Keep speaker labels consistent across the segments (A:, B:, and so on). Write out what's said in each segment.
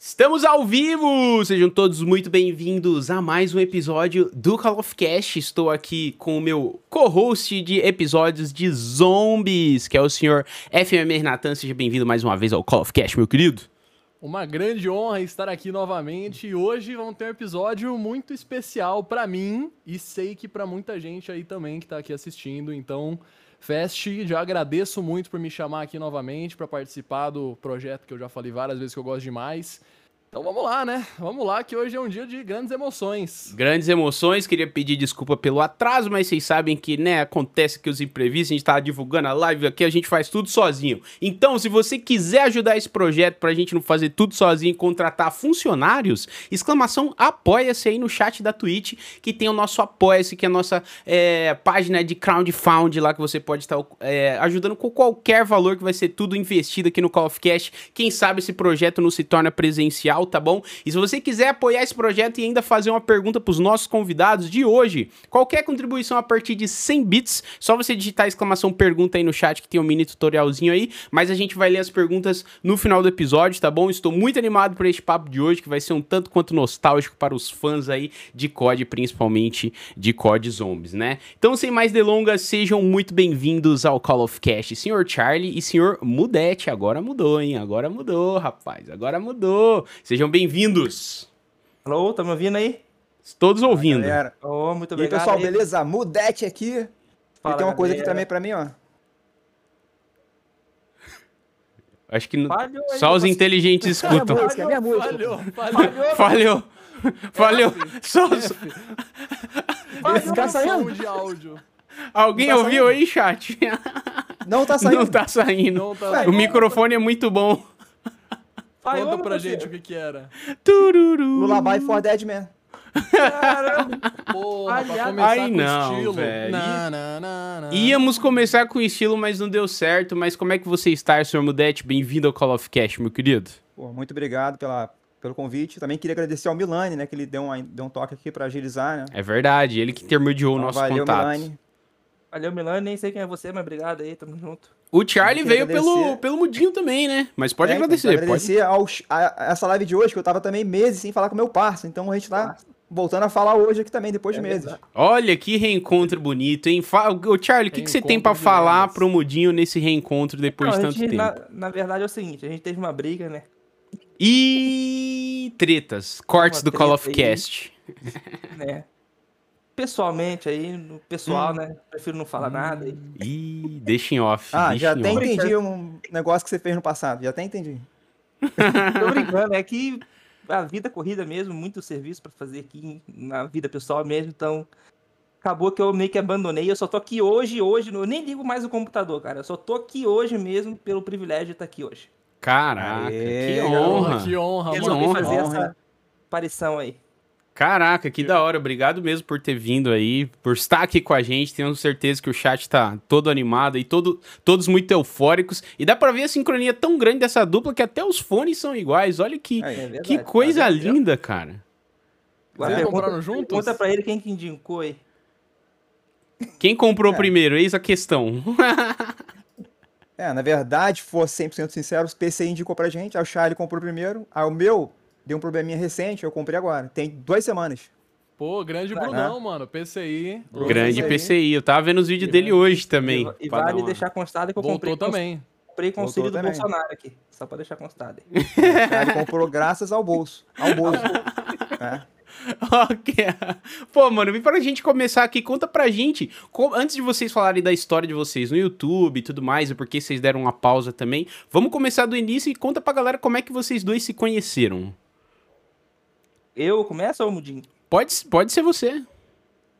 A: Estamos ao vivo! Sejam todos muito bem-vindos a mais um episódio do Call of Cast. Estou aqui com o meu co-host de episódios de zombies, que é o senhor FMR Natan. Seja bem-vindo mais uma vez ao Call of Cast, meu querido.
B: Uma grande honra estar aqui novamente e hoje vamos ter um episódio muito especial para mim e sei que para muita gente aí também que tá aqui assistindo. Então, Fest, já agradeço muito por me chamar aqui novamente para participar do projeto que eu já falei várias vezes que eu gosto demais. Então vamos lá, né? Vamos lá, que hoje é um dia de grandes emoções.
A: Grandes emoções, queria pedir desculpa pelo atraso, mas vocês sabem que, né, acontece que os imprevistos, a gente tá divulgando a live aqui, a gente faz tudo sozinho. Então, se você quiser ajudar esse projeto pra gente não fazer tudo sozinho e contratar funcionários, exclamação apoia-se aí no chat da Twitch, que tem o nosso apoia-se, que é a nossa é, página de crowdfund lá, que você pode estar é, ajudando com qualquer valor, que vai ser tudo investido aqui no Call of Cash. Quem sabe esse projeto não se torna presencial tá bom? E se você quiser apoiar esse projeto e ainda fazer uma pergunta para os nossos convidados de hoje, qualquer contribuição a partir de 100 bits, só você digitar exclamação pergunta aí no chat que tem um mini tutorialzinho aí, mas a gente vai ler as perguntas no final do episódio, tá bom? Estou muito animado por este papo de hoje, que vai ser um tanto quanto nostálgico para os fãs aí de COD, principalmente de COD Zombies, né? Então, sem mais delongas, sejam muito bem-vindos ao Call of Cast, senhor Charlie e senhor Mudete. Agora mudou, hein? Agora mudou, rapaz. Agora mudou. Sejam bem-vindos.
C: Alô, tá me ouvindo aí?
A: Todos ouvindo.
C: Galera. Oh, muito obrigado.
D: E aí, pessoal, aí. beleza? Mudete aqui. Fala, e tem uma coisa aqui também pra mim, ó.
A: Acho que falhou só os inteligentes escutam.
D: É música, é minha música.
A: Falhou, falhou. Falhou. Falhou. Só os...
B: Esse cara saindo de áudio.
A: Alguém tá ouviu saindo? aí, chat?
D: Não tá saindo.
A: Não tá saindo. Não tá o microfone é muito bom.
B: Conta pra gente o que que era.
A: Tururu.
D: Lullaby for Dead Man.
B: Caramba. Porra, pra começar com
A: não,
B: estilo.
A: velho.
B: Na, na, na, na.
A: Íamos começar com estilo, mas não deu certo. Mas como é que você está, senhor Mudete? Bem-vindo ao Call of Cash, meu querido.
D: Pô, muito obrigado pela, pelo convite. Também queria agradecer ao Milani, né? Que ele deu, uma, deu um toque aqui pra agilizar, né?
A: É verdade, ele que intermediou o
D: Então,
A: nosso
D: valeu,
A: contato.
D: Milani.
C: Valeu, Milano, nem sei quem é você, mas obrigado aí, tamo junto.
A: O Charlie veio pelo,
D: agradecer.
A: pelo Mudinho também, né? Mas pode
D: É, então,
A: agradecer,
D: quero
A: pode.
D: agradecer aos, a, a essa live de hoje, que eu tava também meses sem falar com meu parça. Então a gente tá voltando a falar hoje aqui também, depois de
C: É
D: meses.
C: verdade.
A: Olha que reencontro bonito, hein? Fa... Ô, Charlie, o que, que você tem
B: de
A: falar
B: lendas.
A: pro Mudinho nesse reencontro depois
C: Não,
A: de tanto
C: gente,
A: tempo?
C: na, na verdade é o seguinte, a gente teve uma briga, né?
A: E tretas, cortes
C: Uma
A: do Call of
C: treta aí.
A: Cast.
C: né? Pessoalmente aí, no pessoal,
A: Hum.
C: né? Prefiro não falar nada. aí.
A: Ih, deixa em off.
D: Ah, já até
A: off.
D: entendi um negócio que você fez no passado. Já até entendi.
C: Tô brincando, é que a vida corrida mesmo, muito serviço pra fazer aqui na vida pessoal mesmo, então acabou que eu meio que abandonei. Eu só tô aqui hoje, hoje, eu nem ligo mais o computador, cara. Eu só tô aqui hoje mesmo pelo privilégio de estar aqui hoje.
A: Caraca,
D: Aê,
A: que honra.
B: Que honra,
C: Eu
A: Que
B: mano.
C: resolvi
A: honra,
C: fazer
D: honra,
C: essa aparição aí.
A: Caraca, que da hora. Obrigado mesmo por ter vindo aí, por estar aqui com a gente. Tenho certeza que o chat tá todo animado e todo, todos muito eufóricos. E dá pra ver a sincronia tão grande dessa dupla que até os fones são iguais. Olha que,
D: Aí,
C: É verdade,
A: que coisa
C: vendo?
A: linda, cara.
B: Vocês
C: pergunta-
B: compraram juntos?
C: Pergunta pra ele quem que indicou aí.
A: Quem comprou
D: É.
A: primeiro? Eis a questão.
D: É, na verdade, for 100% sincero, o PCI indicou pra gente, aí o Charlie comprou primeiro, aí o meu deu um probleminha recente, eu comprei agora. Tem duas semanas.
B: Pô, grande
D: Vai,
B: Brunão, mano. PCI.
A: Grande
D: aí.
A: PCI. Eu tava vendo os vídeos dele hoje também.
C: E vale
A: uma-
C: deixar constado que eu
B: Voltou
C: comprei, com-
B: também.
C: comprei com auxílio do. Bolsonaro aqui. Só pra deixar constado
D: Charlie comprou graças ao bolso. Ao bolso. É.
A: Ok. Pô, mano, e pra gente começar aqui, conta pra gente, co- antes de vocês falarem da história de vocês no YouTube e tudo mais, e por que vocês deram uma pausa também, vamos começar do início e conta pra galera como é que vocês dois se conheceram.
C: Eu começo ou o Mudinho?
A: Pode, pode ser você.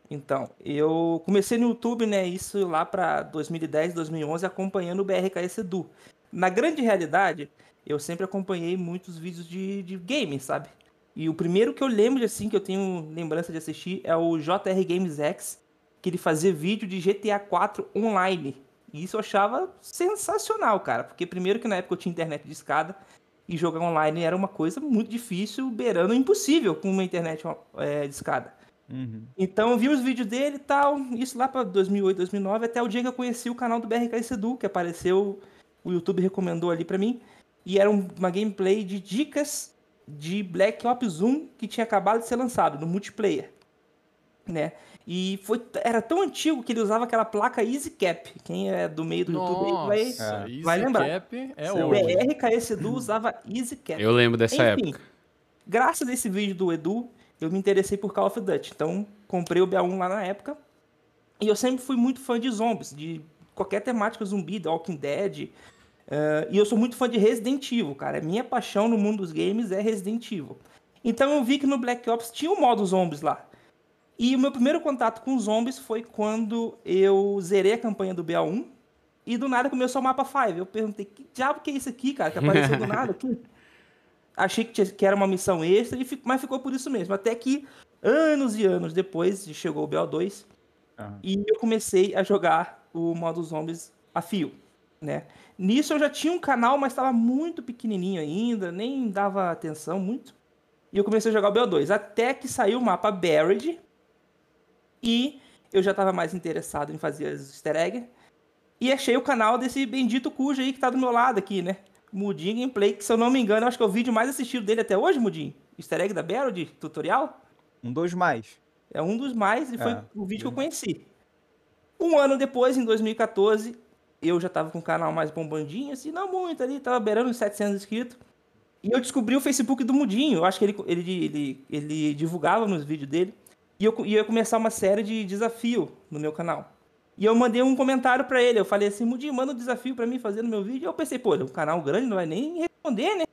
C: Então, eu comecei no YouTube, né? Isso lá pra 2010, 2011, acompanhando o BRKS Edu. Na grande realidade, eu sempre acompanhei muitos vídeos de, de games, sabe? E o primeiro que eu lembro, assim, que eu tenho lembrança de assistir é o JR Games X, que ele fazia vídeo de GTA 4 online. E isso eu achava sensacional, cara. Porque primeiro que na época eu tinha internet de escada e jogar online era uma coisa muito difícil, beirando impossível com uma internet é, de escada. Então eu vi os vídeos dele e tal, isso lá pra 2008, 2009, até o dia que eu conheci o canal do BRK Sedu, que apareceu, o YouTube recomendou ali pra mim, e era um- uma gameplay de dicas de Black Ops 1 que tinha acabado de ser lançado no multiplayer, né? E foi, era tão antigo que ele usava aquela placa Easy Cap. Quem é do meio do YouTube aí vai,
B: Nossa,
C: vai
B: Easy
C: lembrar.
B: Cap é
D: Seu
C: O
B: hoje.
C: BRKS Edu usava Easy Cap.
A: Eu lembro dessa
C: Enfim,
A: época.
C: graças a esse vídeo do Edu, eu me interessei por Call of Duty. Então, comprei o BA1 lá na época. E eu sempre fui muito fã de zombies, de qualquer temática zumbi, The Walking Dead. eh, e eu sou muito fã de Resident Evil, cara. Minha paixão no mundo dos games é Resident Evil. Então eu vi que no Black Ops tinha o modo zombies lá. E o meu primeiro contato com zombies foi quando eu zerei a campanha do BA1 e do nada começou o mapa 5. Eu perguntei, que diabo que é isso aqui, cara? Que apareceu do nada aqui. Achei que, tinha- que era uma missão extra, e mas ficou por isso mesmo. Até que anos e anos depois chegou o BO2
D: Aham.
C: e eu comecei a jogar o modo zombies a fio, né? Nisso eu já tinha um canal, mas estava muito pequenininho ainda, nem dava atenção muito. E eu comecei a jogar o BO2, até que saiu o mapa Buried e eu já estava mais interessado em fazer as easter eggs. E achei o canal desse bendito cujo aí que tá do meu lado aqui, né? Mudinho Gameplay, que se eu não me engano, eu acho que é o vídeo mais assistido dele até hoje, Mudinho. Easter egg da Buried, tutorial.
D: Um dos mais.
C: É um dos mais, e foi
D: É.
C: o vídeo que eu conheci. Um ano depois, em 2014, eu já tava com o canal mais bombandinho, assim, não muito ali, tava beirando uns 700 inscritos. E eu descobri o Facebook do Mudinho, eu acho que ele, ele, ele, ele divulgava nos vídeos dele. E eu co- ia começar uma série de desafio no meu canal. E eu mandei um comentário pra ele, eu falei assim, Mudinho, manda um desafio pra mim fazer no meu vídeo. E eu pensei, pô, um canal grande não vai nem responder, né?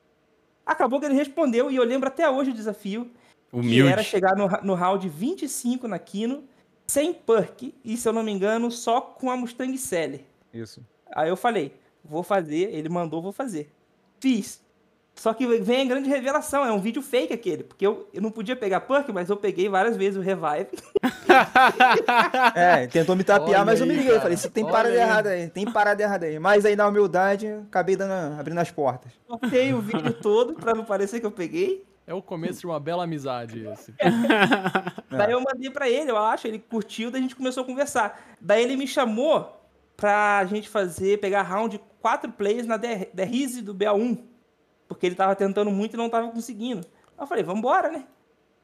C: Acabou que ele respondeu, e eu lembro até hoje o desafio. Que
A: Humilde.
C: era chegar no, no round 25 na Kino, sem perk, e se eu não me engano, só com a Mustang Seller.
D: Isso.
C: Aí eu falei, vou fazer, ele mandou, vou fazer. Fiz. Só que vem a grande revelação, é um vídeo fake aquele, porque eu, eu não podia pegar perk, mas eu peguei várias vezes o revive.
D: É, tentou me tapear,
B: Olha
D: mas eu me liguei.
B: cara.
D: Falei, você tem
B: Olha
D: parada
B: aí.
D: errada aí, tem parada errada aí. Mas aí, na humildade, acabei dando, abrindo as portas.
C: Cortei o vídeo todo pra não parecer que eu peguei.
B: É o começo de uma bela amizade esse.
C: Daí eu mandei pra ele, eu acho, ele curtiu, daí a gente começou a conversar. Daí ele me chamou pra gente fazer, pegar round quatro plays na Der- Derrize do BA1. Porque ele tava tentando muito e não tava conseguindo. Eu falei, vambora, né?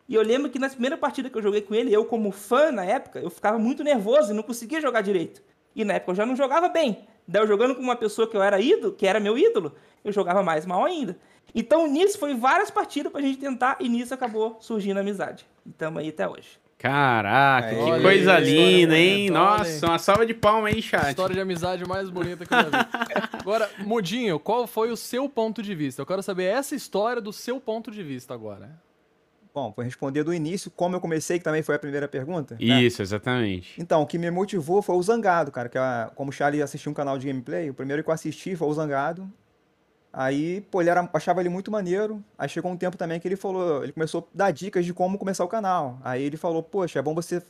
C: E eu lembro que na primeira partida que eu joguei com ele, eu como fã na época, eu ficava muito nervoso e não conseguia jogar direito. E na época eu já não jogava bem. Daí eu jogando com uma pessoa que eu era ídolo, que era meu ídolo, eu jogava mais mal ainda. Então nisso foi várias partidas pra gente tentar e nisso acabou surgindo a amizade. E tamo aí até hoje.
A: Caraca,
D: Aí,
A: que coisa
B: aí,
A: linda, hein?
B: bonita,
A: Nossa, uma salva de palma aí, chat.
B: História de amizade mais bonita que eu já vi. Agora, Mudinho, qual foi o seu ponto de vista? Eu quero saber essa história do seu ponto de vista agora.
D: Bom, vou responder do início, como eu comecei, que também foi a primeira pergunta. né?
A: Isso, exatamente.
D: Então, o que me motivou foi o Zangado, cara. Que é, como o Charlie assistiu um canal de gameplay, o primeiro que eu assisti foi o Zangado. Aí, pô, ele era, achava ele muito maneiro. Aí chegou um tempo também que ele falou, ele começou a dar dicas de como começar o canal. Aí ele falou, poxa, é bom você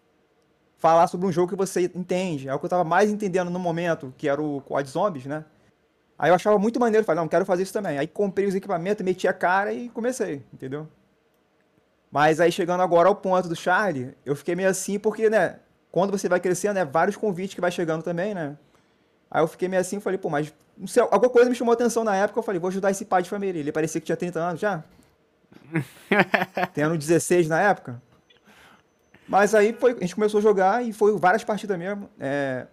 D: falar sobre um jogo que você entende. É o que eu tava mais entendendo no momento, que era o Quad Zombies, né? Aí eu achava muito maneiro, falei, não, quero fazer isso também. Aí comprei os equipamentos, meti a cara e comecei, entendeu? Mas aí chegando agora ao ponto do Charlie, eu fiquei meio assim porque, né, quando você vai crescendo, né, vários convites que vai chegando também, né? Aí eu fiquei meio assim, falei, pô, mas não sei, alguma coisa me chamou a atenção na época, eu falei, vou ajudar esse pai de família. Ele parecia que tinha 30 anos já. Tendo 16 na época. Mas aí foi, a gente começou a jogar e foi várias partidas mesmo. É,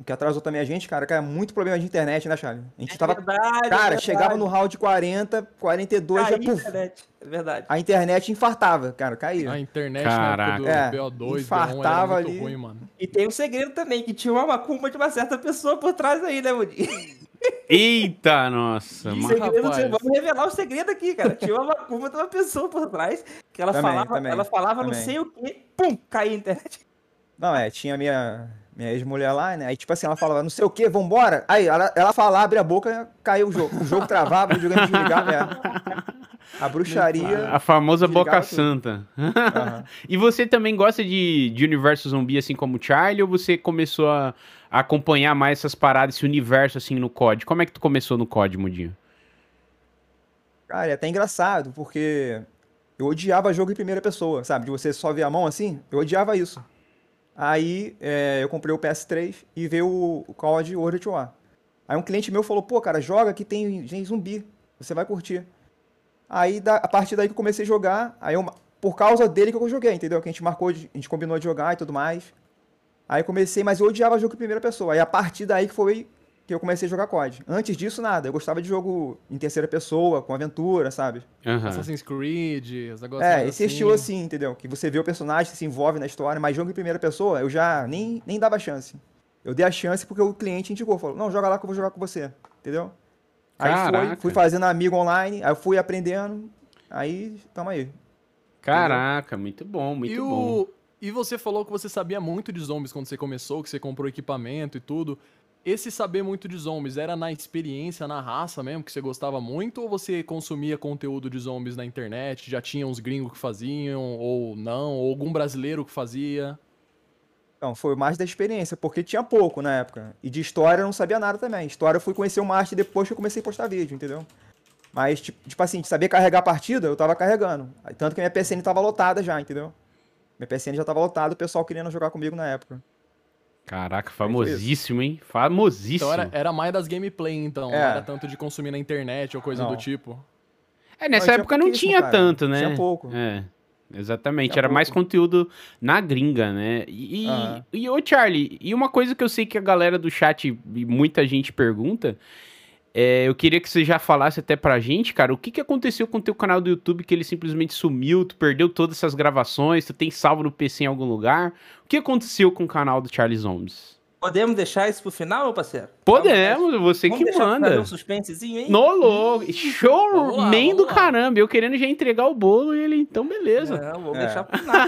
D: o que atrasou também a gente, cara, que é muito problema de internet, né, Charlie? A gente tava.
C: verdade, é
D: Cara,
C: verdade.
D: chegava no round 40, 42, já
C: Aí,
D: puf,
C: internet. É verdade.
D: a internet infartava, cara, caía.
B: A internet
A: Caraca.
B: na
D: É,
B: época do BO2, BO1 era
D: infartava
B: muito
D: ali.
B: ruim, mano.
C: E tem um segredo também, que tinha uma macumba de uma certa pessoa por trás aí, né, Mudinho?
A: Eita, nossa.
B: Ih,
A: ma-
C: segredo,
B: rapaz.
C: vamos revelar o segredo aqui, cara. Tinha uma macumba de uma pessoa por trás, que ela
D: Também,
C: falava,
D: também,
C: ela falava não
D: também.
C: sei o que, pum, caía a internet.
D: Não, é, tinha minha, minha ex-mulher lá, né? Aí, tipo assim, ela falava, não sei o que, vambora. Aí, ela, ela falava, abre a boca, caiu o jogo. O jogo travava, o videogame desligava, é. A bruxaria.
A: A famosa boca
D: tudo.
A: santa.
D: Aham.
A: E você também gosta de, de universo zumbi, assim como o Charlie, ou você começou a acompanhar mais essas paradas, esse universo, assim, no COD? Como é que tu começou no COD, Mudinho?
D: Cara, é até engraçado, porque eu odiava jogo em primeira pessoa, sabe? De você só ver a mão assim, eu odiava isso. Aí é, eu comprei o PS3 e veio o, o COD World at War. Aí um cliente meu falou, pô, cara, joga que tem gente zumbi, você vai curtir. Aí, da- a partir daí que eu comecei a jogar, aí eu, por causa dele que eu joguei, entendeu? Que a gente marcou, a gente combinou de jogar e tudo mais. Aí comecei, mas eu odiava jogo em primeira pessoa. Aí a partir daí que foi que eu comecei a jogar COD. Antes disso, nada. Eu gostava de jogo em terceira pessoa, com aventura, sabe?
A: Aham.
B: Assassin's Creed, os negócios
D: É, esse estilo assim, entendeu? Que você vê o personagem, você se envolve na história, mas jogo em primeira pessoa, eu já nem, nem dava chance. Eu dei a chance porque o cliente indicou, falou, não, joga lá que eu vou jogar com você, entendeu? Aí
A: Caraca.
D: foi, fui fazendo amigo online, aí eu fui aprendendo, aí, tamo aí.
A: Caraca, muito bom, muito
B: e,
A: bom.
B: o... e você falou que você sabia muito de zombies quando você começou, que você comprou equipamento e tudo. Esse saber muito de zombies era na experiência, na raça mesmo, que você gostava muito? Ou você consumia conteúdo de zombies na internet? Já tinha uns gringos que faziam, ou não? Ou algum brasileiro que fazia?
D: Então, foi mais da experiência, porque tinha pouco na época. E de história eu não sabia nada também. História eu fui conhecer o Master depois que eu comecei a postar vídeo, entendeu? Mas, tipo, tipo assim, de saber carregar a partida, eu tava carregando. Tanto que minha PSN tava lotada já, entendeu? Minha PSN já tava lotada, o pessoal querendo jogar comigo na época.
A: Caraca, famosíssimo, hein? Famosíssimo.
B: Então era, era mais das gameplay, então. Não
D: É.
B: era tanto de consumir na internet ou coisa
D: Não.
B: do tipo.
A: É, nessa
D: Não, tinha
A: época não tinha
D: cara.
A: tanto, né?
D: Tinha pouco.
A: É, exatamente.
D: Tinha
A: Era mais
D: pouco.
A: conteúdo na gringa, né? E,
D: Aham.
A: e, ô, Charlie, e uma coisa que eu sei que a galera do chat e muita gente pergunta, é, eu queria que você já falasse até pra gente, cara, o que, que aconteceu com o teu canal do YouTube que ele simplesmente sumiu, tu perdeu todas essas gravações, tu tem salvo no PC em algum lugar? O que aconteceu com o canal do Charlie Zombies?
C: Podemos deixar isso pro final, meu parceiro?
A: Podemos, você
C: Vamos
A: que manda.
C: um suspensezinho aí?
A: No
B: Vamos
A: showman do caramba, eu querendo já entregar o bolo e ele, então beleza.
C: Não, vou
D: É.
C: deixar pro final.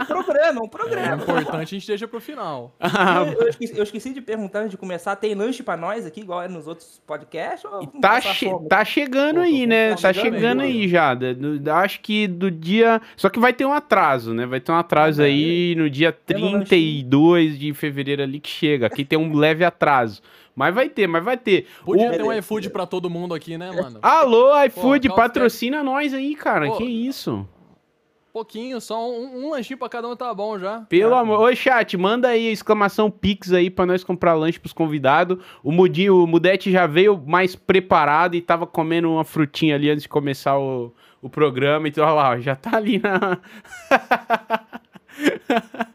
C: É um programa, é um
B: É
C: programa.
B: importante a gente deixa pro final.
A: Ah,
C: Eu, eu esqueci, eu esqueci de perguntar antes de começar, tem lanche pra nós aqui, igual é nos outros podcasts?
A: Tá, che-
C: fome?
A: tá chegando
B: Pô,
A: aí, né? Tá chegando aí já. do- Acho que do dia. Só que vai ter um atraso, né? Vai ter um atraso
C: Ah,
A: aí no dia
C: Tendo um
A: 32 de fevereiro ali que chega. Aqui tem um leve atraso. Mas vai ter, mas vai ter.
B: Podia
A: O-
B: ter um iFood pra todo mundo aqui, né, mano?
A: Alô, iFood,
B: Pô,
A: patrocina nós aí, cara.
B: Pô,
A: que isso?
B: Pouquinho, só um, um lanchinho pra cada um tá bom já.
A: Pelo amor. Ô, chat, manda aí exclamação Pix aí pra nós comprar lanche pros convidados. O Mudinho, o Mudete já veio mais preparado e tava comendo uma frutinha ali antes de começar o, o programa. Então, olha lá, ó, já tá ali na.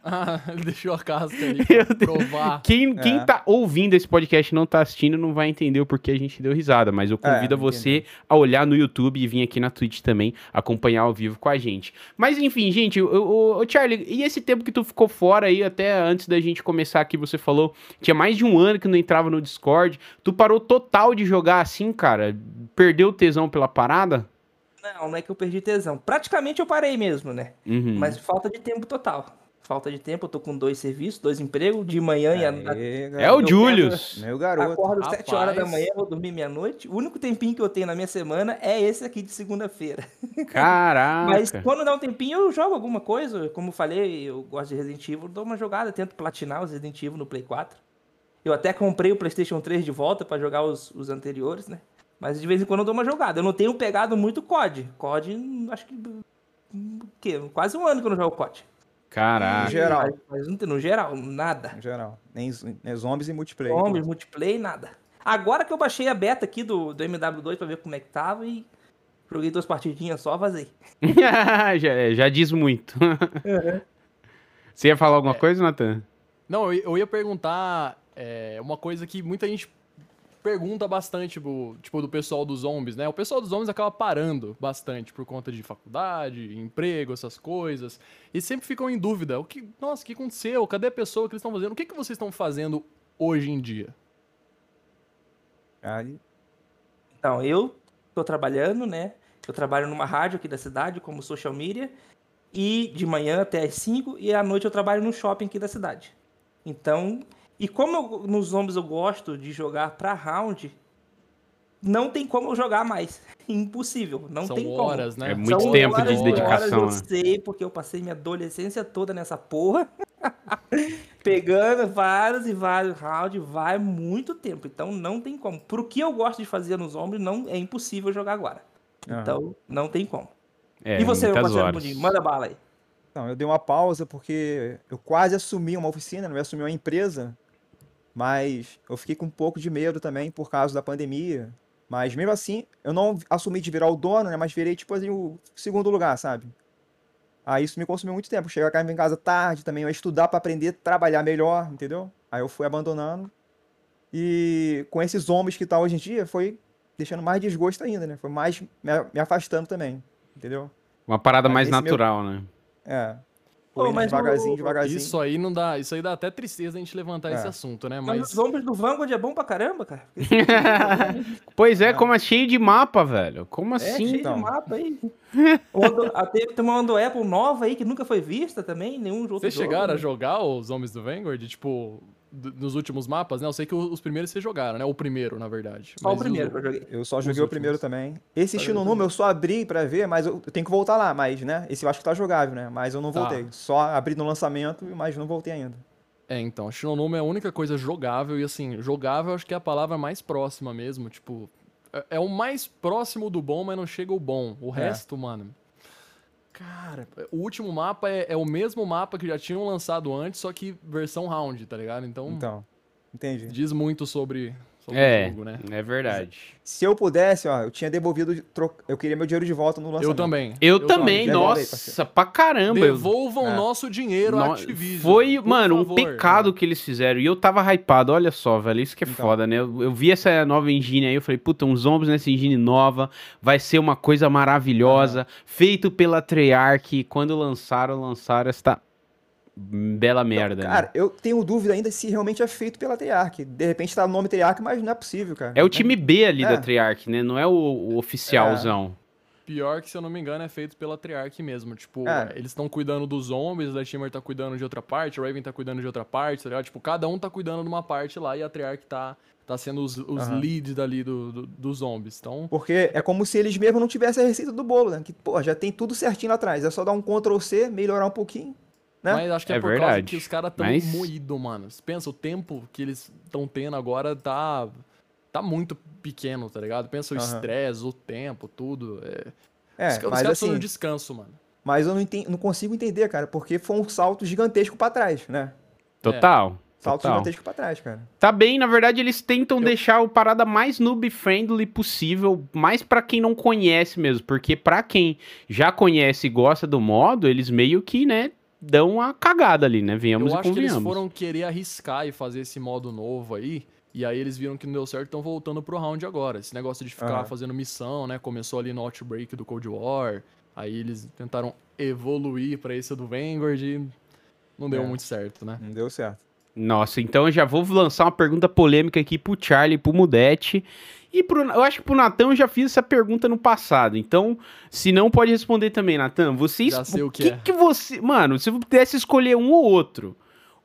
B: Ah, ele deixou a casca ali pra
A: Deus.
B: provar.
A: Quem, quem
D: É.
A: tá ouvindo esse podcast e não tá assistindo não vai entender o porquê a gente deu risada, mas eu convido
D: É,
A: você a olhar no YouTube e vir aqui na Twitch também acompanhar ao vivo com a gente. Mas enfim, gente, o, Charlie, e esse tempo que tu ficou fora aí, até antes da gente começar aqui, você falou, tinha mais de um ano que não entrava no Discord, tu parou total de jogar assim, cara? Perdeu o tesão pela parada?
C: Não, não é que eu perdi tesão. Praticamente eu parei mesmo, né?
A: Uhum.
C: Mas falta de tempo total. Falta de tempo, eu tô com dois serviços, dois empregos, de manhã e à noite.
D: Aê,
A: É o Julius.
D: Meu garoto.
C: Acordo às 7 horas da manhã, vou dormir meia-noite. O único tempinho que eu tenho na minha semana é esse aqui de segunda-feira.
A: Caraca.
C: Mas quando dá um tempinho, eu jogo alguma coisa. Como eu falei, eu gosto de Resident Evil, dou uma jogada, tento platinar os Resident Evil no Play 4. Eu até comprei o PlayStation 3 de volta pra jogar os, os anteriores, né? Mas de vez em quando eu dou uma jogada. Eu não tenho pegado muito COD. COD, acho que. o quê? Quase um ano que eu não jogo COD.
A: Caraca.
D: No geral.
C: Mas, mas não tem- no geral, nada.
D: Em geral. Nem, nem zombies e multiplayer.
C: Zombies, multiplayer, nada. Agora que eu baixei a beta aqui do, do MW2 pra ver como é que tava e joguei duas partidinhas só, vazei.
A: já, já diz muito. Você ia falar alguma coisa, Nathan?
B: Não, eu, eu ia perguntar é, uma coisa que muita gente pergunta bastante, tipo, tipo, do pessoal dos zombies, né? O pessoal dos zombies acaba parando bastante por conta de faculdade, emprego, essas coisas. E sempre ficam em dúvida. O que, nossa, o que aconteceu? Cadê a pessoa que eles estão fazendo? O que, que vocês estão fazendo hoje em dia?
C: Então, eu tô trabalhando, né? Eu trabalho numa rádio aqui da cidade, como social media. E de manhã até às 5 e à noite eu trabalho no shopping aqui da cidade. Então, e como eu- nos zombies eu gosto de jogar pra round, não tem como eu jogar mais. Impossível, não
B: São
C: tem como.
B: horas, né?
A: É muito
C: São
A: tempo de
C: horas e
A: dedicação,
C: horas,
A: né?
C: eu sei, porque eu passei minha adolescência toda nessa porra. Pegando vários e vários rounds, vai muito tempo. Então não tem como. Pro que eu gosto de fazer nos ombros, não é impossível jogar agora. Então não tem como.
A: É,
C: e você, meu parceiro. Mundinho, manda bala aí.
D: Então, eu dei uma pausa porque eu quase assumi uma oficina, não ia assumir uma empresa, mas eu fiquei com um pouco de medo também por causa da pandemia. Mas mesmo assim, eu não assumi de virar o dono, né? Mas virei, tipo assim, o segundo lugar, sabe? Aí isso me consumiu muito tempo. Chegar em casa tarde também, eu ia estudar pra aprender trabalhar melhor, entendeu? Aí eu fui abandonando. E com esses homens que tá hoje em dia, foi deixando mais desgosto ainda, né? Foi mais me afastando também, entendeu?
A: Uma parada
D: Aí
A: mais
D: esse meu-
A: natural, né?
D: É.
C: Pô, mas
D: devagarzinho, devagarzinho.
B: Isso aí não dá. Isso aí dá até tristeza a gente levantar
D: É.
B: esse assunto, né?
C: Mas os ombros do Vanguard é bom pra caramba, cara.
A: Pois é, como é cheio de mapa, velho. Como
C: É,
A: assim?
C: cheio
D: então?
C: de mapa aí. Ondo- ah, Tem uma Ondo Apple nova aí que nunca foi vista também, nenhum outro
B: Vocês
C: jogo,
B: chegaram a
C: né?
B: jogar os Homens do Vanguard, tipo, nos últimos mapas, né? Eu sei que os primeiros vocês jogaram, né? O primeiro, na verdade.
C: Só o primeiro
B: os-
C: que eu joguei.
D: Eu só
B: Os
D: joguei o
B: últimos.
D: primeiro também. Esse
C: Só
D: Shino
C: joguei o
D: Numa eu só abri pra ver, mas eu tenho que voltar lá, mas, né? Esse eu acho que tá jogável, né? Mas eu não
B: Tá.
D: voltei. Só abri no lançamento, mas não voltei ainda.
B: É, então, Shinonoma é a única coisa jogável, e assim, jogável eu acho que é a palavra mais próxima mesmo, tipo, é, é o mais próximo do bom, mas não chega o bom. O
D: É.
B: resto, mano. Cara, o último mapa é, é o mesmo mapa que já tinham lançado antes, só que versão round, tá ligado? Então,
D: Então, entendi.
B: diz muito sobre, sobre
A: É,
B: o jogo, né?
A: é verdade.
D: Se eu pudesse, ó, eu tinha devolvido, tro- eu queria meu dinheiro de volta no lançamento.
B: Eu também.
A: Eu, também,
D: Devolve aí,
A: nossa, pra caramba. eu-
B: Devolvam
D: É.
B: nosso dinheiro à
A: No-
B: Activision.
A: Foi,
B: por
A: mano, um
B: favor.
A: pecado que eles fizeram. E eu tava hypado, olha só, velho. Isso que é
D: Então.
A: foda, né? Eu, eu vi essa nova engine aí, eu falei, puta, uns zombies nessa engine nova. Vai ser uma coisa maravilhosa. Feito pela Treyarch. Quando lançaram, lançaram esta bela merda. né?
D: Cara, eu tenho dúvida ainda se realmente é feito pela Treyarch. De repente tá no nome Treyarch, mas não é possível, cara.
A: É o time B ali
D: É.
A: da Treyarch, né? Não é o, o oficialzão.
B: Pior que, se eu não me engano, é feito pela Treyarch mesmo. Tipo,
D: É.
B: eles estão cuidando dos zombies, o Latimer tá cuidando de outra parte, o Raven tá cuidando de outra parte, tá ligado? Tipo, cada um tá cuidando de uma parte lá e a Treyarch tá, tá sendo os, os
D: Aham.
B: leads dali do, do- dos zombies. Então,
D: Porque é como se eles mesmos não tivessem a receita do bolo, né? Que, pô, já tem tudo certinho lá atrás. É só dar um Ctrl C, melhorar um pouquinho, né?
B: mas acho que é,
A: É
B: por causa
A: verdade.
B: que os caras tão
A: Mas-
B: moídos, mano. Você pensa, o tempo que eles estão tendo agora tá, tá muito pequeno, tá ligado? Pensa o estresse, o tempo, tudo. É...
D: É,
B: os, os
D: mas
B: caras precisam
D: assim,
B: de descanso, mano.
D: mas eu não, enten- não consigo entender, cara, porque foi um salto gigantesco pra trás, né?
A: Total.
D: Salto
A: Total.
D: gigantesco pra trás, cara.
A: Tá bem, na verdade eles tentam deixar o parada mais noob-friendly possível, mais pra quem não conhece mesmo, porque pra quem já conhece e gosta do modo, eles meio que, né, dão uma cagada ali, né, venhamos
B: Eu
A: e
B: acho que eles foram querer arriscar e fazer esse modo novo aí. E aí eles viram que não deu certo e estão voltando pro round agora. Esse negócio de ficar
D: Aham.
B: fazendo missão, né? Começou ali no Outbreak do Cold War. Aí eles tentaram evoluir pra esse do Vanguard e não deu
D: É.
B: muito certo, né?
D: Não deu certo.
A: Nossa, então eu já vou lançar uma pergunta polêmica aqui pro Charlie e pro Mudete. E pro, eu acho que pro Natan eu já fiz essa pergunta no passado. Então, se não, pode responder também, Natan. Vocês.
B: Já sei o que
A: que,
B: é.
A: que você. Mano, se eu pudesse escolher um ou outro,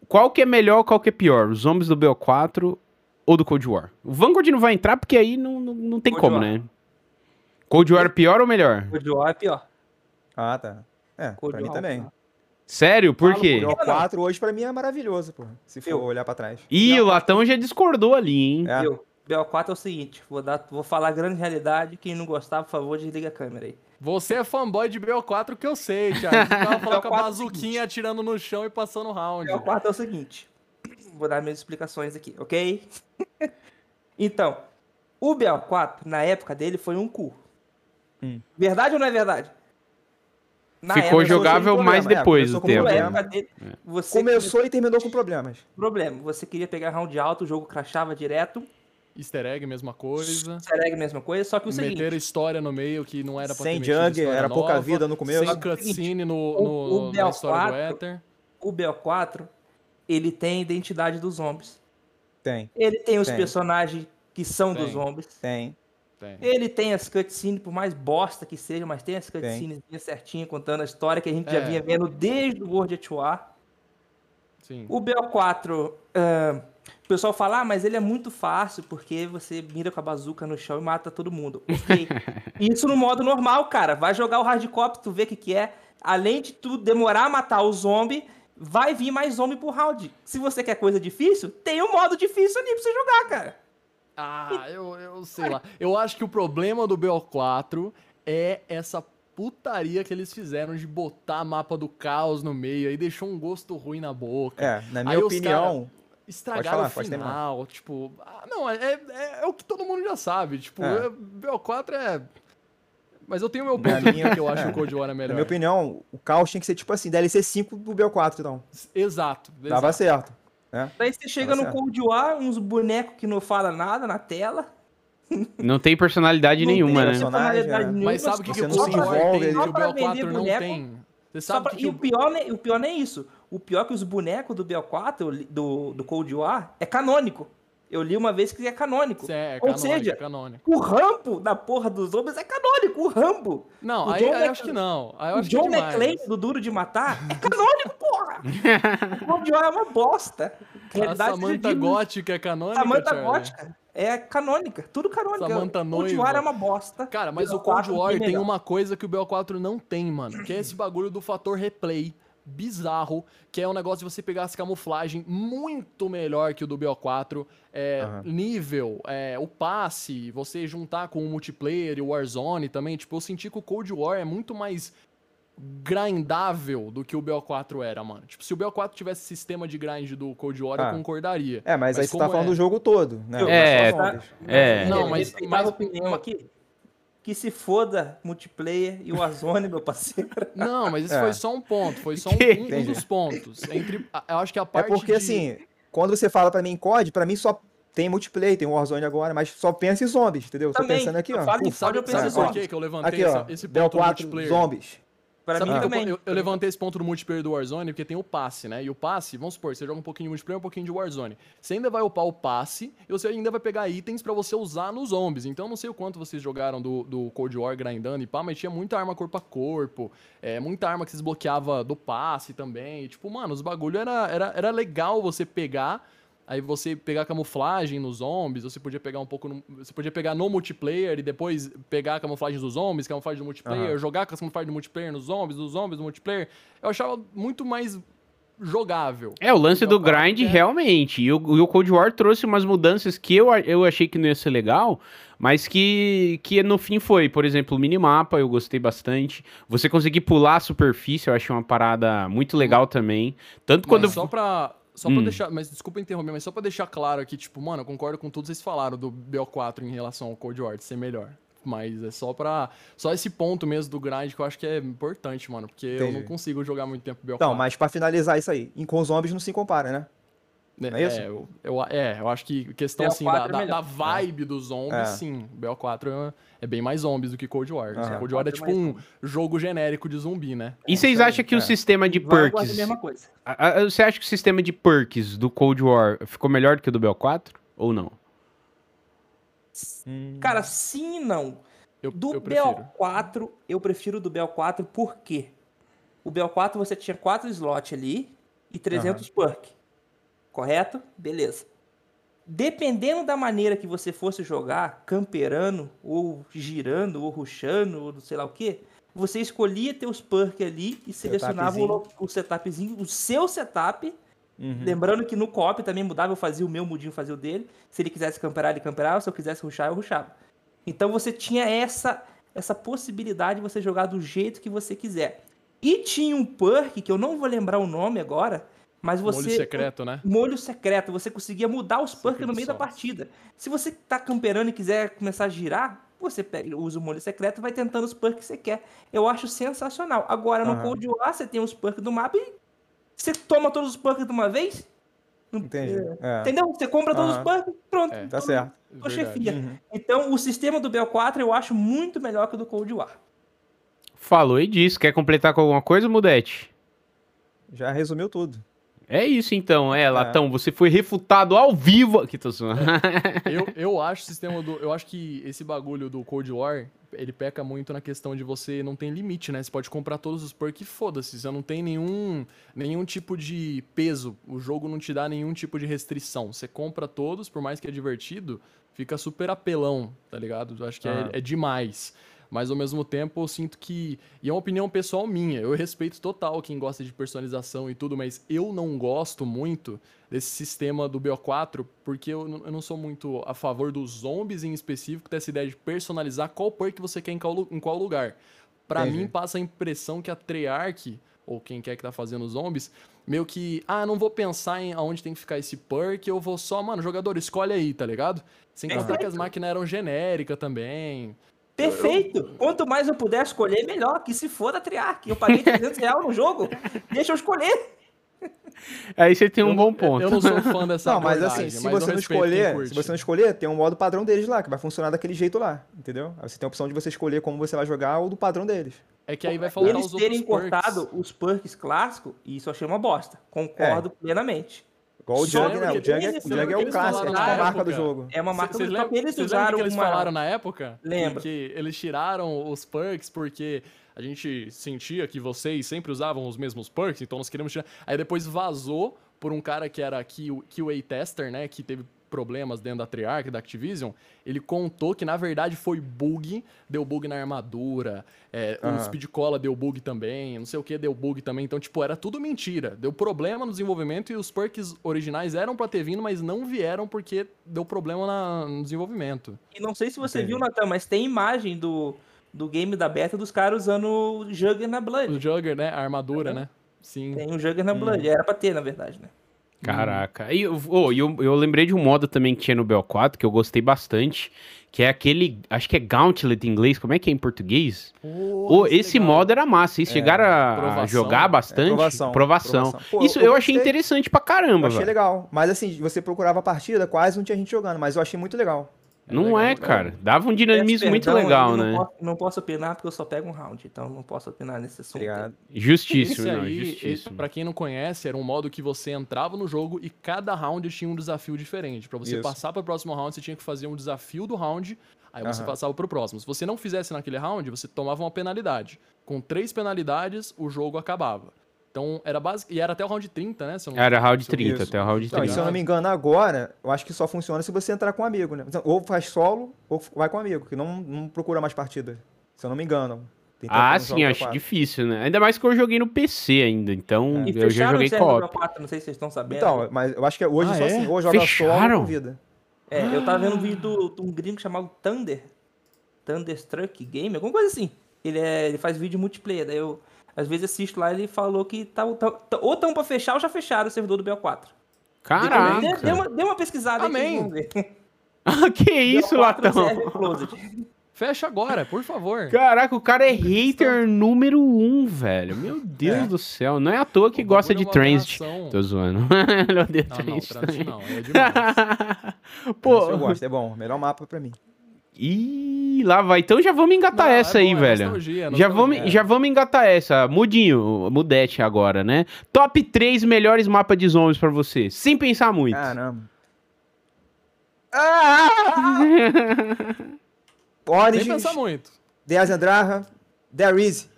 A: qual que é melhor, qual que é pior? Os Zombies do BO4 ou do Cold War? O Vanguard não vai entrar porque aí não, não, não tem
C: Cold
A: como,
C: War.
A: né? Cold War é pior ou melhor?
C: De War é pior.
D: Ah, tá. É,
C: Cold
D: pra mim
C: War,
D: também.
C: pior.
A: Sério? Por quê?
C: Cold
D: O 4 hoje pra mim é maravilhoso, pô. Se for
C: Eu.
D: olhar pra trás.
A: Ih, o Latão já discordou ali, hein?
D: É.
C: Viu? BO4 é o seguinte, vou, dar, vou falar a grande realidade, quem não gostar, por favor, desliga a câmera aí.
B: Você é fanboy de BO4 que eu sei, Thiago. Você tava falando com a
C: BO4 é o
B: bazuquinha atirando no chão e passando round.
C: BO4 é o seguinte, vou dar minhas explicações aqui, ok? então, o BO4, na época dele, foi um cu.
D: Hum.
C: Verdade ou não é verdade? Na
A: Ficou
C: época,
A: jogável mais
D: é,
A: depois
D: começou
A: do tempo.
C: Dele, você
D: Começou e terminou com problemas.
C: problema, você queria pegar round alto, o jogo crashava direto,
B: Easter egg, mesma coisa.
C: Sereg mesma coisa, só que o seguinte,
B: Meteram história no meio que não era pra
D: Sem
B: ter
D: jug, era pouca
B: nova,
D: vida no começo.
B: Sem cutscene no,
C: O-
B: no-
C: o
B: na história do
C: BO4
B: Ether.
C: o BO4, ele tem a identidade dos zombies.
D: Tem,
C: Ele tem os
D: Tem.
C: personagens que são dos
B: Tem.
C: zombies.
D: tem.
B: Tem.
C: Ele tem as cutscenes, por mais bosta que seja, mas tem as cutscenes certinho contando a história que a gente já
B: É.
C: vinha vendo desde o World at War.
B: Sim.
C: O BO4, ah, o pessoal fala, ah, mas ele é muito fácil porque você mira com a bazuca no chão e mata todo mundo. Ok. Isso no modo normal, cara. Vai jogar o hardcore, tu vê o que, que é. Além de tu demorar a matar o zombie, vai vir mais zombie por round. Se você quer coisa difícil, tem um modo difícil ali pra você jogar, cara.
B: Ah, eu, eu sei lá. Eu acho que o problema do BO4 é essa putaria que eles fizeram de botar mapa do caos no meio aí deixou um gosto ruim na boca.
D: É, na
B: Aí
D: minha
B: os
D: opinião,
B: estragaram
D: falar,
B: o final, tipo... ah, não, é, é, é o que todo mundo já sabe, tipo,
D: É.
B: é, BO4 é... Mas eu tenho meu
D: Na
B: ponto
D: minha-
B: que eu acho
D: é.
B: que o Cold War é
D: Na
B: melhor.
D: minha opinião, o caos tinha que ser tipo assim, DLC 5 do BO4, então.
B: Exato,
D: Dava
B: exato.
D: certo. Né?
C: Daí você chega no
D: certo.
C: Cold War, uns bonecos que não falam nada na tela.
A: Não tem personalidade
C: Não
A: nenhuma,
C: tem
A: né?
C: personalidade
D: Personagem, é.
C: nenhuma,
B: Mas sabe o que,
C: só
B: que o
D: você não
B: Cold
D: se
B: War
D: envolve
B: tem que o
C: Só pra
B: BO4
C: vender
B: não
C: boneco,
B: tem? Você sabe
C: pra-
B: que,
C: E
B: o
C: o pior, né- o pior não é isso. O pior é que os bonecos do BO4, do, do Cold War, é canônico. Eu li uma vez que é canônico.
B: É, é
C: Ou
B: canônico,
C: seja,
B: é canônico.
C: o rampo da porra dos zombies é canônico, o rampo.
B: Não,
C: o
B: aí,
C: John
B: aí acho que não. Aí eu
C: O John
B: é demais.
C: McClane do Duro de Matar é canônico, porra. o Cold War é uma bosta.
B: A
C: Realidade seja dita.
B: Gótica é canônica, Charlie?
C: Gótica é canônica, tudo canônico.
B: Samantha
C: o Cold. War é uma bosta.
B: Cara, mas o
C: BO4
B: Cold War tem
C: melhor.
B: uma coisa que o BO4 não tem, mano. Que é esse bagulho do fator replay bizarro, que é um negócio de você pegar essa camuflagem muito melhor que o do BO4, é,
D: Aham.
B: nível, é, o passe, você juntar com o multiplayer e o Warzone também, tipo, eu senti que o Cold War é muito mais grindável do que o BO4 era, mano. Tipo, se o BO4 tivesse sistema de grind do Cold War, eu
D: Ah.
B: concordaria.
D: É, mas, aí você tá falando
B: é?
D: do jogo todo, né?
A: É,
D: Não só zombies.
A: É.
B: Não, mas- mas-
C: a opinião aqui. Que se foda multiplayer e o Warzone, meu parceiro.
B: Não, mas esse
D: É.
B: foi só um ponto, foi só um, um- um dos pontos. Entre, eu acho que a
D: É
B: parte
D: porque
B: de-
D: assim, quando você fala pra mim COD, pra mim só tem multiplayer, tem Warzone agora, mas só pensa em zombies, entendeu? Tô
C: Também,
D: pensando aqui,
C: eu
D: ó.
C: falo em
D: Puf,
B: Sabe,
C: eu penso
B: sabe
C: em zombies.
B: que que eu levantei
D: aqui, ó.
B: esse ponto do
D: BO4
B: multiplayer?
D: zombies.
C: Pra
B: Sabe
C: mim
B: que
C: também.
B: eu, eu, eu levantei esse ponto do multiplayer do Warzone, porque tem o passe, né? E o passe, vamos supor, você joga um pouquinho de multiplayer um pouquinho de Warzone. Você ainda vai upar o passe e você ainda vai pegar itens pra você usar nos zombies. Então, eu não sei o quanto vocês jogaram do, do Cold War grindando e pá, mas tinha muita arma corpo a corpo, é, muita arma que se desbloqueava do passe também. E, tipo, mano, os bagulho era, era, era legal você pegar. Aí você pegar camuflagem nos zombies, você podia pegar um pouco. No, você podia pegar no multiplayer e depois pegar a camuflagem dos zombies, camuflagem do multiplayer,
D: Aham.
B: jogar com a camuflagem do multiplayer nos zombies, dos zombies do multiplayer. Eu achava muito mais jogável.
A: É, o lance do
B: BO4
A: grind,
B: é-
A: realmente. E o, e o Cold War trouxe umas mudanças que eu, eu achei que não ia ser legal, mas que, que no fim foi. Por exemplo, o minimapa, eu gostei bastante. Você conseguir pular a superfície, eu achei uma parada muito legal também. Tanto quando.
B: Mas só pra. Só pra
A: Hum.
B: deixar. Mas desculpa interromper, mas só pra deixar claro aqui, tipo, mano, eu concordo com tudo que vocês falaram do BO4 em relação ao Cold War de ser melhor. Mas é só pra. Só esse ponto mesmo do grind que eu acho que é importante, mano. Porque eu não
D: Entendi.
B: consigo jogar muito tempo BO4.
D: Então, mas pra finalizar isso aí, em com zombies não se compara, né?
B: Né,
D: não é isso?
B: eu, eu, é, eu acho que questão assim,
C: BO4
B: da,
C: é
B: da, da vibe dos zombies,
D: É.
B: sim. BO4 é, é bem mais zombies do que Cold War.
D: Aham.
B: Cold War é
C: BO4 é
B: tipo um jogo genérico de zumbi, né?
A: E vocês
D: aí,
A: acham que o
D: é.
A: sistema de
C: Vanguard é
A: perks.
C: a mesma coisa.
A: a- Você acha que o sistema de perks do Cold War ficou melhor do que o do BO4? Ou não?
C: Cara, sim e não.
B: Eu,
C: Do
B: eu prefiro.
C: BO4, eu prefiro do BO4 por quê? O BO4 você tinha 4 slots ali e 300 perk. Correto? Beleza. Dependendo da maneira que você fosse jogar, camperando, ou girando, ou rushando, ou sei lá o que, você escolhia teus perks ali e selecionava o, lo- o setupzinho, o seu setup.
D: Uhum.
C: Lembrando que no co-op também mudava, eu fazia o meu, o Mudinho fazia o dele. Se ele quisesse camperar, ele camperava. Se eu quisesse rushar, eu rushava. Então você tinha essa, essa possibilidade de você jogar do jeito que você quiser. E tinha um perk, que eu não vou lembrar o nome agora, mas você...
B: Molho secreto, né?
C: Molho secreto. Você conseguia mudar os perks no meio da partida. Se você tá camperando e quiser começar a girar, você pega, usa o molho secreto e vai tentando os perks que você quer. Eu acho sensacional. Agora, no
D: Aham.
C: Cold War, você tem os perks do mapa e você toma todos os perks de uma vez. Não-
D: Entendi.
C: é, Entendeu? Você compra todos os perks, pronto.
B: É.
D: tá certo.
C: Tô chefia.
D: Uhum.
C: Então, o sistema do BO4 eu acho muito melhor que o do Cold War.
A: Falou e disse. Quer completar com alguma coisa, Mudete?
D: Já resumiu tudo.
A: É isso então, é, Latão, você foi refutado ao vivo. Aqui tô zoando.
B: eu, eu acho o sistema do. Eu acho que esse bagulho do Cold War, ele peca muito na questão de você não tem limite, né? Você pode comprar todos os perks, foda-se. Você não tem nenhum, nenhum tipo de peso. O jogo não te dá nenhum tipo de restrição. Você compra todos, por mais que é divertido, fica super apelão, tá ligado? Eu acho que é-
D: Ah.
B: é, demais. Mas ao mesmo tempo eu sinto que. E é uma opinião pessoal minha. Eu respeito total quem gosta de personalização e tudo, mas eu não gosto muito desse sistema do BO4, porque eu, não- eu não sou muito a favor dos zombies em específico, dessa ideia de personalizar qual perk você quer em qual, em qual lugar. Pra
D: Entendi.
B: mim, passa a impressão que a Treyarch, ou quem quer que tá fazendo os zombies, meio que, ah, não vou pensar em aonde tem que ficar esse perk, eu vou só, mano, jogador, escolhe aí, tá ligado? Sem contar que as máquinas eram genéricas também.
C: Perfeito! Quanto mais eu puder escolher, melhor. Que se for da Triarch. Eu paguei 300 reais no jogo, deixa eu escolher.
A: Aí você tem um
B: Eu-
A: bom ponto.
B: Eu não sou fã dessa
D: Não, mas assim, se
B: mas
D: você não escolher, se você não escolher, tem um modo padrão deles lá, que vai funcionar daquele jeito lá, entendeu? Aí você tem a opção de você escolher como você vai jogar ou do padrão deles.
B: É que aí vai faltar
C: Eles
B: os
C: terem cortado os perks clássicos, isso eu achei uma bosta. Concordo plenamente.
D: Igual o Jug, né? O Jug, é- o Jug é o clássico, é tipo
B: na
D: a marca do
B: época?
D: jogo.
C: É uma marca
B: Vocês
C: do que eles usaram
B: que eles
C: uma...
B: falaram na época?
C: Lembro.
B: Que, eles tiraram os perks porque a gente sentia que vocês sempre usavam os mesmos perks, então nós queríamos tirar. Aí depois vazou por um cara que era QA tester, né, que teve problemas dentro da Treyarch, da Activision, ele contou que na verdade foi bug, deu bug na armadura, é, o. Speed Cola deu bug também, não sei o que deu bug também, então tipo, era tudo mentira. Deu problema no desenvolvimento e os perks originais eram pra ter vindo, mas não vieram porque deu problema na- no desenvolvimento.
C: E não sei se você
D: Entendi.
C: viu, Natan, mas tem imagem do, do game da beta dos caras usando o Jugger na Blood.
B: O Jugger, né, a armadura, né? Sim.
C: Tem o Jugger na Blood. Era pra ter, na verdade, né?
A: Caraca. E eu, oh, e eu, eu lembrei de um modo também que tinha no BO4, que eu gostei bastante, que é aquele, acho que é Gauntlet em inglês, como é que é em português?
B: Isso é
A: esse
B: legal.
A: modo era massa, vocês chegaram a-
B: Provação.
A: jogar bastante?
D: É, provação,
A: Provação.
D: provação. Pô,
A: Isso
D: eu
A: eu, achei
D: gostei.
A: interessante pra
D: Eu
A: caramba,
D: achei
A: velho.
D: legal. Mas assim, você procurava a partida, quase não tinha gente jogando, mas eu achei muito legal.
A: Não
B: legal,
A: é, cara. Dava um dinamismo
C: Peço
A: muito
C: perdão,
A: legal, né?
C: Não posso, não posso opinar porque eu só pego um round, então não posso opinar nesse assunto.
D: Obrigado.
A: Justíssimo,
B: Esse
A: não,
B: aí,
A: justíssimo.
B: pra quem não conhece, era um modo que você entrava no jogo e cada round tinha um desafio diferente. Pra você
D: Isso.
B: passar pro próximo round, você tinha que fazer um desafio do round, aí você
D: Aham.
B: passava pro próximo. Se você não fizesse naquele round, você tomava uma penalidade. Com três penalidades, o jogo acabava. Então, era básico. E era até o round 30, né? não-
A: Era round
B: se eu-
A: 30,
D: Isso.
A: até o round
D: Não, e
A: 30.
D: se eu não me engano, agora, eu acho que só funciona se você entrar com um amigo, né? Ou faz solo, ou vai com um amigo, que não, não procura mais partida. Se eu não me engano.
A: Ah, sim, acho
D: P4.
A: difícil, né? Ainda mais que eu joguei no PC ainda, então
C: E
A: eu já
C: fecharam
A: joguei co-op.
C: do 4, não sei se vocês estão sabendo.
D: Então, mas eu acho que hoje
B: Ah,
D: só
B: é?
D: assim, ou joga solo
A: Fecharam?
D: ou convida.
C: É, eu tava vendo um vídeo do- de um gringo chamado Thunder. Thunderstruck Game, alguma coisa assim. Ele, é, ele faz vídeo multiplayer. Daí eu, às vezes, assisto lá ele falou que tá, tá- tá- ou estão pra fechar ou já fecharam o servidor do BO4.
A: Caraca!
C: Dê, dê uma, dê uma pesquisada
B: Amém.
C: vão ver.
A: Ah, que isso,
C: BO4
A: Latão?
B: Fecha agora, por favor.
A: Caraca, o cara é hater número um, velho. Meu Deus
D: É.
A: do céu. Não é à toa que
B: O
A: gosta de
B: é aberração.
A: Tô zoando. Ele odeia
B: Não, não, Transit
A: também.
B: não, é demais.
A: Pô,
D: eu gosto, é bom. Melhor mapa pra mim.
A: Ih, lá vai. Então já vamos engatar
B: Não, é
A: essa aí,
B: bom, é
A: velho.
B: nostalgia, é
A: já, vamos, já vamos engatar essa. Mudinho, mudete agora, né? Top 3 melhores mapas de zombies pra você. Sem pensar muito.
D: Caramba. Ah!
B: Sem
D: Origins,
B: pensar muito.
D: The Azendraha, There Is.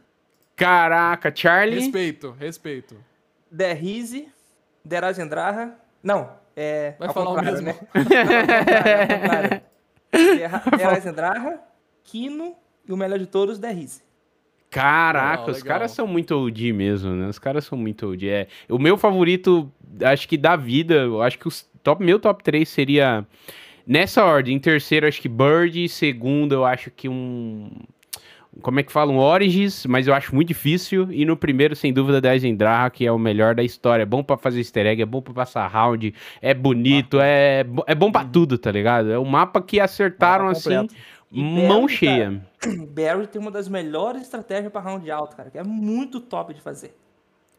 A: Caraca, Charlie.
B: Respeito, respeito.
C: Der Rise, Der Azendraha. Não, é.
B: Vai
C: ao
B: falar o mesmo.
C: Né? Não, ao contrário, Der Der Azendraha, Kino e o melhor de todos, Der Rise.
A: Caraca,
B: Legal,
A: os
B: legal.
A: caras são muito OG mesmo, né? Os caras são muito OG. É, o meu favorito, acho que da vida, eu acho que o top, meu top 3 seria nessa ordem. Em terceiro, acho que Bird. Segundo, eu acho que um. Como é que fala? Um Origins, mas eu acho muito difícil. E no primeiro, sem dúvida, da Zendraha, que é o melhor da história. É bom pra fazer easter egg, é bom pra passar round, é bonito, é, é bom pra tudo, tá ligado? É um mapa que acertaram
D: Mapa
A: assim.
C: E
A: mão
C: Barry,
A: cheia.
C: Barry tem uma das melhores estratégias pra round alto, cara, que é muito top de fazer.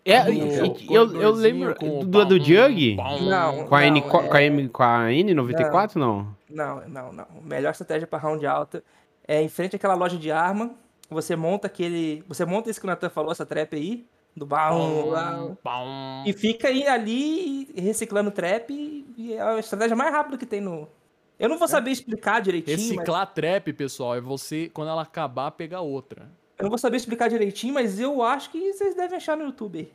A: É,
B: Com
A: e- eu, eu
B: corredorzinho,
A: lembro
B: com
A: do, do
B: pam,
A: Jug?
C: Não,
A: Com a, N,
C: não,
A: com,
C: é-
A: a M, com a N94, não?
C: Não, não, não. A melhor estratégia pra round alta é em frente àquela loja de arma. Você monta aquele. Você monta esse que o Nathan falou, essa trap aí. Do
B: pam.
C: E fica aí ali reciclando trap. E é a estratégia mais rápida que tem no. Eu não vou saber explicar direitinho. Mas...
B: Reciclar trap, pessoal, é você, quando ela acabar, pegar outra.
C: Eu não vou saber explicar direitinho, mas eu acho que vocês devem achar no YouTube aí.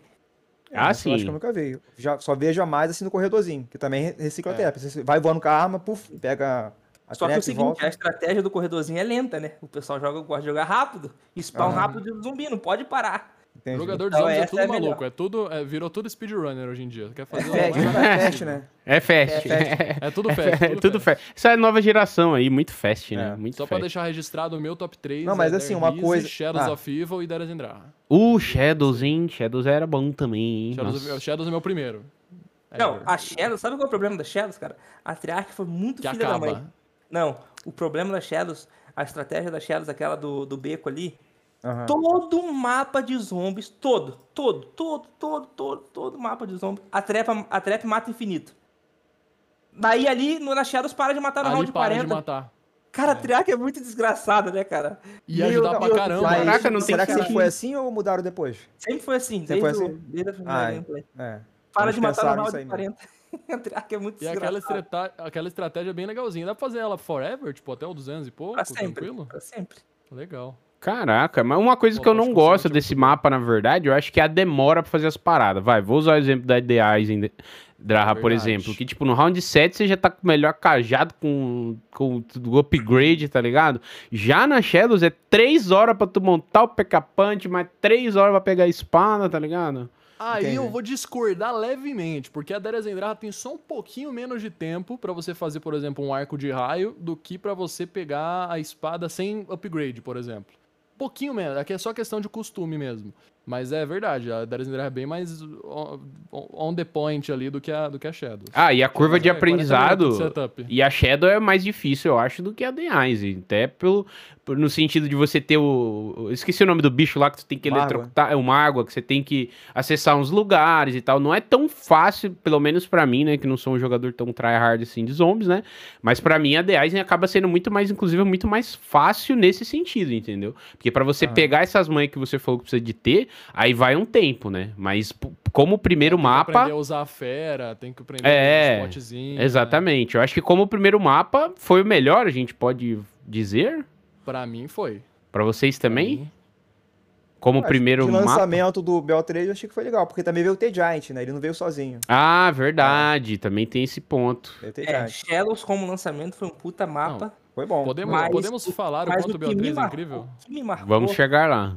A: Ah,
D: Essa Eu acho
A: sim.
D: que eu nunca vi. Já, só vejo a mais assim no corredorzinho, que também re- recicla
B: É.
D: trap. Você vai voando com a arma, puf, pega a
C: Só que é o seguinte,
D: volta.
C: a estratégia do corredorzinho é lenta, né? O pessoal joga, gosta de jogar rápido. Spawn
D: Aham.
C: rápido de zumbi, não pode parar.
D: Entendi.
B: Jogador de
C: Então,
B: zombies é tudo
C: é
B: maluco,
C: melhor.
B: é tudo, é, virou tudo speedrunner hoje em dia. Quer fazer
D: Fast,
B: o mais
D: fast, né?
A: É fast.
D: É
B: É tudo
A: É
B: fast,
A: fa-
B: tudo,
A: tudo
B: fast.
A: fast. Essa é a nova geração aí, muito fast, né?
D: É.
A: Muito
B: Só pra
A: fast.
B: deixar registrado o meu top 3
D: Não, mas
B: é
D: assim, uma
B: Is,
D: coisa-
B: Shadows
D: ah.
B: of Evil e Dead Zendraha.
A: O Shadows, hein? Shadows era bom também, hein?
B: Shadows, of- Shadows é meu primeiro.
C: Não, a Shadows, sabe qual é o problema da Shadows, cara? A Triarch foi muito
B: que
C: filha da mãe. Não, o problema da Shadows, a estratégia da Shadows, aquela do, do beco ali,
D: Aham.
C: todo mapa de zombies, todo, todo, todo, todo, todo, todo mapa de zombies, a trap, a mata infinito. Daí ali, no, na Shadows, para de matar no
B: Ali
C: round
B: para
C: 40.
B: de matar.
C: Cara, a Triarch é muito desgraçada, né, cara?
B: Ia
C: Meu
B: ajudar pra
C: Deus,
B: caramba.
D: Mas
A: Caraca, não tem
D: será que sempre foi assim ou mudaram depois?
C: Sempre foi assim,
D: Sempre
C: desde,
D: foi
C: o-
D: assim?
C: desde a primeira
D: Ah,
C: gameplay.
D: É.
C: Para
D: Eles
C: de matar no round
D: isso aí mesmo.
C: 40. a Triarch é muito
B: E aquela, estrata- aquela estratégia bem legalzinha. Dá pra fazer ela forever, tipo, até o 200 e pouco,
C: Pra sempre,
B: tranquilo?
C: pra sempre.
B: Legal.
A: Caraca, mas uma coisa
B: Pô,
A: que eu não
B: que
A: gosto desse mapa, na verdade, eu acho que é a demora pra fazer as paradas. Vai, vou usar o exemplo da The Eyes Draha, por
B: Verdade.
A: exemplo. Que, tipo, no round 7 você já tá com o melhor cajado, com, com o upgrade, tá ligado? Já na Shadows é 3 horas pra tu montar o Punch, mais 3 horas pra pegar a espada, tá ligado?
B: Aí
D: Entendi.
B: eu vou discordar levemente, porque a Dera Zendraha tem só um pouquinho menos de tempo pra você fazer, por exemplo, um arco de raio do que pra você pegar a espada sem upgrade, por exemplo. Pouquinho menos, aqui é só questão de costume mesmo. Mas é verdade, a Zendraha é bem mais on, the point ali do que a, do que a Shadows.
A: Ah, e a curva de
B: É, 40 minutos de
A: aprendizado. E a Shadow é mais difícil, eu acho, do que a The Eyes. Até pelo, no sentido de você ter o. Esqueci o nome do bicho lá que tu tem que eletrocutar. É uma água, que você tem que acessar uns lugares e tal. Não é tão fácil, pelo menos pra mim, né? Que não sou um jogador tão tryhard assim de zombies, né? Mas pra mim a The Eyes acaba sendo muito mais, inclusive, muito mais fácil nesse sentido, entendeu? Porque pra você pegar essas manhas que você falou que precisa de ter, aí vai um tempo, né? Mas como o primeiro
B: Tem que
A: mapa.
B: aprender a usar a fera, tem que aprender
A: É,
B: a usar spotzinhos,
A: Exatamente. Eu acho que como o primeiro mapa foi o melhor, a gente pode dizer.
B: Né? Pra mim foi.
A: Pra vocês também? Como o primeiro mapa.
D: lançamento do BO3 eu achei que foi legal, porque também veio o T-Giant, né? Ele não veio sozinho.
A: Ah, verdade. Também tem esse ponto.
D: O
C: É. Shadows como lançamento foi um puta mapa.
D: Foi bom.
B: Podemos,
C: Mas
B: podemos
C: o-
B: falar o
C: Mas
B: quanto o
C: o que, me
B: BO3 é incrível?
C: o que me marcou,
A: Vamos chegar lá.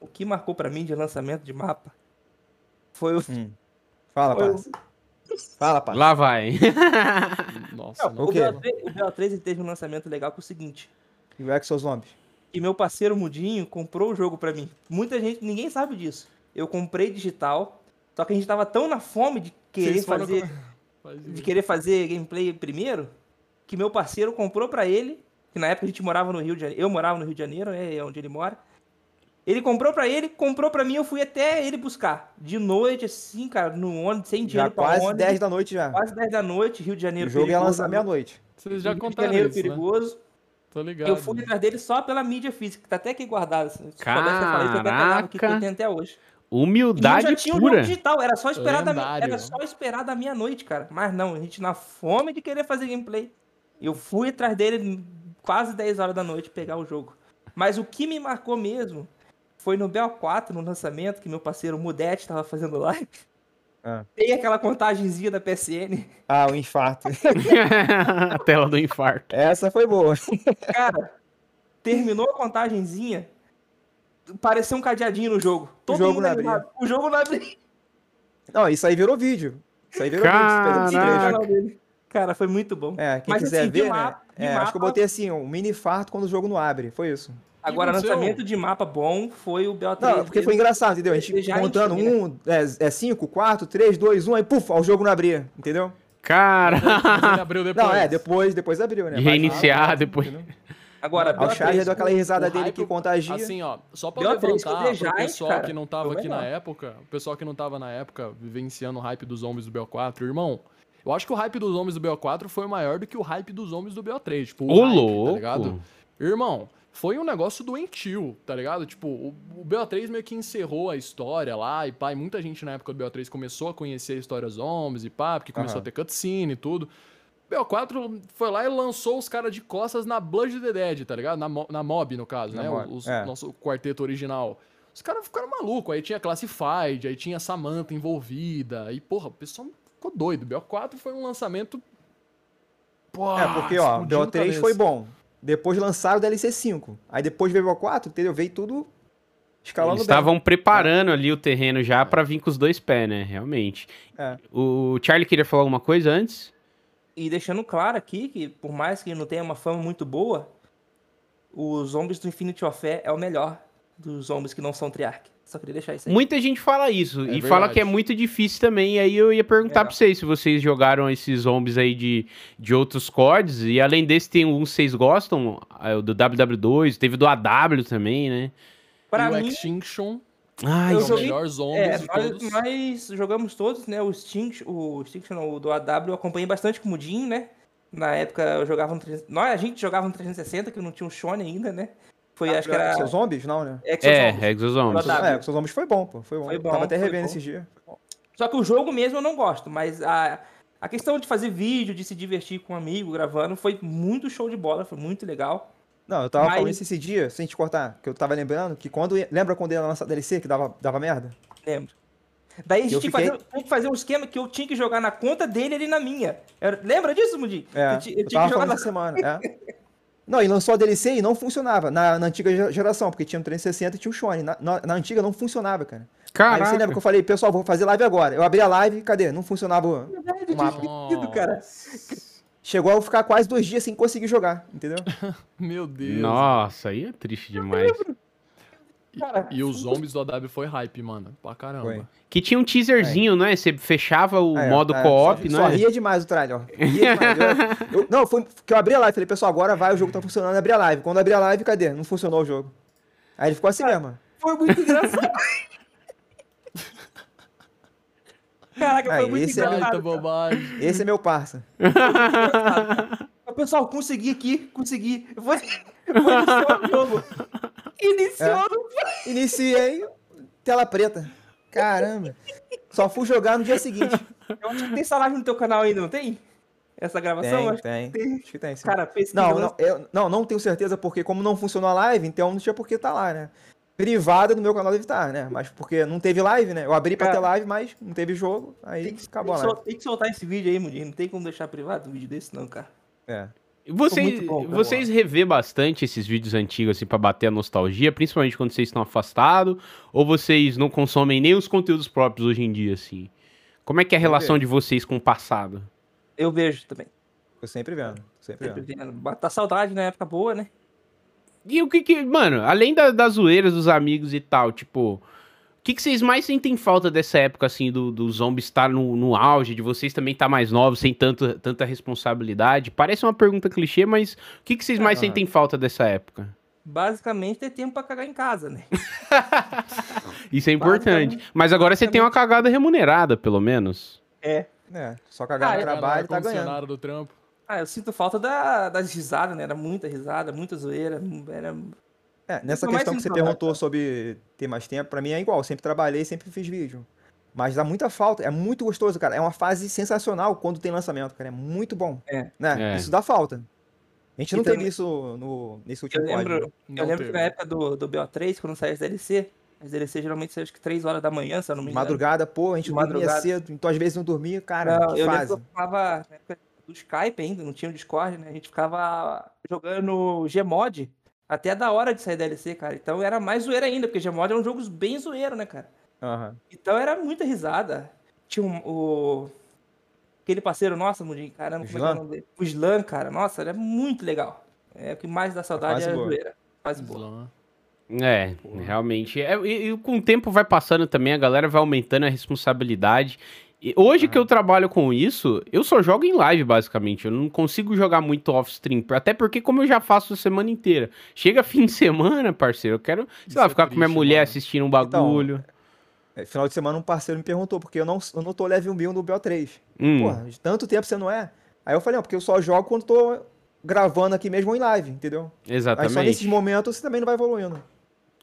C: O que marcou pra mim de lançamento de mapa foi o
D: Hum. Fala,
C: Foi o-
D: parça. Fala, parça.
A: Lá vai.
B: Nossa,
C: Não,
D: o
C: o,
D: quê?
C: BO3, o BO3 ele teve um lançamento legal é o seguinte,
D: E o Exo Zombies.
C: que meu parceiro Mudinho comprou o jogo pra mim. Muita gente, ninguém sabe disso. Eu comprei digital, só que a gente tava tão na fome de querer fazer,
B: com- Faz
C: de querer fazer gameplay primeiro, que meu parceiro comprou pra ele, que na época a gente morava no Rio de Janeiro, eu morava no Rio de Janeiro, né, é onde ele mora. Ele comprou pra ele, comprou pra mim, eu fui até ele buscar. De noite, assim, cara, no ônibus, sem
D: Já
C: dinheiro pra
D: quase
C: ônibus.
D: 10 da noite já.
C: Quase 10 da noite, Rio de
D: O
C: Janeiro
D: jogo ia
C: perigoso,
D: lançar meia-noite.
B: Vocês já
C: Rio de
B: contaram
C: Janeiro
B: isso, né?
C: perigoso.
B: Tô ligado.
C: Eu fui atrás dele só pela mídia física, que tá até aqui guardado. Se soubesse que eu
A: Caraca.
C: tenho até hoje. E
A: Humildade
C: já tinha o
A: pura.
C: jogo digital, era só esperar da,
B: Lendário.
C: era só esperar da meia-noite, cara. Mas não, a gente na fome de querer fazer gameplay. Eu fui atrás dele quase 10 horas da noite pegar o jogo. Mas o que me marcou mesmo foi no BO4, no lançamento, que meu parceiro Mudete tava fazendo live.
D: Ah.
C: Tem aquela contagenzinha da PSN.
D: Ah, o infarto.
A: a tela do infarto.
D: Essa foi boa.
C: Cara, terminou a contagenzinha, pareceu um cadeadinho no jogo. Todo
D: jogo
C: mundo
D: não
C: animado. O jogo não abriu.
D: Não, isso aí virou vídeo. Isso aí virou
A: Caraca.
D: vídeo.
C: O. Cara, foi muito bom.
D: É, quem
C: Mas,
D: quiser
C: assim,
D: ver,
C: mapa-
D: né?
C: de
D: É, acho que eu
C: mapa-
D: botei assim, um mini infarto quando o jogo não abre. Foi isso.
C: Agora, lançamento de mapa bom foi o BO3.
D: Não, porque foi engraçado, entendeu? A gente
C: já
D: contando
C: né?
D: um, é, é cinco, quatro, três, dois, um, aí puf, ó, o jogo não abria, entendeu?
A: Cara.
B: Abriu depois.
D: Não, é, depois, depois abriu, né?
A: Reiniciar depois.
D: entendeu?
C: Agora,
D: o Charles já deu aquela risada
B: o
D: dele
B: hype-
D: que contagia.
B: Assim, ó, só pra levantar
C: o
B: pessoal
C: cara.
B: que não tava aqui na época, o pessoal que não tava na época vivenciando o hype dos zombies do BO4, irmão, eu acho que o hype dos zombies do BO4 foi maior do que o hype dos zombies do BO3, tipo, o
A: Ô,
B: hype,
A: louco.
B: tá ligado? Irmão, foi um negócio doentio, tá ligado? Tipo, o, o BO3 meio que encerrou a história lá e pá, e muita gente na época do BO3 começou a conhecer a história zombies e pá, porque começou
D: Aham.
B: a ter cutscene e tudo. BO4 foi lá e lançou os caras de costas na Blood of the Dead, tá ligado? Na, na Mob, no caso,
D: Na
B: né?
D: Mob,
B: Os,
D: é.
B: Nosso quarteto original. Os caras ficaram malucos. Aí tinha Classified, aí tinha Samantha envolvida. Aí, porra, o pessoal ficou doido. BO4 foi um lançamento. Pô,
D: É, porque, ó, o
B: explodiu a
D: BO3 foi bom. Depois lançaram o DLC 5. Aí depois veio o BO4, entendeu? Veio tudo escalando
A: Eles estavam preparando ali o terreno já pra vir com os dois pés, né? Realmente.
D: É.
A: O Charlie queria falar alguma coisa antes?
C: E deixando claro aqui que, por mais que não tenha uma fama muito boa, os zombies do Infinity Warfare é o melhor dos zombies que não são Triarch. Só queria deixar isso aí.
A: Muita gente fala isso
B: É
A: e fala
B: verdade.
A: que é muito difícil também. E aí eu ia perguntar
C: É.
A: pra vocês se vocês jogaram esses zombies aí de, de outros CODs. E além desse, tem um que vocês gostam, é o do WW2, teve do AW também, né?
C: Pra
B: e o
C: mim,
B: Extinction
A: Ai,
C: Eu
B: é o
C: joguei-
B: melhor zombies
C: é, nós,
B: todos.
C: nós jogamos todos, né? O Extinction, o Extinction o do AW, eu acompanhei bastante com o Mudinho, né? Na época eu jogava no 360. Nós, a gente jogava no 360, que não tinha um Shone ainda, né? Foi, acho que era.
D: Seus zombies? Não, né?
C: Exozombies.
A: é, Exozombies.
D: É, seus zombies foi bom, pô. Foi bom.
C: Foi bom,
D: Tava até revendo esses dias.
C: Só que o jogo mesmo eu não gosto, mas a, a questão de fazer vídeo, de se divertir com um amigo gravando, foi muito show de bola, foi muito legal.
D: Não, eu tava
C: Mas-
D: falando isso esse dia, sem te cortar, que eu tava lembrando que quando. Lembra quando ia lançar DLC que dava, dava merda?
C: Lembro. Daí a gente
D: Eu
C: tinha, que
D: fiquei-
C: fazer, tinha que fazer um esquema que eu tinha que jogar na conta dele e ele na minha. Era- lembra disso, Mudinho?
D: É,
C: eu,
D: eu,
C: eu tinha
D: tava
C: que jogar na
D: semana, é. Não, e lançou a DLC e não funcionava na, na antiga ge- geração, porque tinha um 360 e tinha um Shone. Na, na, na antiga não funcionava, cara. Aí
A: Caraca.
D: você lembra que eu falei, pessoal, vou fazer live agora. Eu abri a live, cadê? Não funcionava o- o mapa.
C: esquecido, cara.
D: Chegou a ficar quase dois dias sem conseguir jogar, entendeu?
B: Meu Deus.
A: Nossa, aí é triste demais.
C: Cara,
B: E os zombies do AW foi hype, mano. Pra caramba.
D: Foi.
A: Que tinha um teaserzinho, não é? Você fechava o
D: É,
A: modo
D: é,
A: co-op, não
D: só
A: é?
D: ria demais o trailer, ó. Ria demais. Eu- eu- não, foi que eu abri a live, falei, pessoal, agora vai, o jogo tá funcionando, abri a live. Quando abri a live, cadê? Não funcionou o jogo. Aí ele ficou assim mesmo.
C: foi muito engraçado. Caraca, foi
D: Aí,
C: muito
D: esse é-
C: engraçado.
B: Baita bobagem.
D: Esse é meu parça.
C: Pessoal, consegui aqui, consegui. Vou, vou iniciar o jogo. Iniciou
D: É.
C: no
D: Iniciei, tela preta. Caramba. Só fui jogar no dia seguinte.
C: Eu acho que tem essa live no teu canal ainda, não tem? Essa gravação?
D: Tem,
C: acho que
D: tem.
C: tem.
D: Acho que tem, sim.
C: Cara.
D: Não, não, eu, não, não tenho certeza, porque como não funcionou a live, então não tinha por que tá lá, né? Privada no meu canal deve estar, né? Mas porque não teve live, né? Eu abri pra
C: Cara.
D: ter live, mas não teve jogo, aí
C: Tem que,
D: acabou
C: tem, que sol- tem que soltar esse vídeo aí, Mudinho. Não tem como deixar privado um vídeo desse, não, cara.
D: É.
A: Vocês,
C: bom,
A: vocês revê bastante esses vídeos antigos, assim, pra bater a nostalgia, principalmente quando vocês estão afastados, ou vocês não consomem nem os conteúdos próprios hoje em dia, assim? Como é que é a relação
D: vejo.
A: de vocês com o passado?
C: Eu vejo também.
D: Tô sempre vendo. Sempre
C: Sempre
D: vendo.
C: vendo. Bata saudade na época boa, né?
A: E o que que, mano, além da, das zoeiras dos amigos e tal, tipo, que que vocês mais sentem falta dessa época, assim, do, do zombies estar no, no auge, de vocês também estar mais novos, sem tanto, tanta responsabilidade? Parece uma pergunta clichê, mas o que que vocês mais
D: Aham.
A: sentem falta dessa época?
C: Basicamente ter tempo pra cagar em casa, né?
A: Isso é importante. Mas agora você tem uma cagada remunerada, pelo menos.
C: É.
D: É, só cagar
C: Ah,
D: no
C: é,
D: trabalho e tá ganhando.
B: do trampo.
C: Ah, eu sinto falta da, das risadas, né? Era muita risada, muita zoeira. Era...
D: É, nessa
C: é
D: questão que você perguntou sobre ter mais tempo, pra mim é igual. Sempre trabalhei, sempre fiz vídeo. Mas dá muita falta. É muito gostoso, cara. É uma fase sensacional quando tem lançamento, cara. É muito bom.
C: É.
D: Né?
A: É.
D: Isso dá falta. A gente não teve
C: também-
D: isso no, nesse
C: Eu
D: último né?
C: lembro,
B: Não
C: eu lembro
B: teve.
C: que na época do, do BO3, quando saía as DLC, as DLC geralmente saíam acho que 3 horas da manhã, se eu não me engano.
D: Madrugada, pô, a gente
C: De
D: dormia
C: madrugada.
D: cedo, então às vezes não dormia, cara,
C: Não,
D: que
C: eu
D: fase.
C: eu ficava na época do Skype ainda, não tinha o Discord, né? A gente ficava jogando Gmod até da hora de sair DLC, cara. Então era mais zoeira ainda, porque Gmod é um jogo bem zoeiro, né, cara?
D: Aham.
C: Então era muita risada. Tinha um- o. Aquele parceiro nosso, Mudinho, caramba,
D: O
C: como é que é o
D: Slan?
C: nome dele? O Slan, cara. Nossa, ele é muito legal. É o que mais dá saudade é a zoeira. Fase boa.
B: Slam.
A: É, realmente. É, e, e com o tempo vai passando também, a galera vai aumentando a responsabilidade. Hoje que eu trabalho com isso, eu só jogo em live, basicamente. Eu não consigo jogar muito off-stream. Até porque, como eu já faço a semana inteira, chega fim de semana, parceiro, eu quero, sei
B: Isso
A: lá,
B: é
A: ficar com minha
B: triste,
A: mulher
B: mano.
A: assistindo um bagulho.
D: É, Final de semana um parceiro me perguntou, porque eu não, eu não tô level 1000 no BO3.
A: Hum,
D: Porra, de tanto tempo você não é? Aí eu falei, porque eu só jogo quando tô gravando aqui mesmo em live, entendeu? Aí só
A: exatamente.
D: nesses momentos você também não vai evoluindo.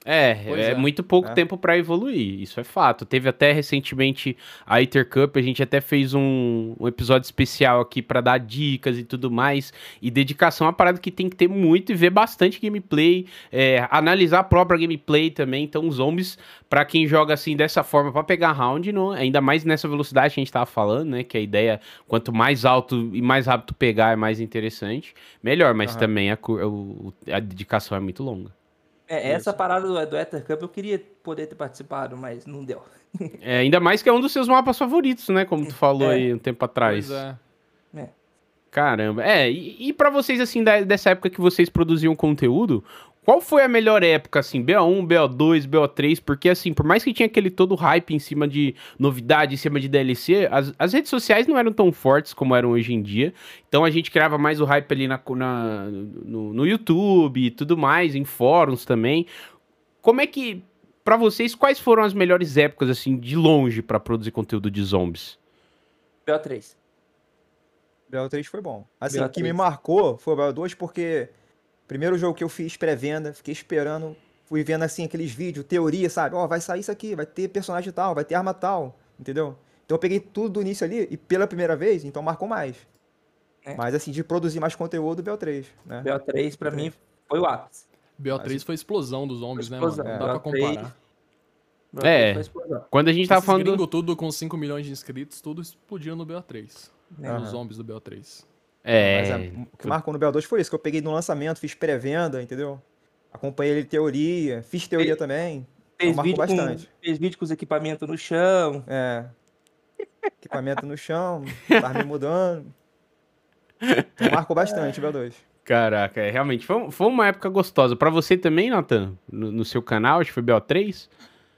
A: É, é,
B: é.
A: muito pouco
D: É.
A: tempo pra evoluir, isso é fato. Teve até recentemente a Iter Cup, a gente até fez um, um episódio especial aqui pra dar dicas e tudo mais. E dedicação é uma parada que tem que ter muito e ver bastante gameplay, é, analisar a própria gameplay também. Então, os zombies, pra quem joga assim dessa forma pra pegar round, não, ainda mais nessa velocidade que a gente tava falando, né? Que a ideia, quanto mais alto e mais rápido pegar, é mais interessante, melhor, mas
D: Aham.
A: também a, a dedicação é muito longa.
C: É, essa parada do, do Ether Cup eu queria poder ter participado, mas não deu.
A: É, ainda mais que é um dos seus mapas favoritos, né? Como tu falou
C: É.
A: aí um tempo atrás.
B: Pois é.
A: Caramba. É, e, e para vocês, assim, da- dessa época que vocês produziam conteúdo, qual foi a melhor época, assim? BO1, BO2, BO3? Porque, assim, por mais que tinha aquele todo hype em cima de novidade, em cima de DLC, as, as redes sociais não eram tão fortes como eram hoje em dia. Então a gente criava mais o hype ali na, na- no, no YouTube e tudo mais, em fóruns também. Como é que, pra vocês, quais foram as melhores épocas, assim, de longe pra produzir conteúdo de zombies?
C: BO3.
D: BO3 foi bom. Assim, o que
C: BO3.
D: me marcou foi o BO2 porque primeiro jogo que eu fiz pré-venda, fiquei esperando, fui vendo assim aqueles vídeos, teoria, sabe? Ó, vai sair isso aqui, vai ter personagem tal, vai ter arma tal, entendeu? Então eu peguei tudo do início ali e pela primeira vez, então marcou mais.
C: É.
D: Mas assim, de produzir mais conteúdo, BO3, né?
C: BO3 pra mim foi o ápice.
B: BO3 foi explosão dos zombies, né,
C: Explosão,
B: mano?
D: é.
B: Não dá pra
C: BO3.
B: comparar.
C: BO3
A: É.
C: foi explosão,
A: Quando a gente tava
B: Esses
A: falando...
B: tudo com 5 milhões de inscritos, tudo explodiu no BO3.
C: né?
D: Aham.
B: Os zombies do BO3.
A: É,
D: Mas é, o que marcou no BO2 foi isso, que eu peguei no lançamento, fiz pré-venda, entendeu? Acompanhei ele teoria, fiz teoria também.
C: Fez,
D: marcou
C: vídeo com,
D: bastante.
C: fez vídeo com os equipamentos no chão.
D: É. Equipamento no chão, tava me mudando. Então marcou bastante o BO2.
A: Caraca, é, realmente, foi, foi uma época gostosa. Pra você também, Nathan? No, no seu canal, acho que foi BO3?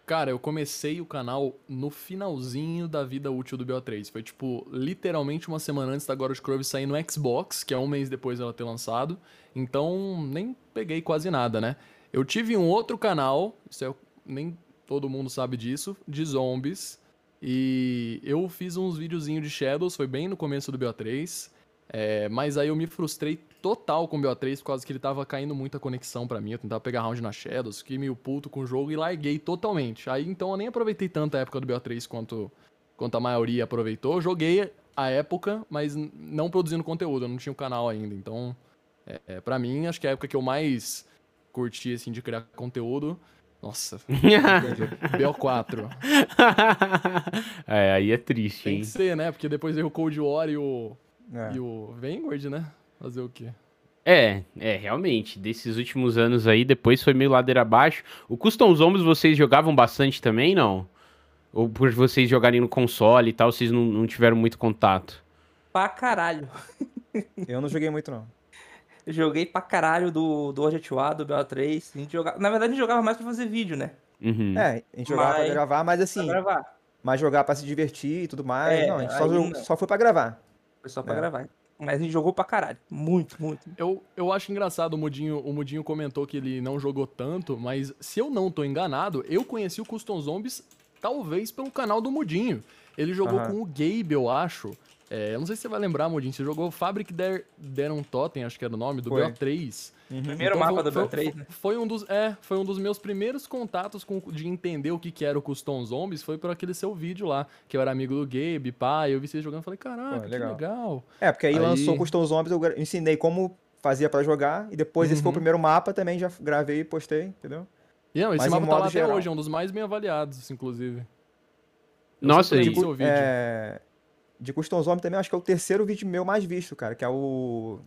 B: Cara, eu comecei o canal no finalzinho da vida útil do BO3. Foi, tipo, literalmente uma semana antes da God Crove sair no Xbox, que é um mês depois dela ter lançado. Então, nem peguei quase nada, né? Eu tive um outro canal, isso é, nem todo mundo sabe disso, de zombies. E eu fiz uns videozinhos de Shadows, foi bem no começo do BO3. É, mas aí eu me frustrei total com o BO3 por causa que ele tava caindo muita conexão pra mim. Eu tentava pegar round na Shadows, fiquei meio puto com o jogo e larguei totalmente. Aí então eu nem aproveitei tanto a época do BO3 quanto, quanto a maioria aproveitou. Joguei a época, mas não produzindo conteúdo, eu não tinha o canal ainda. Então, é, é, pra mim, acho que é a época que eu mais curti assim, de criar conteúdo. Nossa, BO4.
A: é, aí é triste,
B: Tem
A: hein?
B: que ser, né? Porque depois veio o Cold War e o,
D: É.
B: e o Vanguard, né? Fazer o quê?
A: É, é, realmente. Desses últimos anos aí, depois foi meio ladeira abaixo. O Custom Zombies vocês jogavam bastante também, não? Ou por vocês jogarem no console e tal, vocês não, não tiveram muito contato?
C: Pra caralho.
D: Eu não joguei muito, não.
C: Eu joguei pra caralho do, do Orget War, do BO3. A gente jogava... Na verdade, a gente jogava mais pra fazer vídeo, né?
A: Uhum.
D: É, a gente jogava pra
C: Mas-
D: gravar, mas
C: Pra
D: assim,
C: gravar.
D: mas jogar pra se divertir e tudo mais.
C: É,
D: não, a gente só, só foi pra gravar.
C: Foi só pra
D: É.
C: gravar. Mas gente jogou pra caralho. Muito, muito.
B: Eu, eu acho engraçado, o Mudinho, o Mudinho comentou que ele não jogou tanto, mas se eu não tô enganado, eu conheci o Custom Zombies talvez pelo canal do Mudinho. Ele jogou
D: Aham.
B: com o Gabe, eu acho. É, eu não sei se você vai lembrar, Mudinho, você jogou Fabric Der, Deron Totem, acho que era o nome, do
D: Foi.
B: BO3.
C: Primeiro
B: Então,
C: mapa do
B: foi-
C: BO3,
B: foi,
C: né?
B: Foi um dos, é, foi um dos meus primeiros contatos com, de entender o que, que era o Custom Zombies, foi por aquele seu vídeo lá, que eu era amigo do Gabe, pá, eu vi você jogando e falei, caraca,
D: Pô,
B: que
D: legal.
B: legal.
D: É, porque aí,
B: Aí-
D: lançou o Custom Zombies, eu ensinei como fazia pra jogar, e depois esse foi o
B: Uhum.
D: primeiro mapa, também já gravei e postei, entendeu?
B: E não, esse
D: Mas
B: mapa tá lá
D: modo
B: até
D: geral.
B: hoje, é um dos mais bem avaliados, inclusive. Eu
A: Nossa, e-
B: do seu vídeo.
D: É, de Custom Zombie também, acho que é o terceiro vídeo meu mais visto, cara, que é o...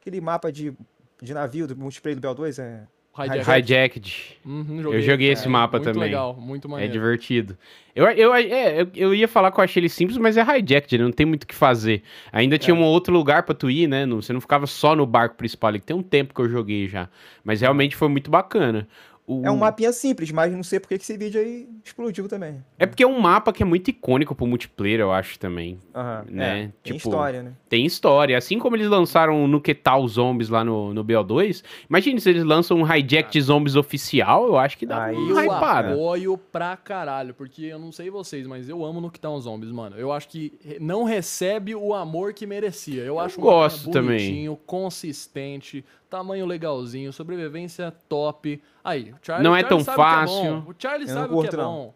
D: Aquele mapa de, de navio do multiplayer do BO2, é...
B: Hijack.
A: Hijacked.
B: Uhum,
A: Eu joguei esse
B: cara.
A: mapa
B: muito
A: também.
B: legal, muito
A: É
B: maneiro.
A: divertido. Eu, eu, é, eu, eu ia falar que eu achei ele simples, mas é hijacked, né? não tem muito o que fazer. Ainda tinha um outro lugar pra tu ir, né? Não- Você não ficava só no barco principal ali, que tem um tempo que eu joguei já. Mas realmente foi muito bacana. O-
D: É um mapinha simples, mas não sei por que esse vídeo aí explodiu também.
A: É porque é um mapa que é muito icônico pro multiplayer, eu acho também.
D: Aham,
A: Né,
D: é, tem
A: tipo,
D: história, né?
A: Tem história. Assim como eles lançaram no Que Tal Zombies lá no, no BO2, imagine se eles lançam um hijack de zombies oficial, eu acho que dá
D: Aí
A: uma
B: Eu
A: hypada.
B: apoio pra caralho, porque eu não sei vocês, mas eu amo no que uns zombies, mano. Eu acho que não recebe o amor que merecia. Eu acho um mapa
A: gosto também.
B: bonitinho, consistente, tamanho legalzinho, sobrevivência top. Aí, o Charlie,
A: Não
B: o
A: é
B: Charlie
A: tão
B: sabe o que é
A: fácil.
B: bom. O Charlie
D: Eu
B: sabe o que é
D: não.
B: bom.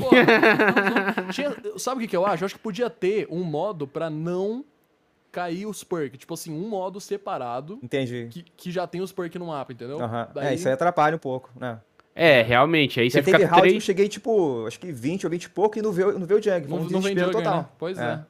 B: Pô, não- não- tinha- sabe o que, que eu acho? Eu acho que podia ter um modo pra não cair os perks. Tipo assim, um modo separado
D: Entendi.
B: que, que já tem os perks no mapa, entendeu?
D: Aham.
B: Daí-
D: É, isso aí atrapalha um pouco, né?
A: É, realmente. Aí você
D: teve
A: fica
D: round que eu
A: três.
D: cheguei, tipo, acho que 20 ou 20 e pouco e não veio, não veio o. Foi
B: Não, não vem
D: total.
B: né? Pois é.
A: É,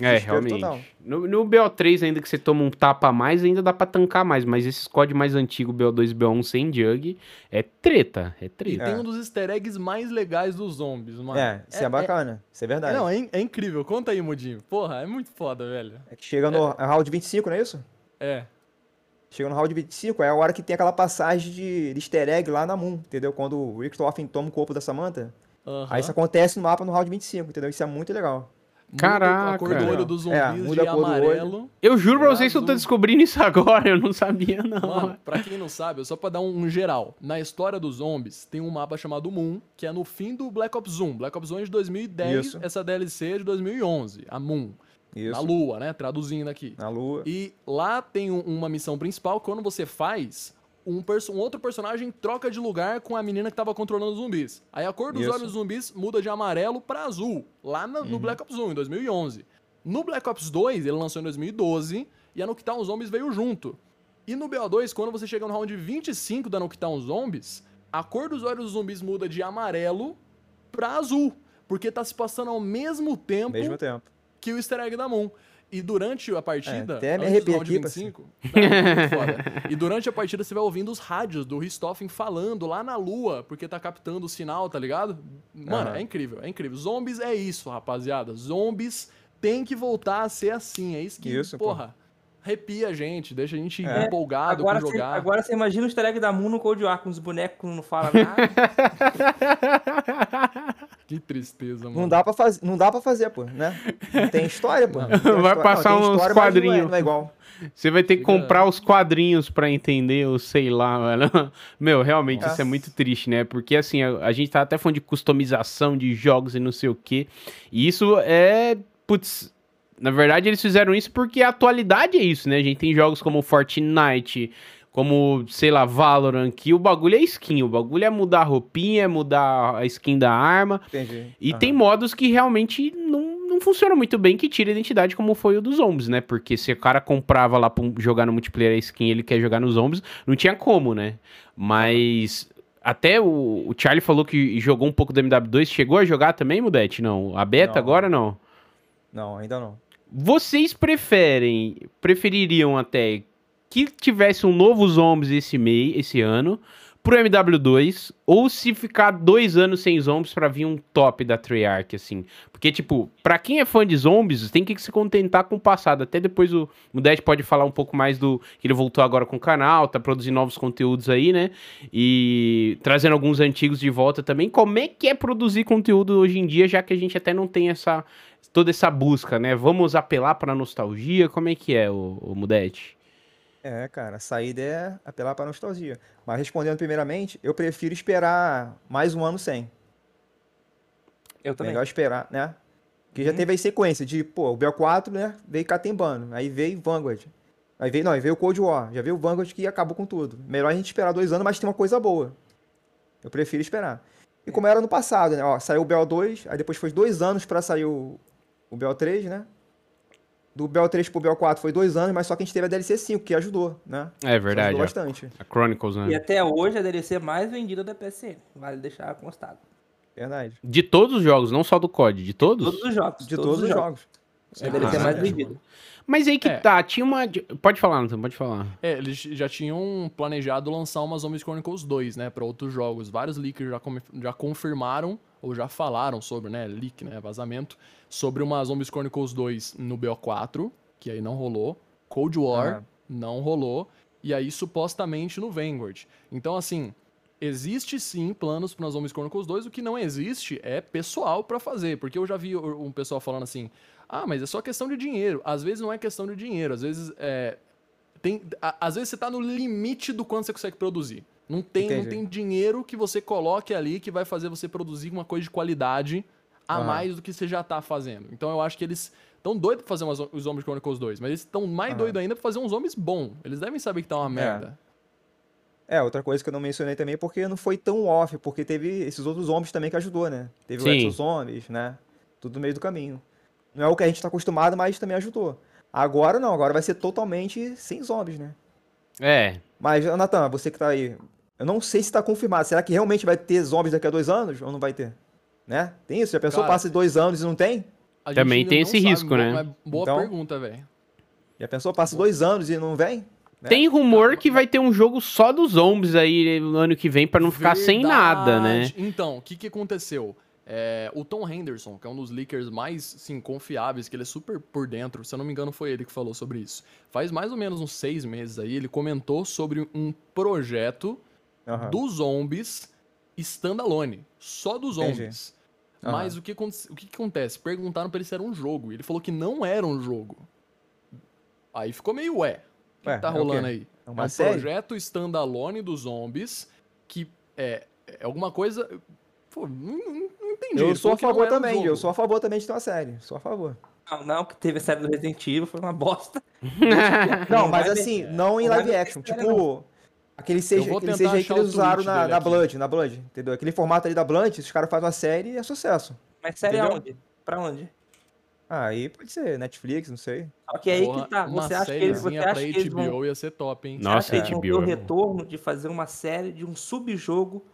D: Desespero
A: realmente.
D: total.
A: No, no BO3, ainda que você toma um tapa a mais, ainda dá pra tancar mais. Mas esses códigos mais antigos, BO2 e BO1 sem jug, é treta. É
B: E
A: treta.
B: tem um dos easter eggs mais legais dos zombies, mano.
D: É, isso é, bacana. Isso é verdade.
B: Não, é, in- é incrível. Conta aí, Mudinho. Porra, é muito foda, velho.
D: É que chega no round 25, não é isso?
B: É.
D: Chega no round 25, é a hora que tem aquela passagem de, de easter egg lá na Moon, entendeu? Quando o Richtofen toma o corpo da Samantha.
B: aham.
D: Aí isso acontece no mapa no round 25, entendeu? Isso é muito legal.
B: Muda a
A: Caraca.
B: cor do olho dos zumbis
D: É, muda
B: de
D: a cor do olho.
B: amarelo.
A: Eu juro pra vocês que eu tô
B: Azul.
A: descobrindo isso agora. Eu não sabia, não.
B: Mano, pra quem não sabe, só pra dar um, um geral. Na história dos zombies, tem um mapa chamado Moon, que é no fim do Black Ops 1. Black Ops 1 é de 2010,
D: Isso.
B: essa DLC é de 2011. A Moon.
D: Isso.
B: Na Lua, né? Traduzindo aqui.
D: Na lua.
B: E lá tem um- uma missão principal, que quando você faz, um, um outro personagem troca de lugar com a menina que tava controlando os zumbis. Aí a cor dos
D: Isso.
B: olhos dos zumbis muda de amarelo pra azul, lá na- no Black Ops 1, em 2011. No Black Ops 2, ele lançou em 2012, e a Nuketown Zombies veio junto. E no BO2, quando você chega no round 25 da Nuketown Zombies, a cor dos olhos dos zumbis muda de amarelo pra azul. Porque tá se passando ao mesmo tempo
D: Ao mesmo tempo.
B: que o easter egg da Moon. E durante a partida.
D: É, até me arrepiei aqui,
B: 25, Não, é muito foda. E durante a partida você vai ouvindo os rádios do Richthofen falando lá na lua, porque tá captando o sinal, tá ligado? Mano,
D: Aham.
B: é incrível, é incrível. Zombies é isso, rapaziada. Zombies tem que voltar a ser assim. É isso que,
D: Isso, pô.
B: Arrepia a gente, deixa a gente
D: É.
B: empolgado
C: Agora
B: com jogar.
C: agora você imagina o easter egg da Moon no Cold War, com os bonecos que não falam nada.
B: Que tristeza, mano.
D: Não dá, pra faz... não dá pra fazer, pô, né? Não tem história, pô. Não tem
A: Vai
D: história.
A: passar
D: tem
A: uns
D: história, mas não é-
A: quadrinhos.
D: Não é, igual.
A: Você vai ter que comprar os quadrinhos pra entender, ou sei lá, velho. Meu, realmente, isso é
D: Nossa.
A: muito triste, né? Porque, assim, a, a gente tá até falando de customização de jogos e não sei o quê. E isso é. Putz. Na verdade, eles fizeram isso porque a atualidade é isso, né? A gente tem jogos como Fortnite, como, sei lá, Valorant, que o bagulho é skin. O bagulho é mudar a roupinha, é mudar a skin da arma.
D: Entendi.
A: E
D: Aham.
A: tem modos que realmente não, não funcionam muito bem, que tira a identidade, como foi o dos zombies, né? Porque se o cara comprava lá pra jogar no multiplayer a skin e ele quer jogar nos zombies, não tinha como, né? Mas até o, o Charlie falou que jogou um pouco do MW2. Chegou a jogar também, Mudete? Não. A beta
D: Não.
A: agora não.
D: Não, ainda não.
A: Vocês preferem, prefeririam até que tivesse um novo Zombies esse mês, esse ano, pro MW2, ou se ficar dois anos sem Zombies pra vir um top da Treyarch, assim? Porque, tipo, pra quem é fã de Zombies, tem que se contentar com o passado. Até depois o Mudete pode falar um pouco mais do... que ele voltou agora com o canal, tá produzindo novos conteúdos aí, né? E trazendo alguns antigos de volta também. Como é que é produzir conteúdo hoje em dia, já que a gente até não tem essa toda essa busca, né? Vamos apelar pra nostalgia? Como é que é, o, o Mudete?
D: É, cara, a saída é apelar pra nostalgia. Mas respondendo primeiramente, eu prefiro esperar mais um ano sem.
C: Eu também.
D: Melhor esperar, né? Porque
B: Uhum.
D: já teve aí sequência de, pô, o BO4, né? Veio catembando. Aí veio Vanguard. Aí veio, não, aí veio o Cold War. Já veio o Vanguard que acabou com tudo. Melhor a gente esperar dois anos, mas tem uma coisa boa. Eu prefiro esperar. E como era no passado, né? Ó, saiu o BO2, aí depois foi dois anos pra sair o, o BO3, né? Do BO3 pro BO4 foi dois anos, mas só que a gente teve a DLC 5, que ajudou, né?
A: É verdade,
D: Ajudou
A: a,
D: bastante.
A: a Chronicles,
C: E
A: né?
C: até hoje a DLC mais vendida da PSN. Vale deixar constado.
D: Verdade.
A: De todos os jogos, não só do COD, de todos?
C: Todos os jogos.
D: De todos, os jogos.
C: É a DLC
A: Ah,
C: mais
A: é.
C: vendida.
A: Mas aí que
B: É.
A: tá, tinha uma... Pode falar, Nathan, pode falar.
B: É, eles já tinham planejado lançar uma Zombies Chronicles 2, né, pra outros jogos. Vários leakers já, come- já confirmaram, ou já falaram sobre, né, leak, né, vazamento, sobre uma Zombies Chronicles 2 no BO4, que aí não rolou. Cold War,
D: Ah.
B: não rolou. E aí, supostamente, no Vanguard. Então, assim, existe sim planos para Zombies Chronicles 2, o que não existe é pessoal pra fazer. Porque eu já vi um pessoal falando assim, ah, mas é só questão de dinheiro. Às vezes não é questão de dinheiro, às vezes é, tem, a- às vezes você tá no limite do quanto você consegue produzir. Não tem, não tem dinheiro que você coloque ali que vai fazer você produzir uma coisa de qualidade a mais do que você já tá fazendo. Então eu acho que eles estão doidos pra fazer umas, os Zombies Chronicles 2, mas eles estão mais doidos ainda pra fazer uns zombies bom. Eles devem saber que tá uma merda.
D: É, outra coisa que eu não mencionei também, porque não foi tão off, porque teve esses outros zombies também que ajudou, né? Teve
A: Sim.
D: o Exo Zombies, né? Tudo no meio do caminho. Não é o que a gente tá acostumado, mas também ajudou. Agora não, agora vai ser totalmente sem zombies, né?
A: É,
D: Mas, Natan, você que tá aí, eu não sei se tá confirmado. Será que realmente vai ter zombies daqui a dois anos ou não vai ter? Né? Tem isso? Já pensou?
B: Cara,
D: Passa dois anos e não tem?
A: Também tem esse
B: sabe,
A: risco, né?
B: mas Boa
D: Então-
B: pergunta, velho.
D: Já pensou? Passa dois anos e não vem? né?
A: Tem rumor que vai ter um jogo só dos zombies aí no ano que vem pra não ficar sem nada, né?
B: Verdade. Então, o que, que aconteceu? É, o Tom Henderson, que é um dos leakers mais sim, confiáveis, que ele é super por dentro, se eu não me engano, foi ele que falou sobre isso. Faz mais ou menos uns seis meses aí, ele comentou sobre um projeto
D: Aham.
B: dos zombies standalone. Só dos zombies.
D: Aham.
B: Mas o que, o que, que acontece? Perguntaram pra ele se era um jogo. E ele falou que não era um jogo. Aí ficou meio ué. O que,
D: Ué,
B: que tá
D: é
B: rolando aí?
D: É uma
B: um
D: série?
B: projeto standalone dos zombies que é, é alguma coisa. Pô, não, não- não entendi.
D: Eu sou a favor
B: era um
D: também, eu sou a favor também de ter uma série. Sou a favor.
C: Não, não, que teve a série do Resident Evil, foi uma bosta.
D: Não, mas assim, não em
C: não vai
D: live action. Tipo, aquele CG,
B: vou
D: aquele CGI que eles usaram na, na. Blood, na Blood, entendeu? Aquele formato ali da Blood, os caras fazem uma série e é sucesso.
C: Mas série
D: Entendeu?
C: aonde? Pra onde?
D: Ah, aí pode ser Netflix, não sei.
C: Só que aí
B: Porra,
C: que tá.
B: uma
C: Você acha que eles, você acha
B: pra
C: que eles
B: HBO
C: vão,
B: ia ser top, hein?
A: Nossa,
C: você acha que eles vão ter o
A: HBO.
C: retorno de fazer uma série de um subjogo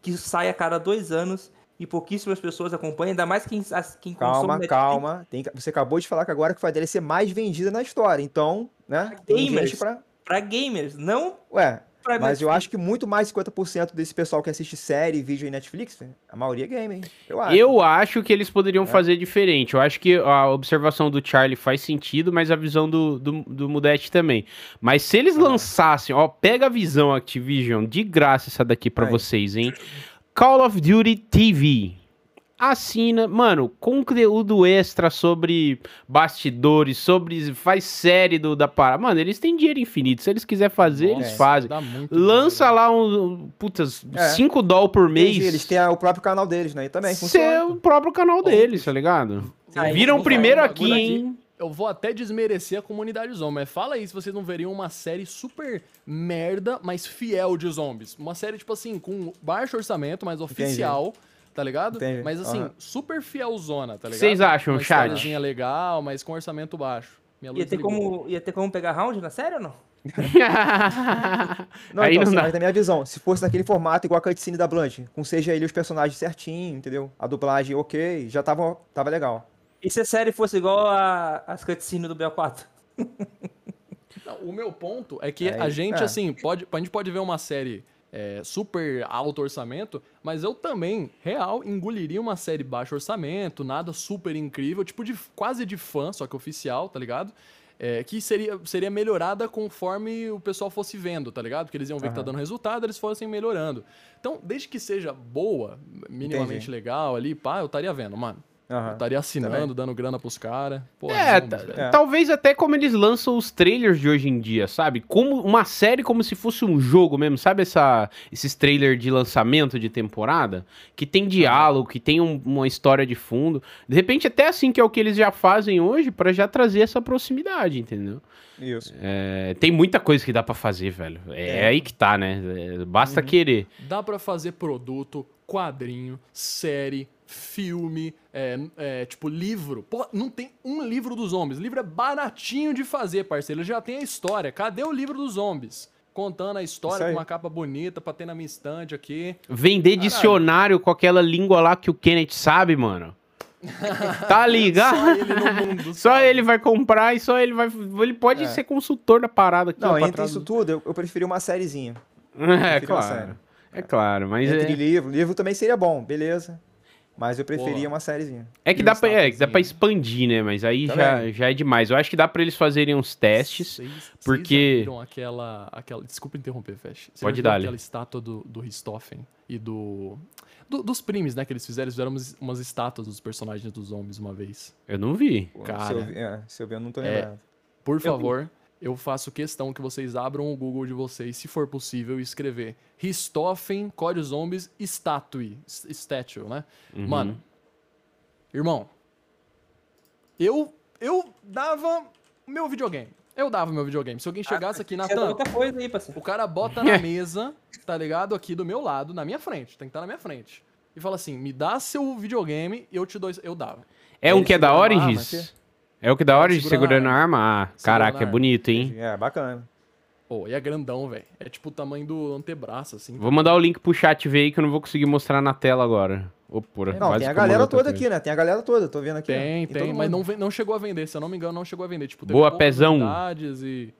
C: que sai a cada dois anos e pouquíssimas pessoas acompanham, ainda mais quem, as- quem consome
D: Calma,
C: Netflix.
D: calma. Tem que- você acabou de falar que agora que a DLC mais vendida na história. Então, né?
C: Gamers.
D: pra...
C: Pra gamers, não
D: Ué,
C: pra
D: mas eu acho que muito mais de 50% desse pessoal que assiste série e vídeo em Netflix, a maioria é game, hein? Eu acho.
A: Eu acho que eles poderiam fazer diferente. Eu acho que a observação do Charlie faz sentido, mas a visão do, do, do Mudete também. Mas se eles lançassem, ó, pega a visão Activision, de graça essa daqui pra
D: Aí.
A: vocês, hein? Call of Duty TV. Assina, mano, conteúdo extra sobre bastidores, sobre. Faz série do, da parada. Mano, eles têm dinheiro infinito. Se eles quiserem fazer, eles
B: Nossa,
A: fazem.
B: dá muito
A: Lança
B: dinheiro.
A: lá um. Putas,
D: É.
A: 5 dólares por mês.
D: Entendi, Eles têm o próprio canal deles, né? E também
A: Ser
D: funciona.
A: o próprio canal deles, tá ligado?
C: Aí,
A: Viram primeiro aqui,
B: bagulho
A: hein?
B: Eu vou até desmerecer a comunidade zombie, mas fala aí se vocês não veriam uma série super merda, mas fiel de zombies. Uma série, tipo assim, com baixo orçamento, mas oficial, tá ligado?
D: Entendi.
B: Mas assim,
D: Aham.
B: super fielzona, tá ligado?
A: Vocês acham,
B: uma
A: chat?
B: historiazinha legal, mas com orçamento baixo. Minha
C: Ia ter, como, ia ter como pegar round na série ou não?
D: Não,
A: Aí
D: então,
A: não
D: assim,
A: dá.
D: mas na minha visão, se fosse naquele formato igual a cutscene da Blunt, com seja ele os personagens certinho, entendeu? A dublagem ok, já tava, tava legal.
C: E se a série fosse igual a- as cutscenes do BO4?
B: Não, o meu ponto é que
D: É,
B: a gente,
D: é.
B: assim, pode, a gente pode ver uma série é, super alto orçamento, mas eu também, real, engoliria uma série baixo orçamento, nada super incrível, tipo de quase de fã, só que oficial, tá ligado? É, que seria, seria melhorada conforme o pessoal fosse vendo, tá ligado? Porque eles iam ver que tá dando resultado, eles fossem melhorando. Então, desde que seja boa, minimamente
D: Entendi.
B: legal ali, pá, eu estaria vendo, mano. Eu
D: Aham.
B: estaria assinando,
D: Também.
B: dando grana pros caras.
A: É, tá-
D: É.
A: talvez até como eles lançam os trailers de hoje em dia, sabe? Como uma série como se fosse um jogo mesmo, sabe essa, esses trailers de lançamento de temporada? Que tem diálogo, que tem um- uma história de fundo. De repente até assim que é o que eles já fazem hoje pra já trazer essa proximidade, entendeu?
D: Isso.
A: É, tem muita coisa que dá pra fazer, velho. É, aí que tá, né? É, basta querer.
B: Dá pra fazer produto, quadrinho, série, filme, é, é, tipo livro. Pô, não tem um livro dos zombies. Livro é baratinho de fazer, parceiro. Ele já tem a história. Cadê o livro dos zombies? Contando a história com uma capa bonita pra ter na minha estante aqui.
A: Vender dicionário com aquela língua lá que o Kenneth sabe, mano. Tá ligado?
B: Só ele no mundo.
A: Só ele vai comprar e só ele vai. Ele pode
D: É.
A: ser consultor da parada aqui.
D: Não, entre
A: trás
D: isso
A: do-
D: tudo, eu, eu preferi uma sériezinha.
A: É, claro.
D: série.
A: É claro, mas
D: Entre
A: é,
D: livro, livro também seria bom, beleza. Mas eu preferia
B: Boa.
D: uma sériezinha.
A: é que
B: e
A: dá pra, é, que dá pra expandir, né? Mas aí já,
D: Também.
A: já é demais. Eu acho que dá pra eles fazerem uns testes.
B: Vocês- vocês
A: porque-
B: já viram aquela, aquela. Desculpa interromper, Fesh.
A: Pode
B: já
A: dar-lhe.
B: aquela estátua do, do Richthofen e do, do- Dos primes, né? Que eles fizeram. Eles fizeram umas, umas estátuas dos personagens dos zombies uma vez.
A: Eu não vi.
D: Pô,
B: Cara.
D: Se eu, vi- é, se eu ver, eu não tô
B: É.
D: lembrando.
B: Por
C: vi.
B: favor, eu faço questão que vocês abram o Google de vocês, se for possível, e escrever Richthofen, Core Zombies, Statue. Statue, né?
A: Uhum.
B: Mano, irmão, eu, eu dava meu videogame. Eu dava meu videogame. Se alguém chegasse aqui,
C: Você dá
B: Natan,
C: outra coisa aí, parceiro.
B: o cara bota na mesa, tá ligado? Aqui do meu lado, na minha frente. Tem que estar na minha frente. E fala assim: me dá seu videogame, eu te dou. isso." Eu dava.
A: É um que é da Origins? É o que da Origins
B: segurando
A: segurando
B: a
A: a arma? Ah, caraca, é bonito, hein?
D: É, bacana.
B: Pô, e é grandão, velho. É tipo o tamanho do antebraço, assim.
A: Vou mandar o link pro chat ver aí que eu não vou conseguir mostrar na tela agora. Ô, porra,
D: Não, tem a galera toda aqui, né? Tem a galera toda, tô vendo aqui.
B: Tem,
D: todo
B: tem, mas não, não chegou a vender, se eu não me engano, não chegou a vender. Tipo,
A: Boa, pezão.
B: E,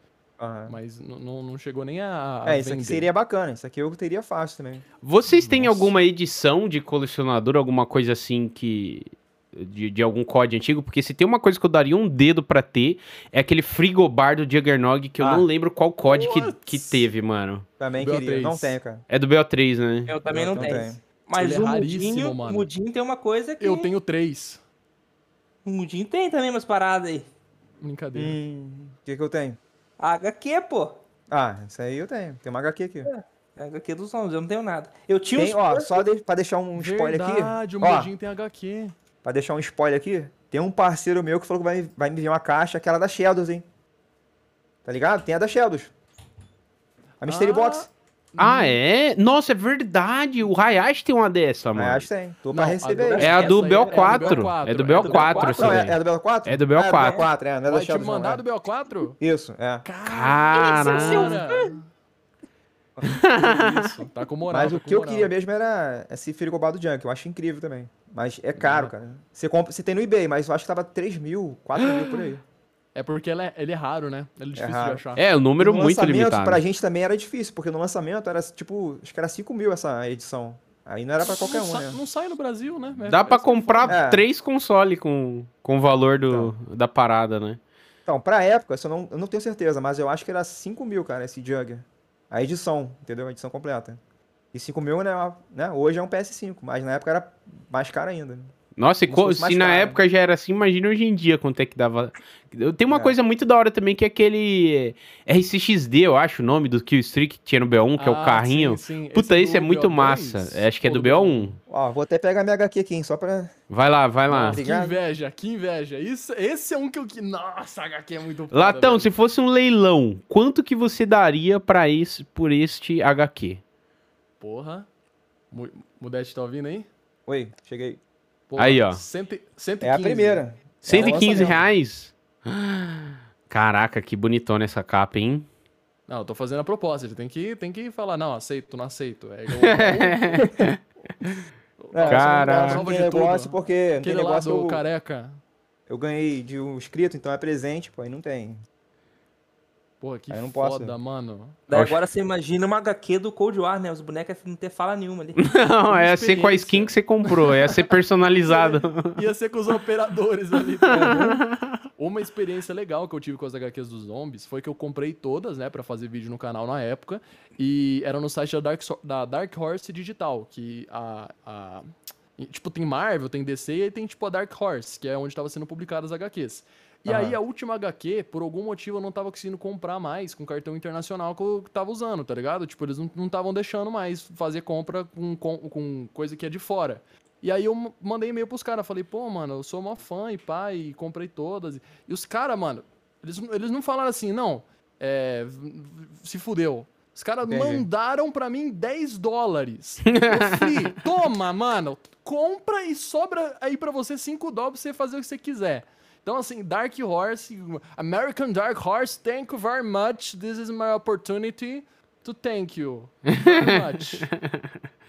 B: mas não, não, chegou nem a,
D: É, isso aqui seria bacana. Isso aqui eu teria fácil também.
A: Vocês têm alguma edição de colecionador, alguma coisa assim que. De, de algum código antigo? Porque se tem uma coisa que eu daria um dedo pra ter, é aquele frigobar do Juggernog, que eu
D: Ah.
A: não lembro qual código que, que teve, mano.
D: Também
B: BO3.
D: queria. Não tenho, cara.
A: É do BO3, né?
C: Eu também não,
D: Não
C: tenho.
D: tenho.
C: Mas
B: Ele é
C: o
B: raríssimo,
C: Mudinho,
B: mano.
C: o Mudinho tem uma coisa que...
B: Eu tenho três.
C: O Mudinho tem também umas paradas aí.
B: Brincadeira.
D: Hum, o que que eu tenho?
C: HQ, pô.
D: Ah, isso aí eu tenho. Tem uma HQ aqui.
C: HQ dos homens, eu não tenho nada. Eu tinha
D: Tem,
C: uns...
D: ó, só de, pra deixar um spoiler
B: Verdade,
D: aqui.
B: o
D: Ó,
B: Modinho tem HQ.
D: Pra deixar um spoiler aqui. Tem um parceiro meu que falou que vai, vai me enviar uma caixa, aquela da Shadows, hein? Tá ligado? Tem a da Shadows. A Mystery
B: Ah,
D: Box.
A: Ah, é? Nossa, é verdade. O Hayashi tem uma dessa, mano.
D: que tem. Tô
B: Não,
D: pra
B: a
D: receber
B: do-
D: aí.
A: É a do
B: Essa aí é- é do
A: BO4. É do
B: BO4,
A: BO4, essa
D: Não, é, é do BO4?
A: É do
D: Ah,
A: BO4.
D: é, é, não é da
B: te
D: Shadows, não,
B: mandar
D: é.
B: do BO4?
D: Isso, é.
A: Caralho.
B: Isso, tá com moral.
D: Mas
B: tá
D: o que eu
B: moral.
D: queria mesmo era esse frigobar do Junk. Eu acho incrível também. Mas é caro, cara. Você compra, você tem no eBay, mas eu acho que tava 3 mil, 4 mil por aí.
B: É porque ele é, ele é raro, né? Ele é difícil
D: raro.
B: de achar.
A: É, o número
D: no
A: muito
D: lançamento,
A: limitado.
D: pra gente também era difícil, porque no lançamento era tipo, acho que era 5 mil essa edição. Aí não era pra qualquer
B: não,
D: um,
B: sa-
D: né?
B: não sai no Brasil, né? É-
A: Dá pra
B: é
A: comprar
B: foda.
D: É.
A: três consoles com, com o valor do, da parada, né?
D: Então, pra época, isso eu não, eu não tenho certeza, mas eu acho que era 5 mil, cara, esse Jugger. A edição, entendeu? A edição completa. E 5 mil, né, né, hoje é um PS5, mas na época era mais caro ainda.
A: Nossa, e
D: se
A: na
D: caro.
A: época já era assim, imagina hoje em dia quanto é que dava. Eu tenho uma
D: É.
A: coisa muito da hora também, que é aquele é, RCXD, eu acho o nome do Killstreak que tinha no B1, que é o
B: Ah,
A: carrinho.
B: sim, sim.
A: Puta,
B: Esse
A: esse é
B: do
A: muito
B: BO2?
A: massa. É, acho que é
B: Ou
A: do BO1.
D: Ó, vou até pegar minha HQ aqui, hein, só pra...
A: Vai lá, vai lá.
B: Nossa, que
D: Obrigado.
B: inveja, que inveja. Isso, esse é um que eu... que- Nossa, HQ é muito
A: Latão, se fosse um leilão, quanto que você daria pra esse, por este HQ?
B: Porra. Mu- Mudete, tá ouvindo aí?
D: Oi, cheguei.
B: Porra,
A: Aí, ó.
B: cento e- 115.
D: É a primeira.
A: 115
D: lançamento.
A: reais? Caraca, que bonitona essa capa, hein?
B: Não, eu tô fazendo a proposta. Ele tem que, tem que falar, não, aceito, não aceito. É igual
D: É,
A: Caraca.
D: Não tem
B: tudo.
D: negócio porque... Não tem
B: aquele lá
D: negócio
B: do
D: eu,
B: careca.
D: eu ganhei de um inscrito, então é presente, pô, aí não tem.
B: Porra, que
D: eu não posso.
B: foda, mano.
C: Daí agora você imagina uma HQ do Cold War, né? Os bonecos não ter fala nenhuma ali.
A: Não, é ser com a skin que você comprou, é ser personalizado.
B: Ia ser com os operadores ali. tá? Uma experiência legal que eu tive com as HQs dos zombies foi que eu comprei todas, né, pra fazer vídeo no canal na época. E era no site da Dark, So- da Dark Horse Digital, que a, a- Tipo, tem Marvel, tem DC e aí tem tipo a Dark Horse, que é onde tava sendo publicadas as HQs. E aí
D: Aham.
B: a última HQ, por algum motivo, eu não tava conseguindo comprar mais com cartão internacional que eu tava usando, tá ligado? Tipo, eles não estavam deixando mais fazer compra com, com, com coisa que é de fora. E aí eu mandei e-mail pros caras, falei, pô, mano, eu sou uma fã e pá, e comprei todas. E os caras, mano, eles, eles não falaram assim, não, é, se fudeu. Os caras mandaram pra mim 10 dólares. Eu falei, toma, mano, compra e sobra aí pra você 5 dólares pra você fazer o que você quiser. Então, assim, Dark Horse, American Dark Horse, thank you very much. This is my opportunity to thank you very much.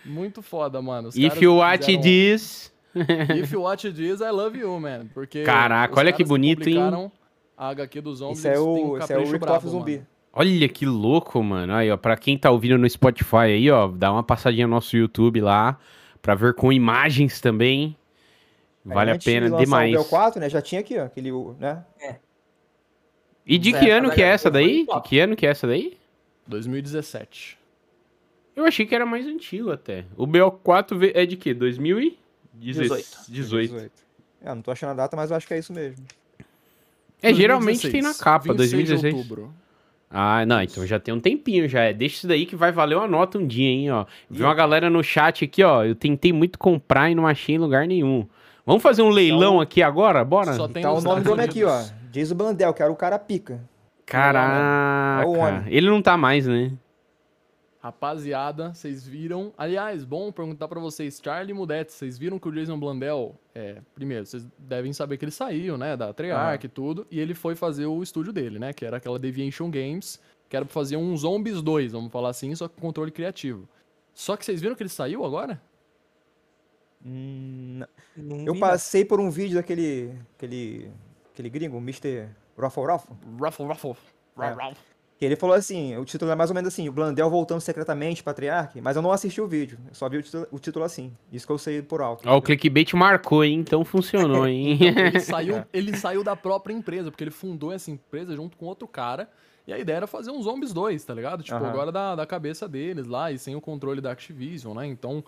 B: Muito foda, mano. Os
A: If you watch
B: fizeram-
A: this.
B: If you watch this, I love you, man. Porque
A: Caraca, olha que bonito, hein?
B: publicaram A HQ dos zombies,
D: Isso é
B: têm um
D: o, isso é o of Zumbi.
B: mano.
A: Olha que louco, mano. Aí, ó, pra quem tá ouvindo no Spotify aí, ó, dá uma passadinha no nosso YouTube lá, pra ver com imagens também. Vale a
D: de
A: pena
D: lançar
A: demais.
D: O BO4, né, já tinha aqui, ó, aquele, né?
A: E de
C: Essa
A: que ano que é essa daí?
C: top.
A: Que ano que é essa daí?
B: 2017.
A: Eu achei que era mais antigo até. O BO4 ve- é de quê? 2018. 18.
D: É, não tô achando a data, mas eu acho que é isso mesmo.
A: É, geralmente tem na
B: 2016,
A: capa,
B: 26 de
A: 2016.
B: outubro.
A: Ah, não, então já tem um tempinho já. É, deixa isso daí que vai valer uma nota um dia, hein, ó. Vi uma galera no chat aqui, ó. Eu tentei muito comprar e não achei em lugar nenhum. Vamos fazer um leilão aqui agora? Bora?
B: Só tem
D: tá o nome homem aqui, ó. Jason Blandel, que era o cara pica.
A: Caraca.
D: É o homem.
A: Ele não tá mais, né?
B: Rapaziada, vocês viram? Aliás, bom perguntar pra vocês, Charlie Mudete, vocês viram que o Jason Blandel, é, primeiro, vocês devem saber que ele saiu, né, da Treyarch e tudo, e ele foi fazer o estúdio dele, né, que era aquela Deviation Games, que era pra fazer um Zombies 2, vamos falar assim, só com controle criativo. Só que vocês viram que ele saiu agora?
D: Hum,
C: Não
D: eu
C: vi,
D: passei por um vídeo daquele. aquele. aquele gringo, Mr. Ruffle Ruffle.
B: Ruffle, ruffle.
D: É.
B: Ruffle.
D: Que ele falou assim, o título é mais ou menos assim, o Blandel voltando secretamente, patriarca, mas eu não assisti o vídeo, eu só vi o título, o título assim. Isso que eu sei por alto.
A: Ó, o clickbait marcou, hein? Então funcionou, hein?
B: Ele saiu, ele saiu da própria empresa, porque ele fundou essa empresa junto com outro cara. E a ideia era fazer um Zombies 2, tá ligado? Tipo, agora da, da cabeça deles lá e sem o controle da Activision, né? Então,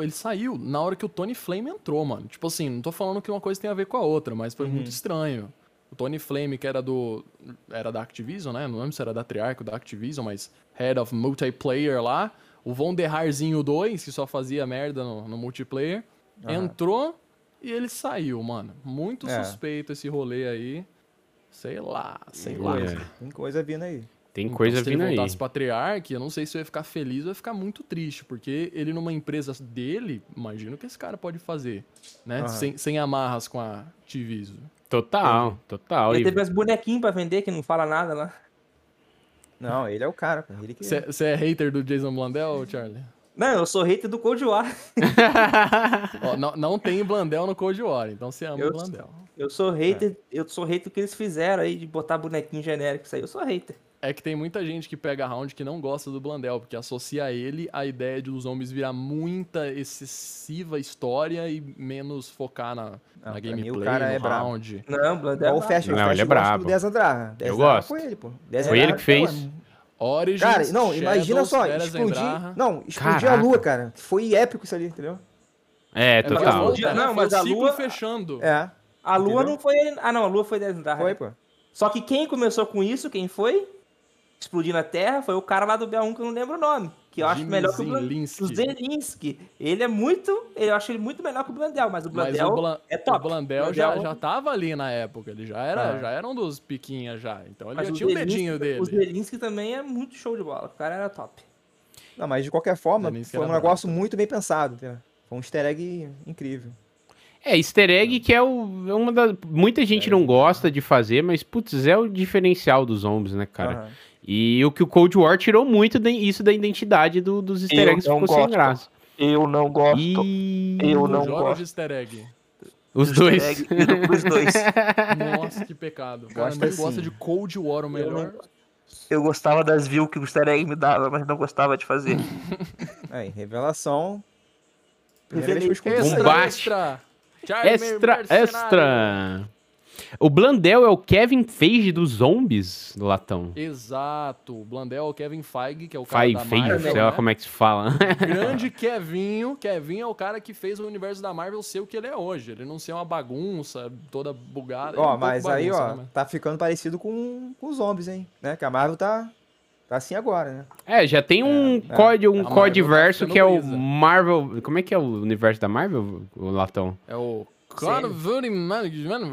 B: ele saiu na hora que o Tony Flame entrou, mano. Tipo assim, não tô falando que uma coisa tem a ver com a outra, mas foi muito estranho. O Tony Flame, que era do. Era da Activision, né? Não lembro se era da Triarch ou da Activision, mas Head of Multiplayer lá. O Von der Harzinho 2, que só fazia merda no, no multiplayer. Entrou e ele saiu, mano. Muito
D: É.
B: suspeito esse rolê aí. Sei lá, sei lá.
D: tem coisa vindo aí.
A: Tem
B: Então,
A: coisa
B: se ele
A: vindo aí.
B: voltasse pra Triarch, eu não sei se eu ia ficar feliz ou ia ficar muito triste, porque ele numa empresa dele, imagino que esse cara pode fazer, né?
D: Aham.
B: Sem, sem amarras com a Activision.
A: Total, total.
C: Ele teve uns bonequinhos pra vender que não fala nada lá.
D: Não, ele é o cara.
B: Você é hater do Jason Blandel, Charlie?
C: Não, eu sou hater do Cold War.
B: Ó, não, não tem Blandel no Cold War, então você ama
C: Eu-
B: o Blandel.
C: Eu sou hater, eu sou hater do que eles fizeram aí de botar bonequinho genérico isso aí. Eu sou hater.
B: É que tem muita gente que pega round que não gosta do Blandel, porque associa a ele a ideia de os zombies virar muita excessiva história e menos focar na,
D: Ah,
B: na gameplay,
D: o cara
B: no
D: é brabo.
B: round.
C: Não, Blandel.
D: Igual o
C: não.
D: O
A: Não, ele é brabo.
D: do Desadrara.
A: Eu gosto.
D: Foi ele, pô.
A: Foi ele que fez.
D: Desadrara,
B: Origins,
D: Cara, não, imagina
B: Shadows,
D: só,
B: Era
D: explodir. Não, explodir
A: Caraca.
D: a lua, cara. Foi épico isso ali, entendeu?
A: É,
B: É, mas
A: total.
B: volta, né?
C: Não, mas
B: o
C: a
B: ciclo
C: Lua-
B: fechando.
D: É,
C: A Lua
D: Entendeu?
C: não foi. Ah, não, a Lua foi Desendrara.
D: foi, pô.
C: Só que quem começou com isso, quem foi? Explodir na Terra, foi o cara lá do B1 que eu não lembro o nome. Que eu acho
B: Jimmy
C: melhor que o
B: Zielinski.
C: o Zelinski. Ele é muito. Eu acho ele muito melhor que o Blandel, mas o
B: Mas
C: Blandel
B: o, Blan-
C: é top.
B: o Blandel,
C: O
B: já,
C: Blandel-
B: já tava ali na época, ele já era,
D: Ah.
B: já era um dos piquinhas já. Então ele
C: mas
B: já tinha o
C: Zelinski-
B: medinho dele.
C: O Zelinski também é muito show de bola. O cara era top.
D: Não, mas de qualquer forma,
B: Zelinski
D: foi um negócio muito bem pensado, entendeu? Foi um easter egg incrível.
A: É, easter egg que é, o, é uma da. Muita gente não gosta de fazer, mas, putz, é o diferencial dos zombies, né, cara?
D: Aham.
A: E o que o Cold War tirou muito de- isso da identidade do- dos easter eggs, ficou sem
C: gosto.
A: graça.
C: Eu não gosto.
A: E
C: Eu não
B: joga
C: gosto.
B: de easter egg.
A: os dois.
C: Os dois.
B: Nossa, que pecado. O cara
D: Gosta
B: nem
D: sim.
B: gosta de Cold War, o
C: Eu,
B: melhor.
C: eu gostava das views que o Easter egg me dava, mas não gostava de fazer.
D: Aí, revelação. Primeira vez que eu
C: Revelei.
B: Extra,
A: Bombate.
B: extra.
A: Extra,
B: Mercenário.
A: extra. O Blandel é o Kevin Feige dos zombies, Latão.
B: Exato. O Blandel é o Kevin Feige, que é o cara
A: Feige,
B: da
A: Feige,
B: Marvel,
A: sei lá
B: né?
A: como é que se fala.
B: Grande Kevinho. Kevin é o cara que fez o universo da Marvel ser o que ele é hoje. Ele não ser uma bagunça, toda bugada. É um
D: Ó,
B: pouco
D: mas aí,
B: bagunça,
D: ó,
B: né,
D: tá ficando parecido com, com os zombies, hein? Né? Que a Marvel tá, tá assim agora, né?
A: É, já tem um
D: É, é.
A: código, um código
B: tá
A: que é o
B: brisa.
A: Marvel. Como é que é o universo da Marvel, o Latão?
B: É o of Duty Management.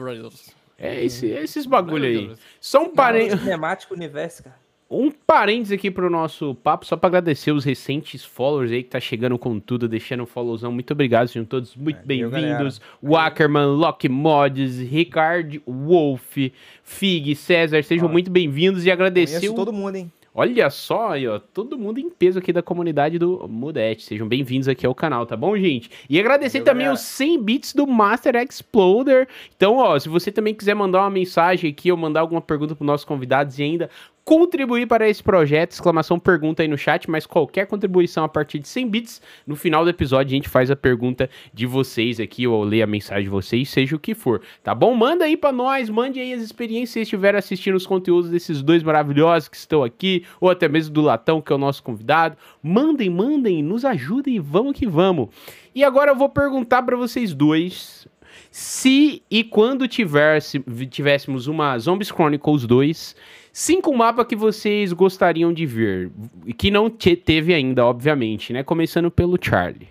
A: É esse, esses bagulho aí. Só um, paren...
C: cinemático universo, cara.
A: um parênteses aqui pro nosso papo, só pra agradecer os recentes followers aí que tá chegando com tudo, deixando um followzão. Muito obrigado, sejam todos muito
D: É,
A: bem-vindos. Wackerman, Lock Mods, Ricard Wolf, Fig, César, sejam
D: Ó,
A: muito bem-vindos e agradecer
D: Conheço
A: o
D: todo mundo, hein?
A: Olha só aí, ó, todo mundo em peso aqui da comunidade do Mudete. Sejam bem-vindos aqui ao canal, tá bom, gente? E agradecer
D: Valeu,
A: também
D: galera.
A: os 100 bits do Master Exploder. Então, ó, se você também quiser mandar uma mensagem aqui ou mandar alguma pergunta para nossos convidados e ainda contribuir para esse projeto, exclamação pergunta aí no chat, mas qualquer contribuição a partir de 100 bits, no final do episódio a gente faz a pergunta de vocês aqui, ou lê a mensagem de vocês, seja o que for, tá bom? Manda aí pra nós, mande aí as experiências se estiverem assistindo os conteúdos desses dois maravilhosos que estão aqui, ou até mesmo do Latão, que é o nosso convidado. Mandem, mandem, nos ajudem e vamos que vamos. E agora eu vou perguntar pra vocês dois se e quando tivesse, tivéssemos uma Zombies Chronicles 2, cinco mapas que vocês gostariam de ver, e que não te- teve ainda, obviamente, né? Começando pelo Charlie.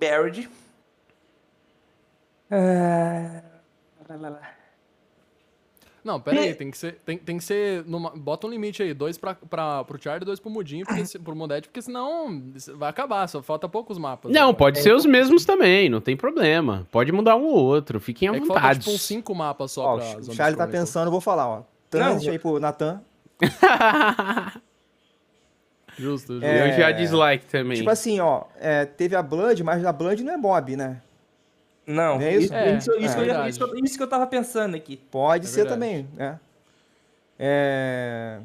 C: Buried. Lá, lá, lá.
B: Não, pera aí, tem que ser. Tem, tem que ser. numa- bota um limite aí, dois pra, pra, pro Charlie e dois pro Mudinho, porque, pro Modete, porque senão vai acabar, só falta poucos mapas.
A: Não,
B: agora.
A: pode ser os mesmos também, não tem problema. Pode mudar um ou outro, fiquem à
B: É que falta
A: vontade.
B: tipo uns cinco mapas só
D: Ó,
B: pra
D: o Charlie tá pensando, eu vou falar, ó. Transit
C: Não,
D: aí pro Natan.
B: Justo, justo.
D: É,
A: Eu já dislike também.
D: Tipo assim, ó, é, teve a Blood, mas a Blood não é mob, né?
C: Não,
D: Não é
C: isso,
D: isso?
B: É,
C: isso, isso,
B: é
C: eu isso isso que eu tava pensando aqui.
D: Pode
B: É
D: ser
B: verdade.
D: também, né? É...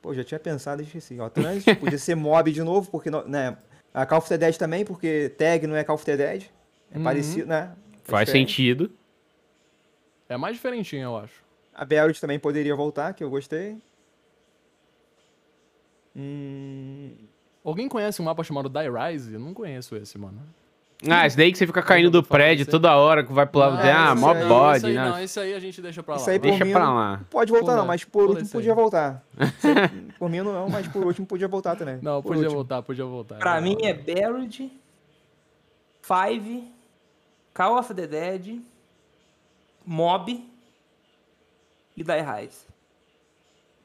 D: Pô, já tinha pensado e esqueci. Ó, Transit podia ser mob de novo, porque, né? A Call of the Dead também, porque tag não é Call of the Dead. É
B: Uhum.
D: parecido, né? É
A: Faz
D: diferente.
A: sentido.
B: É mais diferentinho, eu acho.
D: A Barrett também poderia voltar, que eu gostei. Hum...
B: Alguém conhece um mapa chamado Die Rise? Eu não conheço esse, mano.
A: Ah, esse daí que você fica caindo do prédio toda hora que vai pular.
B: Não,
A: ah,
D: esse
A: mó
D: aí-
A: bode,
B: aí,
A: né?
B: Não, esse aí a gente deixa pra lá.
D: Isso aí.
A: Deixa
D: por mim,
A: pra lá.
D: Pode voltar
B: Pula,
D: não, mas por último podia voltar. Isso por mim não, mas por último podia voltar também.
B: Não,
D: Por
B: podia
D: último.
B: voltar, podia voltar.
C: Pra
B: Não,
C: mim é Buried, Five, Call of the Dead, Mob e Die Rise.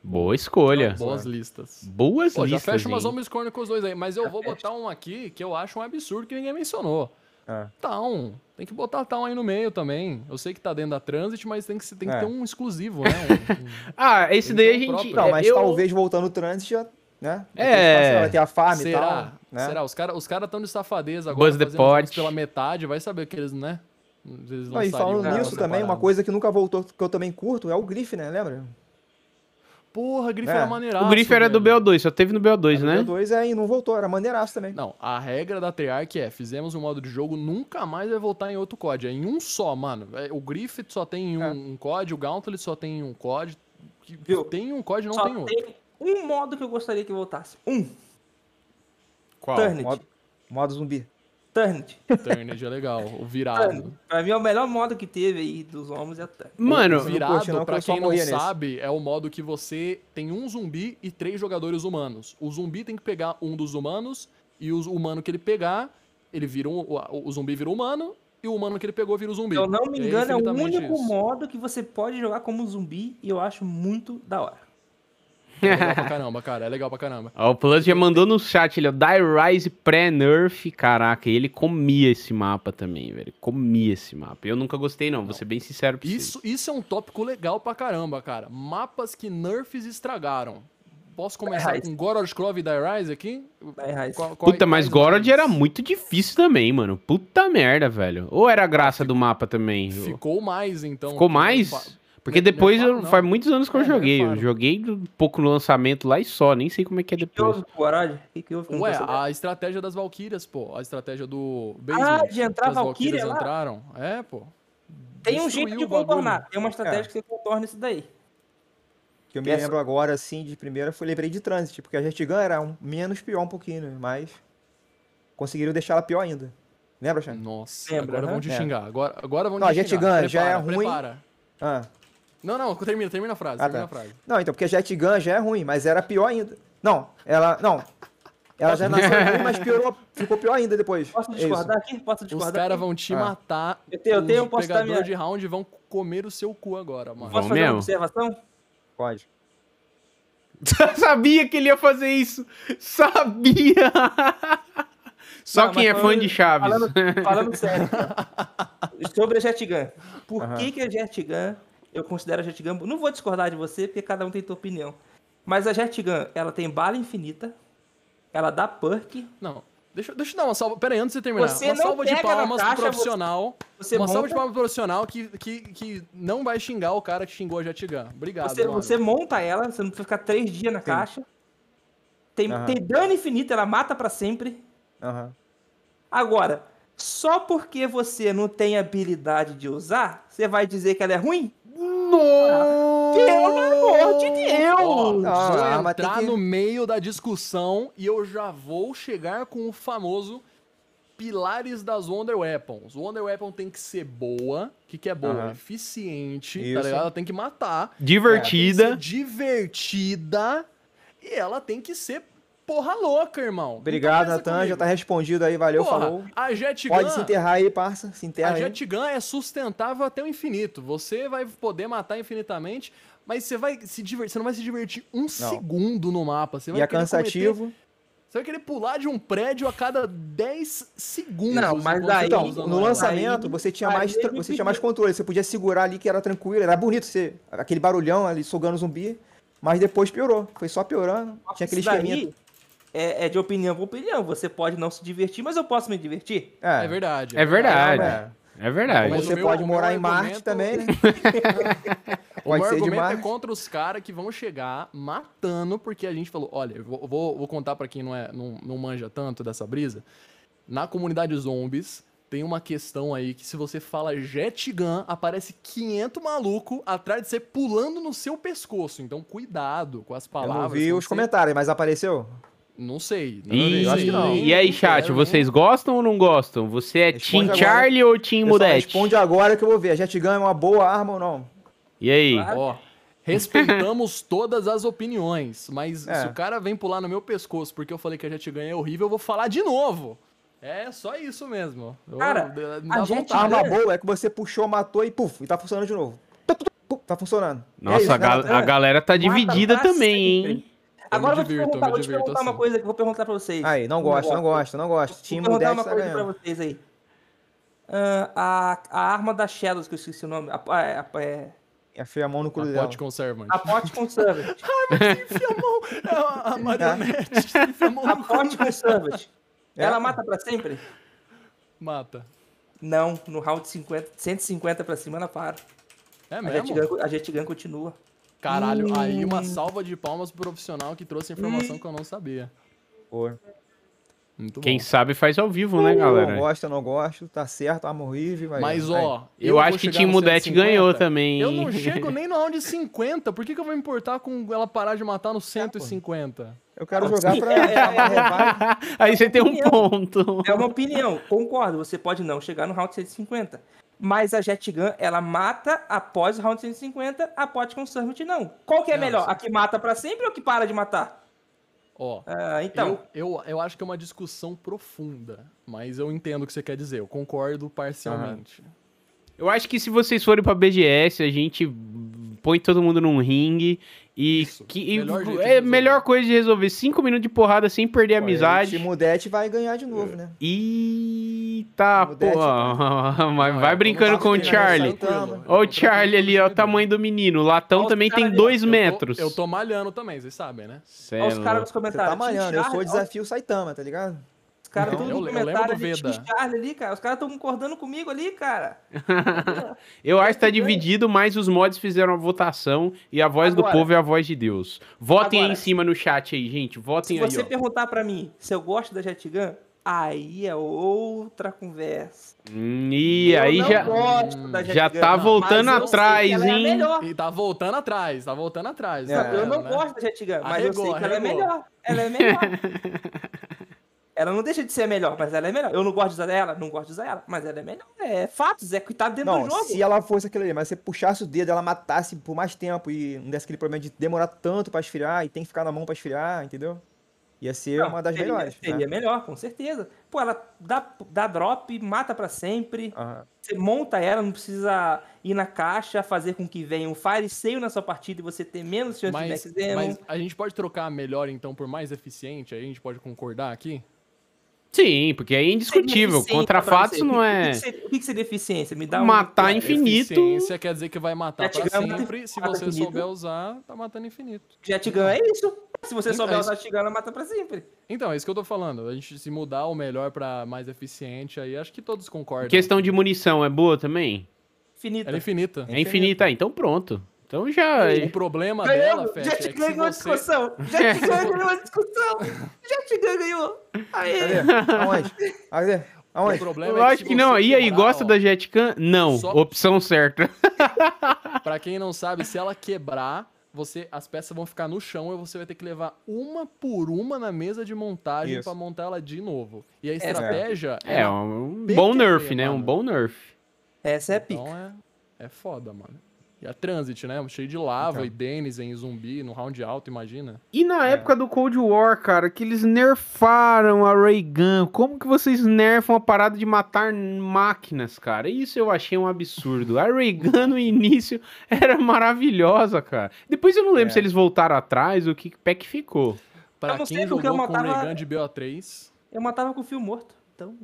A: Boa escolha.
B: Boas listas.
A: Boas
B: Pô, já
A: listas,
B: fecha umas
A: hein?
B: Zombies Chronicles 2 aí, mas eu vou botar um aqui que eu acho um absurdo que ninguém mencionou.
D: Ah.
B: Town. Tem que botar Town aí no meio também. Eu sei que tá dentro da Transit, mas tem que, tem que
D: É.
B: ter um exclusivo, né? Um- um-
A: Ah, esse daí a gente...
B: próprio.
D: Não, mas
A: eu...
D: talvez voltando o Transit já, né?
A: É.
D: Vai ter a farm e
B: Será?
D: tal, né?
B: Será? Os caras os cara tão de safadeza agora,
A: Buzz the Pot.
B: pela metade, vai saber que eles, né? Eles
D: Não, e falando nisso também, uma coisa que nunca voltou, que eu também curto, é o Griff, né? Lembra?
B: Porra, Griff
D: É.
B: era maneiraço,
A: O Griff era do
B: velho.
A: BO2, só teve no BO2, né?
D: O 2 aí não voltou, era maneiraço também.
B: Não, a regra da Treyarch é, fizemos um modo de jogo, nunca mais vai voltar em outro COD. É em um só, mano. É, O Griffith só tem um,
D: É.
B: um COD, o Gauntlet só tem um COD. que
C: Viu?
B: Tem um COD, não
C: Só
B: tem outro.
C: tem um modo que eu gostaria que voltasse. Um.
A: Qual?
D: Modo, modo zumbi.
C: Turned.
B: Turned é legal, o virado.
C: Turned. Pra mim é o melhor modo que teve aí dos homens é Turned.
A: Mano,
B: O virado,
D: não, que
B: pra quem não
D: nesse.
B: sabe, é o modo que você tem um zumbi e três jogadores humanos. O zumbi tem que pegar um dos humanos, e o humano que ele pegar, ele vira um, o, o zumbi vira humano, e o humano que ele pegou vira o zumbi.
C: Se eu não me
B: É
C: engano, é o
B: infinitamente
C: único
B: isso.
C: modo que você pode jogar como zumbi e eu acho muito da hora.
B: É legal pra caramba, cara. É legal pra caramba.
A: Ó, o Plus já mandou no chat, ele, ó, Die Rise pré-nerf, caraca, e ele comia esse mapa também, velho, comia esse mapa. Eu nunca gostei não, vou ser bem sincero pra vocês.
B: Isso, isso é um tópico legal pra caramba, cara. Mapas que nerfs estragaram. Posso começar com Gorod Clove e Die Rise aqui?
C: Die Rise.
B: Qual- qual-
A: Puta, mas
B: quais
A: Gorod era muito difícil também, mano. Puta merda, velho. Ou era a graça do mapa também?
B: Ficou mais, então.
A: Ficou mais? Porque
B: Ner-
A: depois, eu-
B: não.
A: faz muitos anos que eu
B: É,
A: joguei. Eu joguei um pouco no lançamento lá e só, nem sei como é que é
C: O que
A: depois.
C: houve que, que houve com
B: Ué, a estratégia das Valkyrias, pô. A estratégia do Basement.
C: Ah, de entrar
B: que as
C: Valkyria
B: Valkyrias
C: lá?
B: entraram. É, pô.
C: Tem um jeito de contornar. Tem uma estratégia
D: É.
C: que você contorna isso daí.
D: Que eu me
C: Essa-
D: lembro agora, assim, de primeira, foi lembrei de Transit, porque a Jet Gun era um, menos pior um pouquinho, né? Mas conseguiram deixar ela pior ainda. Lembra, Xan?
B: Nossa,
C: Lembra,
B: agora
C: né?
B: vão te
D: É.
B: xingar. Agora, agora vão te
D: a Jet
B: xingar.
D: Gun já é
B: Prepara,
D: ruim.
B: prepara.
D: Ah,
B: Não, não, termina, termina a frase.
D: Ah,
B: termina
D: tá.
B: a frase.
D: não, então, porque a Jet Gun já é ruim, mas era pior ainda. Não, ela. Não. Ela já nasceu ruim, mas piorou, ficou pior ainda depois.
C: Posso
D: É
C: discordar aqui? Posso
B: Os
C: discordar
B: caras
C: aqui?
B: vão te
D: Ah.
B: matar.
C: Eu tenho- eu
B: os
C: tenho, posso dar
B: pegadores
C: minha-
B: de round vão comer o seu cu agora, mano.
C: Posso fazer
A: mesmo?
C: uma observação?
D: Pode.
A: Sabia que ele ia fazer isso! Sabia! Só
C: Não,
A: quem é fã de Chaves.
C: Falando, falando sério. Sobre a Jet Gun. Por
D: Aham.
C: que, que a Jet Gun, eu considero a Jet Gun... Não vou discordar de você, porque cada um tem sua opinião. Mas a Jet Gun, ela tem bala infinita, ela dá perk,
B: Não. Deixa, deixa eu dar uma salva. Pera aí, antes de você terminar.
C: Você
B: uma
C: não
B: salva de palmas
C: caixa,
B: pro profissional.
C: você
B: uma salva de palmas pro profissional que, que, que não vai xingar o cara que xingou a Jetgun. Obrigado,
C: Você,
B: mano.
C: você monta ela, você não precisa ficar três dias na caixa. Tem,
D: Aham.
C: tem dano infinito, ela mata pra sempre.
D: Aham.
C: Agora, só porque você não tem habilidade de usar, você vai dizer que ela é ruim? Pelo amor de Deus!
B: Ó,
D: Não,
B: vou entrar
D: que-
B: no meio da discussão e eu já vou chegar com o famoso pilares das Wonder Weapons. Wonder Weapon tem que ser boa. O que, que é boa?
D: Aham.
B: Eficiente, tá
D: Isso.
B: ligado? Ela tem que matar. Tem que
A: Divertida.
B: ser divertida. E ela tem que ser porra louca, irmão.
D: Obrigado,
B: Então
D: Natan. Já tá respondido aí, valeu,
B: Porra,
D: falou.
B: A Jet
D: Pode se enterrar aí, parça. Se enterra
B: a
D: aí.
B: Jet Gun é sustentável até o infinito. Você vai poder matar infinitamente, mas você vai se divertir. Você não vai se divertir um segundo no mapa. Você vai
D: E é cansativo.
B: cometer- você vai querer pular de um prédio a cada 10 segundos.
C: Não, mas daí-
B: tá
D: Então, no lançamento
C: Aí-
D: você tinha mais
C: ele
D: você tinha mais controle, você podia segurar ali que era tranquilo, era bonito você aquele barulhão ali sugando zumbi, Mas depois piorou. Foi só piorando. Tinha aquele esqueminha.
C: É, é de opinião pra opinião. Você pode não se divertir, mas eu posso me divertir.
B: É verdade.
A: É verdade.
D: É.
A: É verdade.
B: Mas
D: Você
B: meu-
D: pode
B: o
D: morar
B: meu
D: em Marte
B: argumento-
D: também, né?
B: O
D: Pode
B: meu
D: ser
B: argumento
D: demais.
B: é contra os caras que vão chegar matando, porque a gente falou, olha, eu vou, vou, vou contar pra quem não, é, não, não manja tanto dessa brisa. Na comunidade zombies, tem uma questão aí que se você fala jet gun, aparece 500 maluco atrás de você pulando no seu pescoço. Então cuidado com as
D: Eu
B: palavras.
D: não vi os
B: você-
D: comentários, mas apareceu?
B: Não sei.
A: E,
D: eu acho que não.
A: e aí,
B: Não
A: chat, vocês gostam ou não gostam? Você é
D: Responde
A: Team
D: agora.
A: Charlie ou Team Mudete?
D: responde agora que eu vou ver. A Jet Gun é uma boa arma ou não?
A: E aí?
C: Claro.
B: Ó, respeitamos todas as opiniões, mas
D: É.
B: se o cara vem pular no meu pescoço porque eu falei que a jet gun é horrível, eu vou falar de novo. É só isso mesmo. Eu-
C: Cara,
B: me
C: a jet.
D: Arma boa é que você puxou, matou e puf, e tá funcionando de novo. Tup, Tá funcionando. É
A: Nossa,
D: isso,
A: a, gal-
D: né?
A: a galera tá
C: Mata
A: dividida também,
C: sempre.
A: hein?
C: Agora eu vou
B: divirto,
C: perguntar, vou te perguntar uma
B: assim.
C: coisa que eu vou perguntar pra vocês.
D: Aí, não gosto, não gosto, não gosto.
C: Vou
D: Time
C: perguntar
D: Mudete
C: uma
D: tá
C: coisa pra
D: ganhando.
C: vocês aí. Ah, a, a arma da Shadows, que eu esqueci o nome. A, a, a, é,
D: Enfiei a mão no cu
B: A
D: dela.
B: pote conservante.
C: a Pot Conservant.
B: Enfia a mão. É a- a marionete. Enfia a mão
C: a
B: no
C: Pot Conservant.
D: É.
C: Ela mata pra sempre?
B: Mata.
C: Não, no round 50, 150 pra cima ela para.
B: É
C: A
B: mesmo?
C: A Jet Gun continua.
B: Caralho, aí
C: Hum.
B: uma salva de palmas pro profissional que trouxe informação que eu não sabia.
D: Pô.
B: Muito
A: Quem
B: bom.
A: sabe faz ao vivo, né,
D: Não
A: galera?
D: gosto, não gosto. Tá certo, arma horrível. vai-
B: Mas,
D: vai.
B: ó,
A: Eu,
B: vou
A: acho que Mudete
B: 150.
A: ganhou também.
B: Eu não chego nem no round 50. Por que, que eu vou me importar com ela parar de matar no 150?
D: Eu quero
C: Não,
D: jogar pra
C: é, é, é.
A: Aí você tem um ponto.
C: É uma opinião, concordo. Você pode não chegar no round 150. Mas a Jet Gun, ela mata após o round 150, a Pot Conservant não. Qual que é
B: Não,
C: melhor?
B: sim.
C: A que mata pra sempre ou a que para de matar?
B: Ó,
C: Ah, então,
B: eu, eu, eu acho que é uma discussão profunda, mas eu entendo o que você quer dizer. Eu concordo parcialmente.
A: Eu acho que se vocês forem pra BGS, a gente põe todo mundo num ringue e
B: Isso,
A: que e
B: melhor de
A: é melhor coisa de resolver. Cinco minutos de porrada sem perder a amizade.
D: O Mudete vai ganhar de novo, né?
A: Eita,
D: Mudete,
A: porra. Vai
B: é,
A: brincando com o Charlie. Ó o Charlie ali, ó, o tamanho do menino. O latão
C: Olha
A: também tem dois
B: Eu tô-
A: metros.
B: Eu tô malhando também, vocês sabem, né?
C: Olha
A: é
C: os caras nos
A: louco.
D: Você
C: comentários.
D: tá malhando, eu sou desafio Saitama, tá ligado?
C: Os caras tudo no comentário
B: do Veda.
C: Charlie ali, cara. Os caras estão concordando comigo ali, cara.
A: Eu acho que tá dividido, mas os mods fizeram a votação e a voz do
C: Agora-
A: povo é a voz de Deus. Votem aí
C: Agora-
A: em cima no chat aí, gente. Votem
C: Se
A: aí,
C: você
A: ó.
C: perguntar pra mim se eu gosto da Jet Gun, aí é outra conversa.
A: Hum, e
C: Eu
A: aí
C: não
A: já,
C: gosto da Jet
A: já
C: Gun,
A: tá
C: não,
A: voltando atrás,
C: ela é
A: hein?
C: melhor.
B: E tá voltando atrás, tá voltando atrás.
D: É,
B: tá
C: eu não
B: né?
C: gosto da Jet Gun, mas eu sei
B: Arregou,
C: que ela é
B: arregou.
C: melhor. Ela é melhor. ela não deixa de ser melhor, mas ela é melhor. Eu não gosto de usar ela, não gosto de usar ela, mas ela é melhor. É fatos, é que tá dentro
D: Não,
C: do jogo.
D: se ela fosse aquilo ali, mas você puxasse o dedo, ela matasse por mais tempo e não desse aquele problema de demorar tanto pra esfriar e tem que ficar na mão pra esfriar, entendeu? Ia ser
C: Não,
D: uma das
C: seria,
D: melhores.
C: Seria
D: né?
C: melhor, com certeza. Pô, ela dá, dá drop, mata pra sempre.
D: Aham.
C: Você monta ela, não precisa ir na caixa, fazer com que venha um fire sale na sua partida e você ter menos chance
B: Mas,
C: de backzeno.
B: mas a gente pode trocar melhor então por mais eficiente? Aí a gente pode concordar aqui?
A: Sim, porque é indiscutível. Contra fatos não é.
C: O que, que seria, eficiência? Me dá.
A: Matar infinito.
B: Eficiência quer dizer que vai matar
C: Jet
B: pra sempre. Se você
C: infinito.
B: souber usar, tá matando infinito.
C: Jet Gun é isso. Se você
B: Então,
C: souber usar
B: isso.
C: Jet Gun, ela mata pra sempre.
B: Então, é isso que eu tô falando. A gente se mudar o melhor pra mais eficiente, aí acho que todos concordam.
A: Questão de munição é boa também?
C: Finita.
B: Ela é infinita.
A: É infinita. Ah, então pronto. Então já.
B: O problema dela,
C: Ganhamos.
B: Fest,
C: Jet
B: é que
C: ganhou a
B: você...
C: discussão. Jet Gun ganhou a discussão. Jet Gun ganhou. Aê.
D: Cadê? Aonde? Cadê?
B: O
D: Aonde?
B: problema
A: Eu
B: é
A: acho
B: se
A: que não.
B: você
A: E aí, gosta
B: ó,
A: da Jetcan? Não.
B: Só-
A: Opção certa.
B: Pra quem não sabe, se ela quebrar, você, as peças vão ficar no chão e você vai ter que levar uma por uma na mesa de montagem pra montar ela de novo. E a estratégia
A: É,
B: ela-
A: um
B: PQP,
A: bom nerf, né? Um
B: mano.
A: bom nerf.
C: Essa é pica.
B: Então é, é foda, mano. E a Transit, né? Cheio de lava
D: Então.
B: e Dennis em zumbi, no round alto, imagina.
A: E na época do Cold War, cara, que eles nerfaram a Ray Gun. Como que vocês nerfam a parada de matar máquinas, cara? Isso eu achei um absurdo. A Ray Gun no início era maravilhosa, cara. Depois eu não lembro
D: É.
A: se eles voltaram atrás ou que pé que ficou.
B: Pra
C: Eu não sei
B: quem
C: porque
B: jogou
C: eu
B: com
C: matava-
B: Regan de BO3,
C: Eu matava com o fio morto. Então,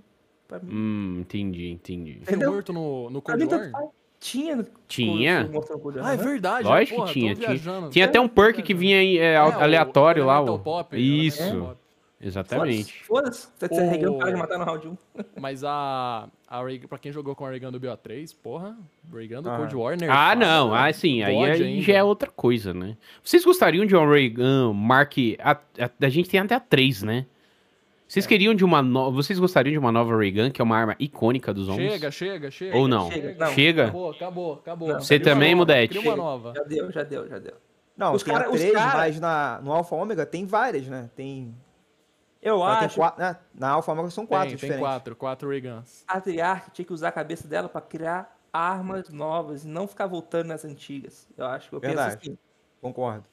C: pra mim.
A: Hum, entendi, entendi.
B: fio morto no, no Cold War.
C: Tinha.
A: Tinha.
C: com- mostrando com o
B: Ah, é verdade.
A: Lógico
B: porra,
A: que tinha. Tinha,
B: viajando.
A: tinha até um perk que vinha é,
B: É, o
A: aleatório lá.
B: Elemental
A: ó.
B: Pop,
A: Isso,
B: Elemental Pop.
A: exatamente.
C: Foda-se. Você
B: O-
C: regando para de matar no round 1.
B: Mas a, a Ray, pra quem jogou com a Regan do BO3, porra, Regan do
D: Ah.
B: Cold War,
A: Ah,
B: nerfada,
A: não, ah, sim, aí, aí já é outra coisa, né? Vocês gostariam de um Ray Gun Mark. A, a, a gente tem até a 3, né? Vocês queriam de uma nova. Vocês gostariam de uma nova Ray Gun, que é uma arma icônica dos homens?
B: Chega, chega, chega.
A: Ou não?
C: Chega, não.
A: Chega?
B: Acabou, acabou, acabou.
C: Não.
A: Você também, Mudete?
B: Uma nova.
C: Já deu, já deu, já deu.
D: Não,
C: Os
D: tem
C: cara-
D: a
C: os
D: 3,
C: cara-
D: mas na, no Alpha Ômega tem várias, né? Tem.
C: Eu
D: Ela tem
C: acho
D: quatro, né? Na Alpha Ômega são quatro
B: Tem, tem
D: diferentes.
B: quatro, quatro Ray Guns.
C: que a Triarch tinha que usar a cabeça dela pra criar armas novas e não ficar voltando nas antigas. Eu acho que eu
D: Verdade.
C: penso assim.
D: Concordo.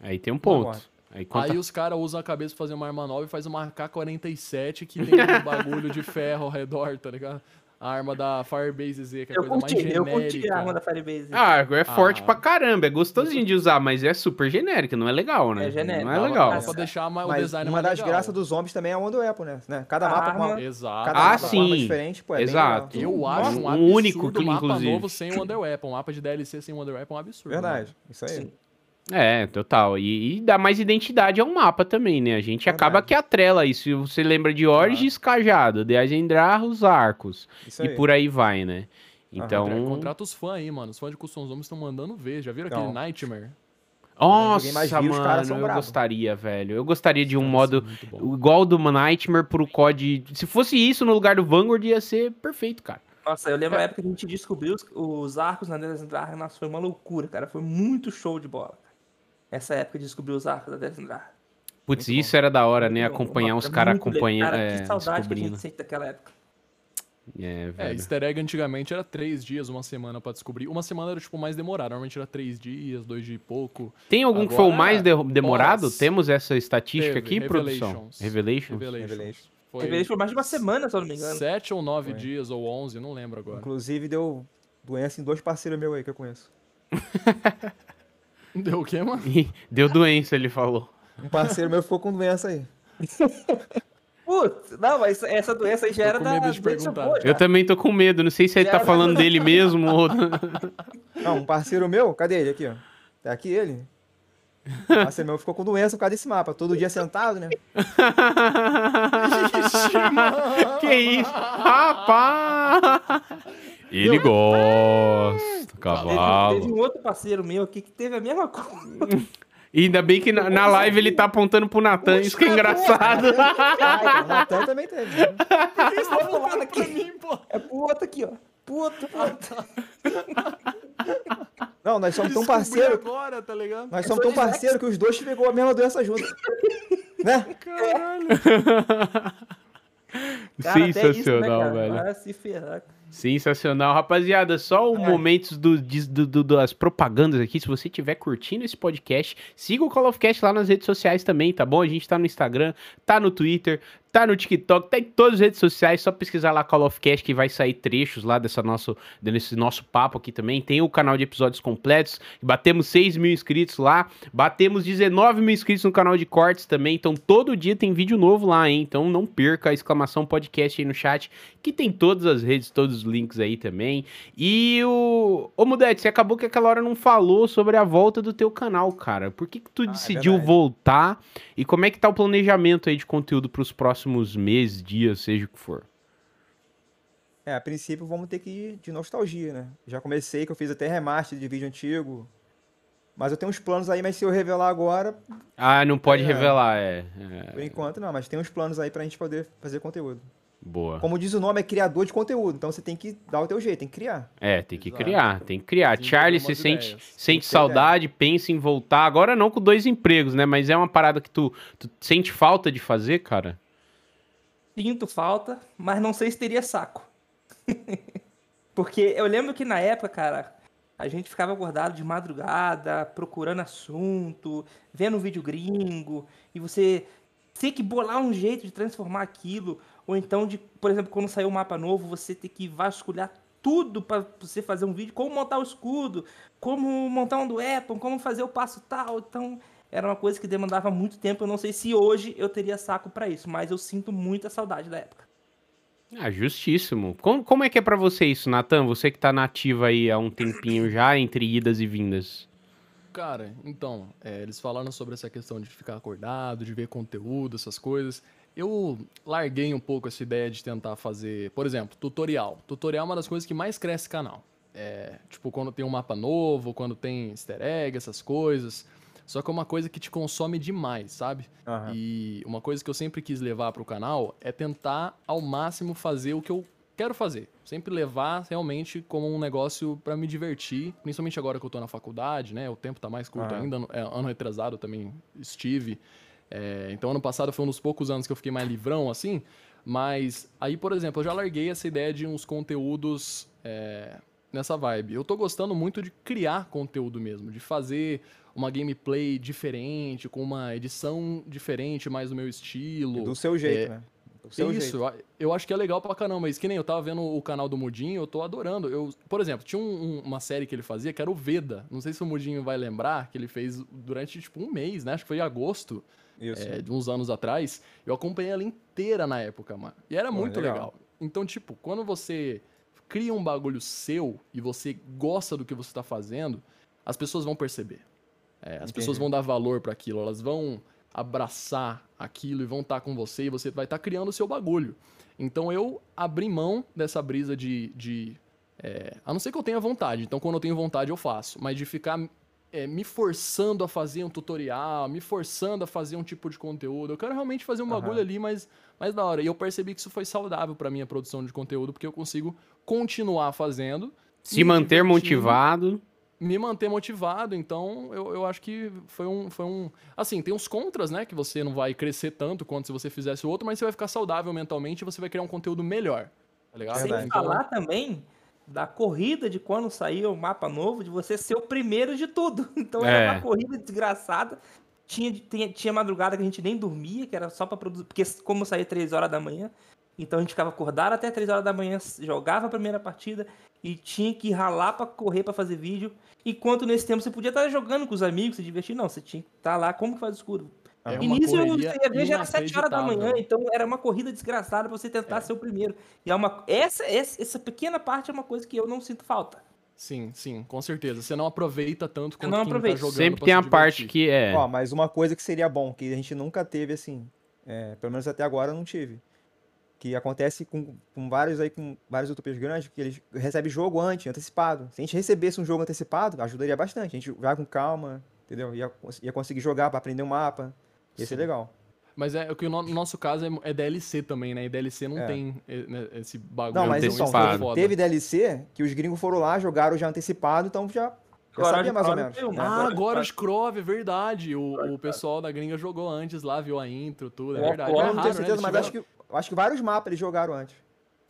A: Aí tem um ponto.
D: Concordo.
A: Aí conta...
B: Aí os caras usam a cabeça pra fazer uma arma nova e faz uma AK-47 que tem um bagulho de ferro ao redor, tá ligado? A arma da Firebase Z, que é a
C: Eu
B: coisa mais
C: curti, eu curti
B: genérica.
C: a arma da Firebase.
A: Ah, é forte
B: Ah.
A: pra caramba, é gostosinho de usar, mas é super genérica, não é legal, né?
C: É genérica,
A: Não é legal.
B: Dá pra deixar mais, o
D: Mas
B: design
D: uma das
B: legal.
D: graças dos zombies também é o Wonder Weapon, né? Cada
C: A
D: mapa com uma,
C: arma-
B: Exato.
D: cada
A: Ah,
D: mapa com uma arma
A: sim.
D: diferente, pô, é bem
A: Exato.
D: legal.
B: Eu acho um
A: Um único,
B: o mapa
A: inclusive.
B: novo sem Wonder Weapon. O mapa de DLC sem Wonder Weapon é um absurdo.
D: Verdade, isso aí.
C: Sim.
A: É, total. E, e dá mais identidade ao mapa também, né? A gente acaba que atrela isso. Você lembra de Origins, Cajado, de Azendrar, os arcos.
D: Isso
A: E
D: aí.
A: por aí vai, né? Então.
B: Contrata, contrata os fãs aí, mano. Os fãs de Custom Zombies estão mandando ver. Já viram aquele
D: Não.
B: Nightmare?
A: Nossa, mano, eu
D: bravos.
A: gostaria, velho. Eu gostaria de um modo
B: é
A: igual do Nightmare pro COD. Se fosse isso no lugar do Vanguard, ia ser perfeito, cara.
C: Nossa, eu lembro a época que a gente descobriu os, os arcos na Desert Dragon, nossa, foi uma loucura, cara. Foi muito show de bola. Essa época de descobrir os arcos da Desert Dragon.
A: Putz,
D: Muito
A: isso era da hora, né?
C: Bom.
A: Acompanhar os caras acompanhando,
C: Cara,
A: é,
C: que saudade que a
A: descobrindo.
C: gente sente daquela época.
A: É,
B: É,
A: velho.
B: easter egg antigamente era três dias, uma semana pra descobrir. Uma semana era, tipo, mais demorado. Normalmente era três dias, dois dias e pouco.
A: Tem algum que foi o
B: Agora,
A: mais de- demorado? Temos essa estatística
B: Teve,
A: aqui, produção?
B: Revelations.
A: Revelations?
B: Revelations.
D: Revelations.
B: Foi
C: Revelation foi mais de uma semana, se eu não me engano.
B: sete ou nove
D: Foi.
B: dias, ou onze, não lembro agora.
D: Inclusive deu doença em dois parceiros meus aí que eu conheço.
B: Deu o quê, mano?
A: Deu doença, ele falou.
D: Um parceiro meu ficou com doença aí.
C: Putz, não, mas essa doença aí já era da
B: de
C: boa, já.
A: Eu também tô com medo, não sei se ele tá falando dele mesmo ou...
D: Não, um parceiro meu, cadê ele? Aqui, ó. Tá aqui ele. Parceiro meu ficou com doença por causa desse mapa. Todo dia sentado, né?
A: que isso? Rapaz! Ele gosta,
C: Teve,
A: cavalo.
C: teve um outro parceiro meu aqui que teve a mesma coisa.
A: E ainda bem que na, na live ele tá apontando pro Natan, isso que é engraçado.
D: O Natan também teve. né?
C: Esse tá falando aqui.
B: mim, pô.
C: É pro outro aqui, ó. Pro outro, pro outro.
D: Não, nós somos tão parceiros.
B: agora, tá ligado?
D: Nós
C: Eu
D: somos tão parceiros que os dois pegou a mesma doença junto. né?
B: Caralho.
C: Cara, até isso, né,
A: Sensacional,
C: cara?
A: velho.
C: Vai se ferrar.
A: Sensacional. Rapaziada, só o momentos do, do- do- das propagandas aqui. Se você estiver curtindo esse podcast, siga o Call of Cast lá nas redes sociais também, tá bom? A gente tá no Instagram, tá no Twitter, tá no TikTok, tá em todas as redes sociais. Só pesquisar lá Call of Cast que vai sair trechos lá dessa nosso, desse nosso papo aqui também. Tem o canal de episódios completos. Batemos 6 mil inscritos lá. Batemos 19 mil inscritos no canal de cortes também. Então todo dia tem vídeo novo lá, hein? Então não perca a exclamação podcast aí no chat, que tem todas as redes, todos os links aí também. E o. Ô Mudete, você acabou que aquela hora não falou sobre a volta do teu canal, cara. Por que, que tu
D: é
A: decidiu
D: verdade.
A: voltar? E como é que tá o planejamento aí de conteúdo pros próximos meses, dias, seja o que for?
D: É, a princípio vamos ter que ir de nostalgia, né? Já comecei, que eu fiz até remaster de vídeo antigo. Mas eu tenho uns planos aí, mas se eu revelar agora,
A: Ah, não pode
D: É.
A: revelar, é.
D: por
A: é.
D: enquanto não. Mas tem uns planos aí pra gente poder fazer conteúdo.
A: Boa.
D: Como diz o nome, é criador de conteúdo. Então você tem que dar o teu jeito, tem que criar.
A: É, tem que
B: Exato.
A: criar, tem que criar. Charlie, você sente,
B: ideias.
A: sente saudade, pensa em voltar. Agora não com dois empregos, né? Mas é uma parada que tu, tu sente falta de fazer, cara?
C: Sinto falta, mas não sei se teria saco. Porque eu lembro que na época, cara, a gente ficava acordado de madrugada, procurando assunto, vendo vídeo gringo, e você ter que bolar um jeito de transformar aquilo, ou então de, por exemplo, quando saiu um mapa novo, você ter que vasculhar tudo para você fazer um vídeo, como montar o escudo, como montar um do weapon, como fazer o passo tal, então era uma coisa que demandava muito tempo, eu não sei se hoje eu teria saco para isso, mas eu sinto muita saudade da época.
A: Ah, justíssimo. Como, como é que é pra você isso, Natan? Você que tá nativo aí há um tempinho já, entre idas e vindas.
B: Cara, então, é, eles falaram sobre essa questão de ficar acordado, de ver conteúdo, essas coisas. Eu larguei um pouco essa ideia de tentar fazer, por exemplo, tutorial. Tutorial é uma das coisas que mais cresce canal. É, tipo, quando tem um mapa novo, quando tem easter egg, essas coisas. Só que é uma coisa que te consome demais, sabe?
D: Aham.
B: E uma coisa que eu sempre quis levar pro canal é tentar ao máximo fazer o que eu quero fazer. Sempre levar realmente como um negócio pra me divertir, principalmente agora que eu tô na faculdade, né? O tempo tá mais curto
D: Aham.
B: ainda. é, ano retrasado eu também estive. É, então ano passado foi um dos poucos anos que eu fiquei mais livrão assim. Mas aí, por exemplo, eu já larguei essa ideia de uns conteúdos é, nessa vibe. Eu tô gostando muito de criar conteúdo mesmo, de fazer uma gameplay diferente, com uma edição diferente, mais do meu estilo.
D: Do seu jeito,
B: É,
D: né? Do seu
B: Isso,
D: jeito.
B: eu- acho que é legal pra caramba. Mas que nem eu tava vendo o canal do Mudinho, eu tô adorando. Eu, por exemplo, tinha um- um- uma série que ele fazia que era o Veda. Não sei se o Mudinho vai lembrar, que ele fez durante tipo um mês, né? Acho que foi em agosto, é, de uns anos atrás. Eu acompanhei ela inteira na época, mano. E era muito
D: legal.
B: legal. Então, tipo, quando você cria um bagulho seu e você gosta do que você tá fazendo, as pessoas vão perceber. É, as pessoas vão dar valor pra aquilo, elas vão abraçar aquilo e vão estar com você e você vai estar criando o seu bagulho. Então eu abri mão dessa brisa de. de é, a não ser que eu tenha vontade, então quando eu tenho vontade eu faço, mas de ficar é, me forçando a fazer um tutorial, me forçando a fazer um tipo de conteúdo. Eu quero realmente fazer um
D: Aham.
B: bagulho ali, mas, mas da hora. E eu percebi que isso foi saudável pra minha produção de conteúdo, porque eu consigo continuar fazendo.
A: Se manter motivado.
B: Me manter motivado, então eu, eu acho que foi um, foi um. Assim, tem uns contras, né? Que você não vai crescer tanto quanto se você fizesse o outro, mas você vai ficar saudável mentalmente e você vai criar um conteúdo melhor. Tá ligado?
C: Sem.
B: Então,
C: falar também da corrida de quando saiu o mapa novo, de você ser o primeiro de tudo. Então
A: É.
C: era uma corrida desgraçada. Tinha, tinha, tinha madrugada que a gente nem dormia, que era só pra produzir. Porque como saía 3 horas da manhã, então a gente ficava acordado até 3 horas da manhã, jogava a primeira partida e tinha que ralar pra correr pra fazer vídeo. Enquanto nesse tempo você podia estar jogando com os amigos, se divertir. Não, você tinha que estar lá, como que faz escuro?
B: É
C: e nisso eu ia ver já era 7 horas da manhã,
B: inacreditável.
C: então era uma corrida desgraçada pra você tentar
B: É.
C: ser o primeiro. E é uma, essa, essa, essa pequena parte é uma coisa que eu não sinto falta.
B: Sim, sim, com certeza. Você não aproveita tanto quanto
C: não
B: quem
C: aproveito.
B: tá jogando
A: Sempre tem
B: se
A: a parte que é.
D: Ó, mas uma coisa que seria bom, que a gente nunca teve assim, é, pelo menos até agora eu não tive. Que acontece com, com vários aí, com vários youtubers grandes, que eles recebem jogo antes, antecipado. Se a gente recebesse um jogo antecipado, ajudaria bastante. A gente vai com calma, entendeu? Ia, ia conseguir jogar pra aprender um mapa. Ia ser
B: Sim.
D: legal.
B: Mas é o que no no nosso caso é, é DLC também, né? E DLC não
D: É.
B: tem eh, né, esse bagulho.
D: Não, mas
B: então
D: então,
B: é
A: antecipado.
B: foda.
D: teve, teve DLC que os gringos foram lá, jogaram já antecipado, então já,
C: Agora
D: sabia mais ou menos.
C: foi um.
D: né?
B: Ah,
C: Agora-
B: os Crove, é verdade. O, o pessoal da gringa jogou antes lá, viu a intro, tudo, é
C: O
B: verdade. É
D: Eu não
B: raro,
D: tenho
B: né?
D: certeza, mas acho que, acho que vários mapas eles jogaram antes.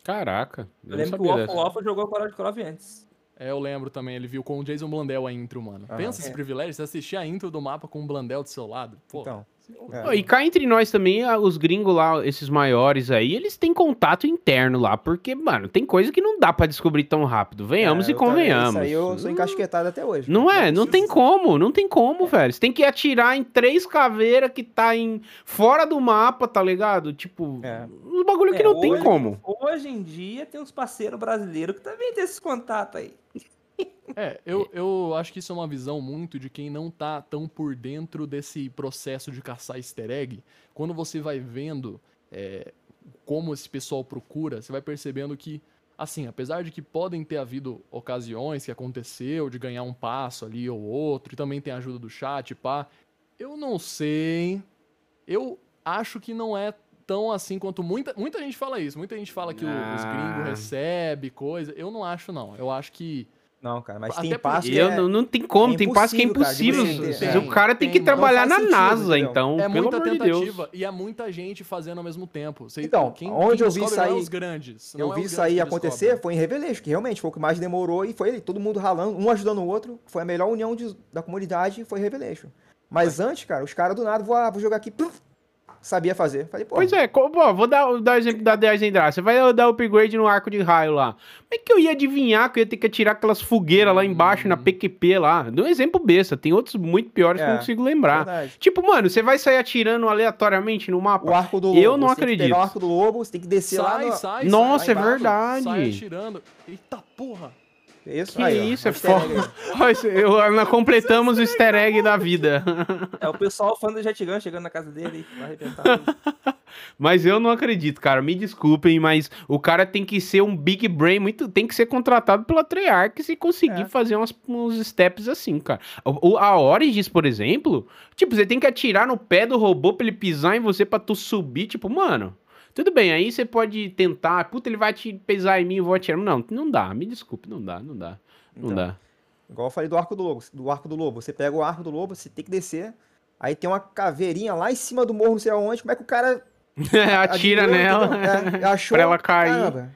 A: Caraca.
C: Eu
A: Eu
C: lembro que o Waffle
A: dessa.
C: Waffle jogou o Coral de Crove antes.
B: É, eu lembro também, ele viu com o Jason Blandel a intro, mano.
D: Aham.
B: Pensa esse
C: É.
B: privilégio, você assistir a intro do mapa com o Blandel do seu lado. Pô,
D: Então, é.
A: E cá entre nós também, os gringos lá, esses maiores aí, eles têm contato interno lá, porque, mano, tem coisa que não dá pra descobrir tão rápido. Venhamos
D: É,
A: e
D: eu também-
A: convenhamos.
D: Isso aí eu sou encasquetado até hoje.
A: Não é, não tem como, não tem como, velho. Você tem que atirar em três caveiras que tá em fora do mapa, tá ligado? Tipo,
D: É.
A: um bagulho que
C: É,
A: não tem
C: hoje-
A: como.
C: Hoje em dia tem uns parceiros brasileiros que também tem esses contatos aí.
B: É, eu, eu acho que isso é uma visão muito de quem não tá tão por dentro desse processo de caçar easter egg. Quando você vai vendo é, como esse pessoal procura, você vai percebendo que, assim, apesar de que podem ter havido ocasiões que aconteceu de ganhar um passo ali ou outro, e também tem a ajuda do chat, pá, eu não sei. Eu acho que não é tão assim quanto muita, muita gente fala isso. Muita gente fala que o- os
A: Ah.
B: gringos recebem coisa. Eu não acho, não. Eu acho que.
D: Não, cara, mas
B: Até
D: tem passo que
A: Eu,
D: é...
A: não, não tem como,
D: é
A: tem passo que é
D: impossível, cara,
A: o cara tem,
B: Tem,
A: que trabalhar na
D: sentido,
A: NASA, então,
B: É
A: pelo
B: muita
A: amor de Deus.
B: tentativa e é muita gente fazendo ao mesmo tempo. Você-
D: Então,
B: quem,
D: onde
B: quem
D: eu vi
B: não é
D: aí-
B: os grandes.
D: Eu
B: é
D: vi isso aí acontecer, foi em Revelation, que realmente foi o que mais demorou e foi ele, todo mundo ralando, um ajudando o outro, foi a melhor união de- da comunidade, foi Revelation. Mas antes, cara, os caras do nada, vou, ah, vou jogar aqui, sabia fazer. Falei, pô.
A: Pois é, pô, vou dar, dar o exemplo da Endra. Você vai dar upgrade no arco de raio lá. Como é que eu ia adivinhar que eu ia ter que atirar aquelas fogueiras lá embaixo na PQP lá? Dá um exemplo besta. Tem outros muito piores que eu não
D: É,
A: consigo lembrar.
D: Verdade.
A: Tipo, mano, você vai sair atirando aleatoriamente no mapa?
D: O arco do lobo.
A: Eu não
D: você tem que
A: acredito.
D: pegar o arco do lobo, você tem que descer lá
B: Sai,
D: no...
B: sai,
A: Nossa,
B: sai,
A: é
D: embaixo,
A: verdade.
B: sai atirando. Eita porra!
D: Isso,
A: Que
D: aí, ó,
A: isso, é foda. Ó, isso- eu- Nós completamos o easter egg da vida.
C: É o pessoal fã do Jet Gun chegando na casa dele e arrebentar.
A: Mas eu não acredito, cara. Me desculpem, mas o cara tem que ser um big brain muito. Tem que ser contratado pela Treyarch e conseguir
D: É.
A: fazer umas- uns steps assim, cara. O- a Origins, por exemplo, tipo, você tem que atirar no pé do robô pra ele pisar em você pra tu subir. Tipo, mano. Tudo bem, aí você pode tentar. Puta, ele vai te pisar em mim, eu vou atirar. Não, não dá. Me desculpe, não dá, não dá. Não
D: Então,
A: dá.
D: Igual eu falei do arco do lobo. Do arco do lobo. Você pega o arco do lobo, você tem que descer. Aí tem uma caveirinha lá em cima do morro, não sei aonde. Como é que o cara.
A: Atira nela.
D: É, achou.
A: pra ela cair.
D: Caramba.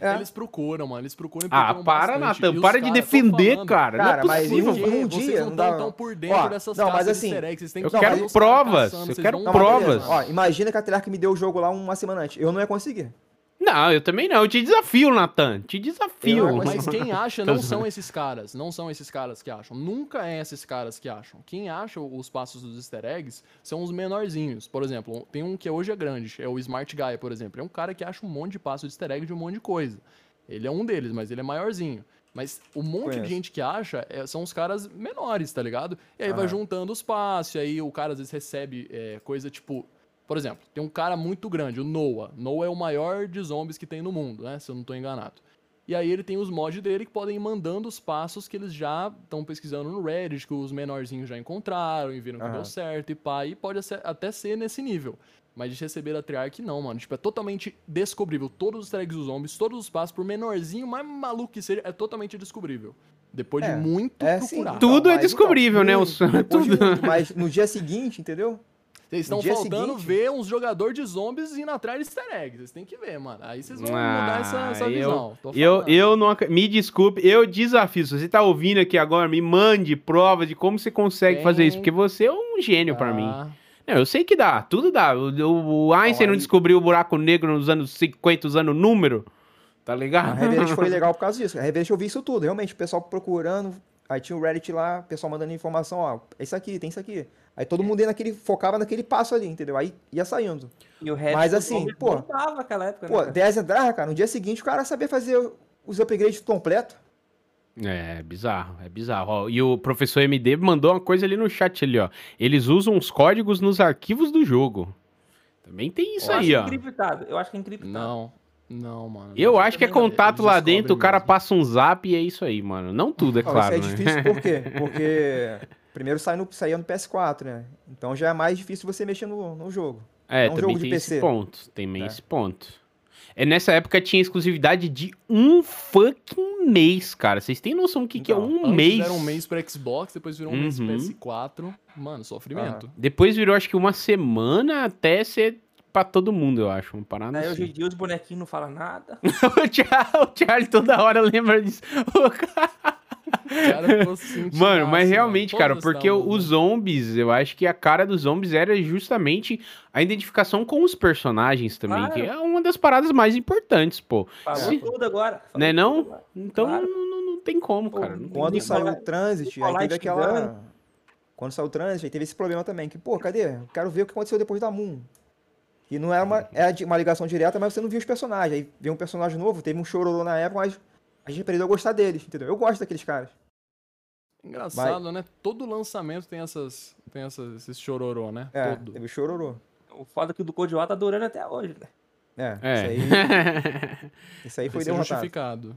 D: É.
B: Eles procuram, mano. Eles procuram e
A: Ah,
B: procuram
A: para,
B: bastante.
A: Natan. Para de defender,
B: falando,
A: cara.
D: Cara,
A: não é
D: mas
A: possível.
B: Porque
D: num
B: vocês
D: dia,
B: não
D: não
B: estão
D: dá-
B: tão por dentro
D: Ó,
B: dessas
D: não, mas assim,
B: easter eggs. Vocês têm
A: eu
B: que
A: quero provas,
B: caçando,
A: eu quero
D: Não, mas
A: provas.
D: Ó, imagina que a Treyarch me deu o jogo lá uma semana antes. Eu não ia conseguir.
A: Não, eu também não. Eu te desafio, Natan. Te desafio.
D: Eu-
B: Mas quem acha não são esses caras. Não são esses caras que acham. Nunca é esses caras que acham. Quem acha os passos dos easter eggs são os menorzinhos. Por exemplo, tem um que hoje é grande, é o Smart Guy, por exemplo. É um cara que acha um monte de passo de easter egg de um monte de coisa. Ele é um deles, mas ele é maiorzinho. Mas o monte
D: Conheço.
B: de gente que acha é- são os caras menores, tá ligado? E aí vai
D: Aham.
B: juntando os passos, e aí o cara às vezes recebe é, coisa tipo. Por exemplo, tem um cara muito grande, o Noah. Noah é o maior de zombies que tem no mundo, né? Se eu não tô enganado. E aí ele tem os mods dele que podem ir mandando os passos que eles já estão pesquisando no Reddit, que os menorzinhos já encontraram e viram que
D: Aham.
B: deu certo e pá. E pode até ser nesse nível. Mas de receber da Treyarch, não, mano. Tipo, é totalmente descobrível. Todos os tags dos zombies, todos os passos, por menorzinho, mais maluco que seja, é totalmente descobrível. Depois de
D: É,
B: muito
D: É sim.
B: procurar.
A: Tudo é
D: mas,
A: descobrível, né,
D: muito,
A: o-
D: depois de
A: tudo.
D: muito, Mas no dia seguinte, entendeu?
B: Vocês estão faltando
D: seguinte-
B: ver uns jogadores de zombies indo atrás de easter eggs. Vocês têm que ver, mano. Aí vocês vão mudar essa, essa
A: Ah,
B: visão. Tô
A: Eu, eu não ac- Me desculpe, eu desafio. Se você tá ouvindo aqui agora, me mande provas de como você consegue
B: Tem.
A: fazer isso, porque você é um gênio pra mim.
B: Ah,
A: Não, eu sei que dá, tudo dá. O, Einstein não
D: aí-
A: descobriu o buraco negro nos anos 50 usando o número, tá
D: A
A: ligado?
D: Reverend foi legal por causa disso. A Reverend eu vi isso tudo. Realmente, o pessoal procurando. Aí tinha o Reddit lá, o pessoal mandando informação, ó, é isso aqui, tem isso aqui. Aí todo mundo ia naquele, focava naquele passo ali, entendeu? Aí ia saindo.
C: E o resto
D: Mas assim, pô,
C: naquela época, né,
D: Pô,
C: cara?
D: 10 entrava, cara, no dia seguinte o cara sabia fazer os upgrades completo.
A: É, bizarro, é bizarro. Ó, e o professor MD mandou uma coisa ali no chat ali, ó. Eles usam os códigos nos arquivos do jogo. Também tem isso
C: eu
A: aí,
C: acho
A: ó.
C: encriptado. Eu acho que é encriptado.
B: não, não, mano.
A: Eu acho que é contato lá dentro, o
B: descobrem
A: cara
B: mesmo.
A: passa um zap e é isso aí, mano. Não tudo, é
D: Ó,
A: claro,
D: isso é
A: né?
D: difícil por quê? Porque primeiro sai no, saía no PS4, né? Então já é mais difícil você mexer no, no jogo.
A: É,
D: É um
A: também
D: jogo de
A: tem esse ponto. Também
D: É.
A: esse ponto. É, nessa época tinha exclusividade de um fucking mês, cara. Vocês têm noção do que, que é
D: Então,
A: um
B: Antes
A: mês?
B: era um mês pra Xbox, depois virou um mês pro
A: Uhum.
B: PS4. Mano, sofrimento.
A: Depois virou, acho que uma semana até ser pra todo mundo, eu acho. Uma parada
C: Aí hoje em
A: assim.
C: dia os bonequinhos não falam nada.
A: o, Charlie, o Charlie toda hora lembra disso. O cara- Mano, mas
B: assim,
A: realmente,
B: mano.
A: cara,
B: Todos
A: porque os zombies, eu acho que a cara dos zombies era justamente a identificação com os personagens também,
C: Claro.
A: que é uma das paradas mais importantes, pô.
C: Falou
A: Sim.
C: tudo agora. Falou
A: Né não?
C: agora.
A: Então
C: Claro.
A: não, não- não tem como,
C: Pô,
A: cara. Não tem
D: Quando
A: como.
D: saiu o Transit, aí teve aquela. Quando saiu o Transit, aí teve esse problema também. Que, pô, cadê? Eu Quero ver o que aconteceu depois da Moon. E não era uma, era de- uma ligação direta, mas você não via os personagens. Aí veio um personagem novo, teve um chororô na época, mas a gente aprendeu a gostar deles, entendeu? Eu gosto daqueles caras.
B: Engraçado, né? Todo lançamento tem essas. Tem essas, esses chororô, né?
D: É,
B: Todo.
D: teve o chororô.
C: O foda é que o do War tá durando até hoje, né?
D: É,
A: É.
D: isso aí, isso aí foi
B: é
D: derrotado.
B: justificado.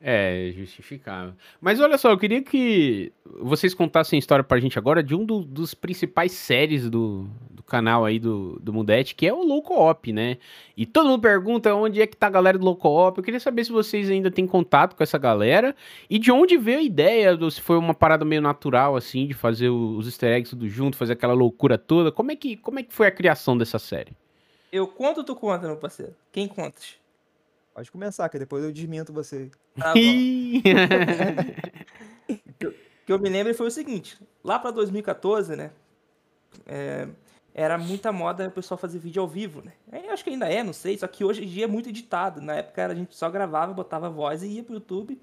A: É, justificável. Mas olha só, eu queria que vocês contassem a história pra gente agora de um do- dos principais séries do canal aí do, do Mudete, que é o Low Co-op, né? E todo mundo pergunta onde é que tá a galera do Low Co-op. Eu queria saber se vocês ainda têm contato com essa galera e de onde veio a ideia, ou se foi uma parada meio natural, assim, de fazer os easter eggs tudo junto, fazer aquela loucura toda. Como é que, como é que foi a criação dessa série?
C: Eu conto ou tu conta, meu parceiro? Quem conta?
D: Pode começar, que depois eu desminto você.
C: Tá que eu me lembro foi o seguinte: lá pra 2014, né? é, era muita moda o pessoal fazer vídeo ao vivo, né? Eu acho que ainda é, não sei, só que hoje em dia é muito editado. Na época a gente só gravava, botava voz e ia pro YouTube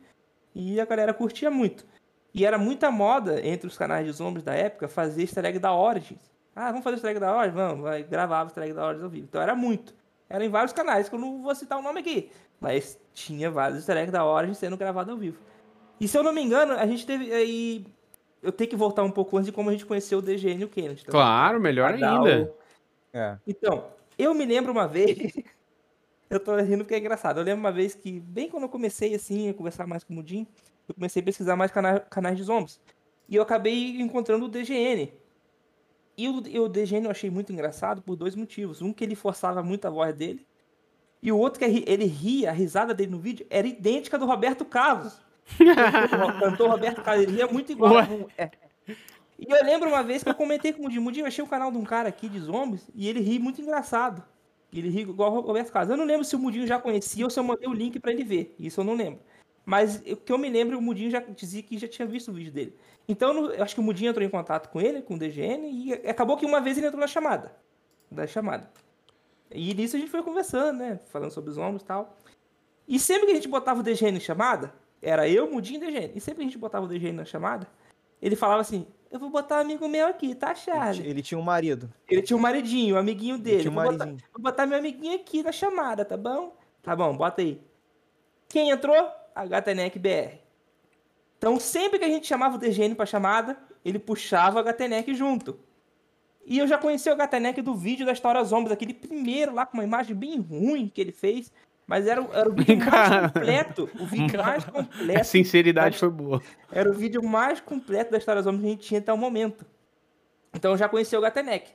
C: e a galera curtia muito. E era muita moda entre os canais de zombies da época fazer easter egg da Origins. Ah, vamos fazer easter egg da Origins? Vamos, vai, gravava easter egg da Origins ao vivo. Então era muito. Era em vários canais, que eu não vou citar o nome aqui. Mas tinha vários easter eggs da Origins sendo gravado ao vivo. E se eu não me engano, a gente teve aí eu tenho que voltar um pouco antes de como a gente conheceu o DGN e o Kennedy.
A: Tá? Claro, melhor ainda.
C: O... É. Então, eu me lembro uma vez. eu tô rindo porque é engraçado. Eu lembro uma vez que, bem quando eu comecei assim, a conversar mais com o Mudim, eu comecei a pesquisar mais cana canais de zombies. E eu acabei encontrando o DGN. E o, e o DGN eu achei muito engraçado por dois motivos. Um, que ele forçava muito a voz dele. E o outro, que ele ria, a risada dele no vídeo era idêntica do Roberto Carlos. Cantor Roberto ele ria muito igual. É. E eu lembro uma vez que eu comentei com o Mudinho, Mudinho, eu achei o canal de um cara aqui de zombies e ele ri muito engraçado. Ele ri igual o Roberto Carlos. Eu não lembro se o Mudinho já conhecia ou se eu mandei o link para ele ver. Isso eu não lembro. Mas o que eu me lembro, o Mudinho já dizia que já tinha visto o vídeo dele. Então eu acho que o Mudinho entrou em contato com ele, com o DGN, e acabou que uma vez ele entrou na chamada. Da chamada. E nisso a gente foi conversando, né? Falando sobre os ombros e tal. E sempre que a gente botava o DGN em chamada, era eu, Mudinho e DGN. E sempre que a gente botava o DGN na chamada, ele falava assim: Eu vou botar um amigo meu aqui, tá, Charlie?
D: Ele, ele tinha um marido.
C: Ele tinha um maridinho, um amiguinho dele. Ele tinha um vou, botar, vou botar meu amiguinho aqui na chamada, tá bom? Tá bom, bota aí. Quem entrou? A Gatenec BR. Então, sempre que a gente chamava o DGN pra chamada, ele puxava a Gatenec junto. E eu já conheci o Gatenec do vídeo da História Zombies, aquele primeiro lá com uma imagem bem ruim que ele fez. Mas era, era o vídeo mais completo. O vídeo mais completo. A
A: sinceridade foi boa.
C: Era o vídeo mais completo da História Zombies que a gente tinha até o momento. Então eu já conheci o Gatenec.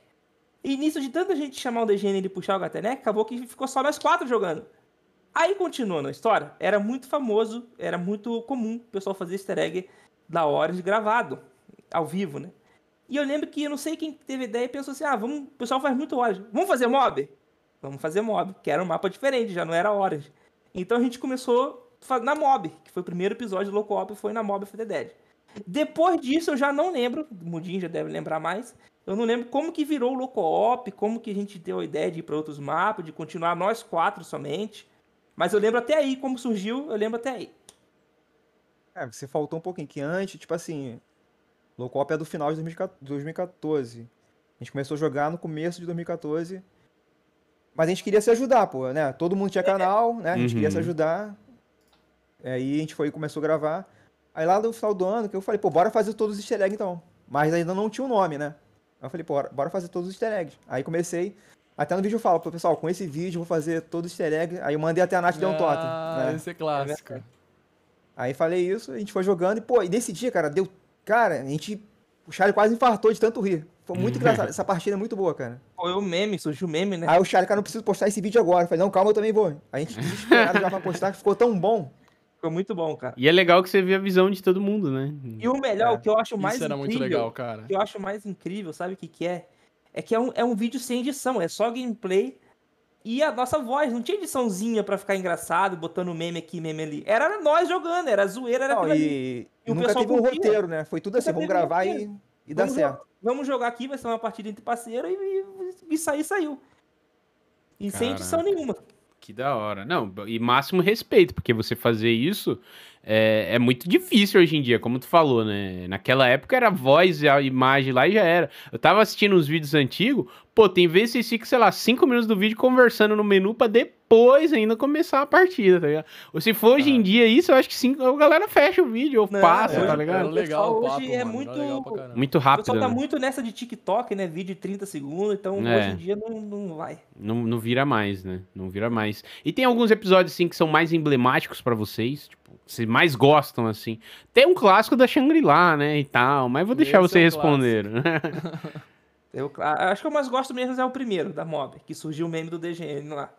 C: E nisso de tanta gente chamar o DGN e ele puxar o Gatenec, acabou que ficou só nós quatro jogando. Aí continuando a história, era muito famoso, era muito comum o pessoal fazer easter egg da hora de gravado, ao vivo, né? E eu lembro que eu não sei quem teve ideia e pensou assim: ah, vamos, o pessoal faz muito horas, vamos fazer mob? Vamos fazer mob, que era um mapa diferente, já não era horas. Então a gente começou na mob, que foi o primeiro episódio do Loco Op, foi na mob of Dead. Depois disso eu já não lembro, o Mudinho já deve lembrar mais, eu não lembro como que virou o Loco Op, como que a gente deu a ideia de ir para outros mapas, de continuar nós quatro somente. Mas eu lembro até aí como surgiu, eu lembro até aí.
D: É, você faltou um pouquinho, que antes, tipo assim, Loco Op é do final de 2014. A gente começou a jogar no começo de 2014 mas a gente queria se ajudar, pô, né? Todo mundo tinha canal, né? A gente uhum. queria se uhum. ajudar. Aí a gente foi começou a gravar. Aí lá no final do ano, que eu falei, pô, bora fazer todos os easter eggs então. Mas ainda não tinha o um nome, né? Aí eu falei, pô, bora fazer todos os easter eggs. Aí comecei. Até no vídeo eu falo, pô, pessoal, com esse vídeo eu vou fazer todos os easter eggs. Aí eu mandei até a Nath ah, deu um toque.
B: Ah, né? esse é clássico.
D: Aí falei isso, a gente foi jogando e, pô, e nesse dia, cara, deu. Cara, a gente. O Charlie quase infartou de tanto rir. Foi muito engraçado. Essa partida é muito boa, cara.
C: Foi o meme, surgiu o meme, né?
D: Aí o Charlie, cara, não preciso postar esse vídeo agora. Eu falei, não, calma, eu também vou. A gente desesperado já pra postar, que ficou tão bom.
C: Ficou muito bom, cara.
A: E é legal que você vê a visão de todo mundo, né?
C: E o melhor, é. o que eu acho mais
B: Isso era incrível, muito legal, cara.
C: O que eu acho mais incrível, sabe o que que é? É que é um, é um vídeo sem edição, é só gameplay e a nossa voz. Não tinha ediçãozinha pra ficar engraçado, botando meme aqui, meme ali. Era nós jogando, era zoeira, era
D: não, e... e, nunca teve um roteiro, né? Foi tudo assim, vamos gravar e, e dá certo
C: vamos jogar aqui, vai ser uma partida entre parceiros e, e, e sair, saiu. E Caraca. sem edição nenhuma.
A: Que da hora. Não, e máximo respeito, porque você fazer isso é, é, muito difícil hoje em dia, como tu falou, né? Naquela época era voz e a imagem lá e já era. Eu tava assistindo uns vídeos antigos, pô, tem vezes que fica, sei lá, cinco minutos do vídeo conversando no menu pra depois ainda começar a partida, tá ligado? Ou se for hoje em ah. dia isso, eu acho que sim, a galera fecha o vídeo ou Não, passa, é, tá ligado?
C: É legal, hoje papo, é muito,
A: muito rápido. O pessoal
C: tá
A: né?
C: muito nessa de TikTok, né? Vídeo de 30 segundos, então é. hoje em dia não, não vai.
A: Não, não vira mais, né? Não vira mais. E tem alguns episódios, assim, que são mais emblemáticos para vocês, tipo, vocês mais gostam, assim. Tem um clássico da Shangri-La, né, e tal, mas vou deixar Esse você é responder.
C: Eu acho que eu mais gosto mesmo é o primeiro, da Mob, que surgiu o meme do DGN lá.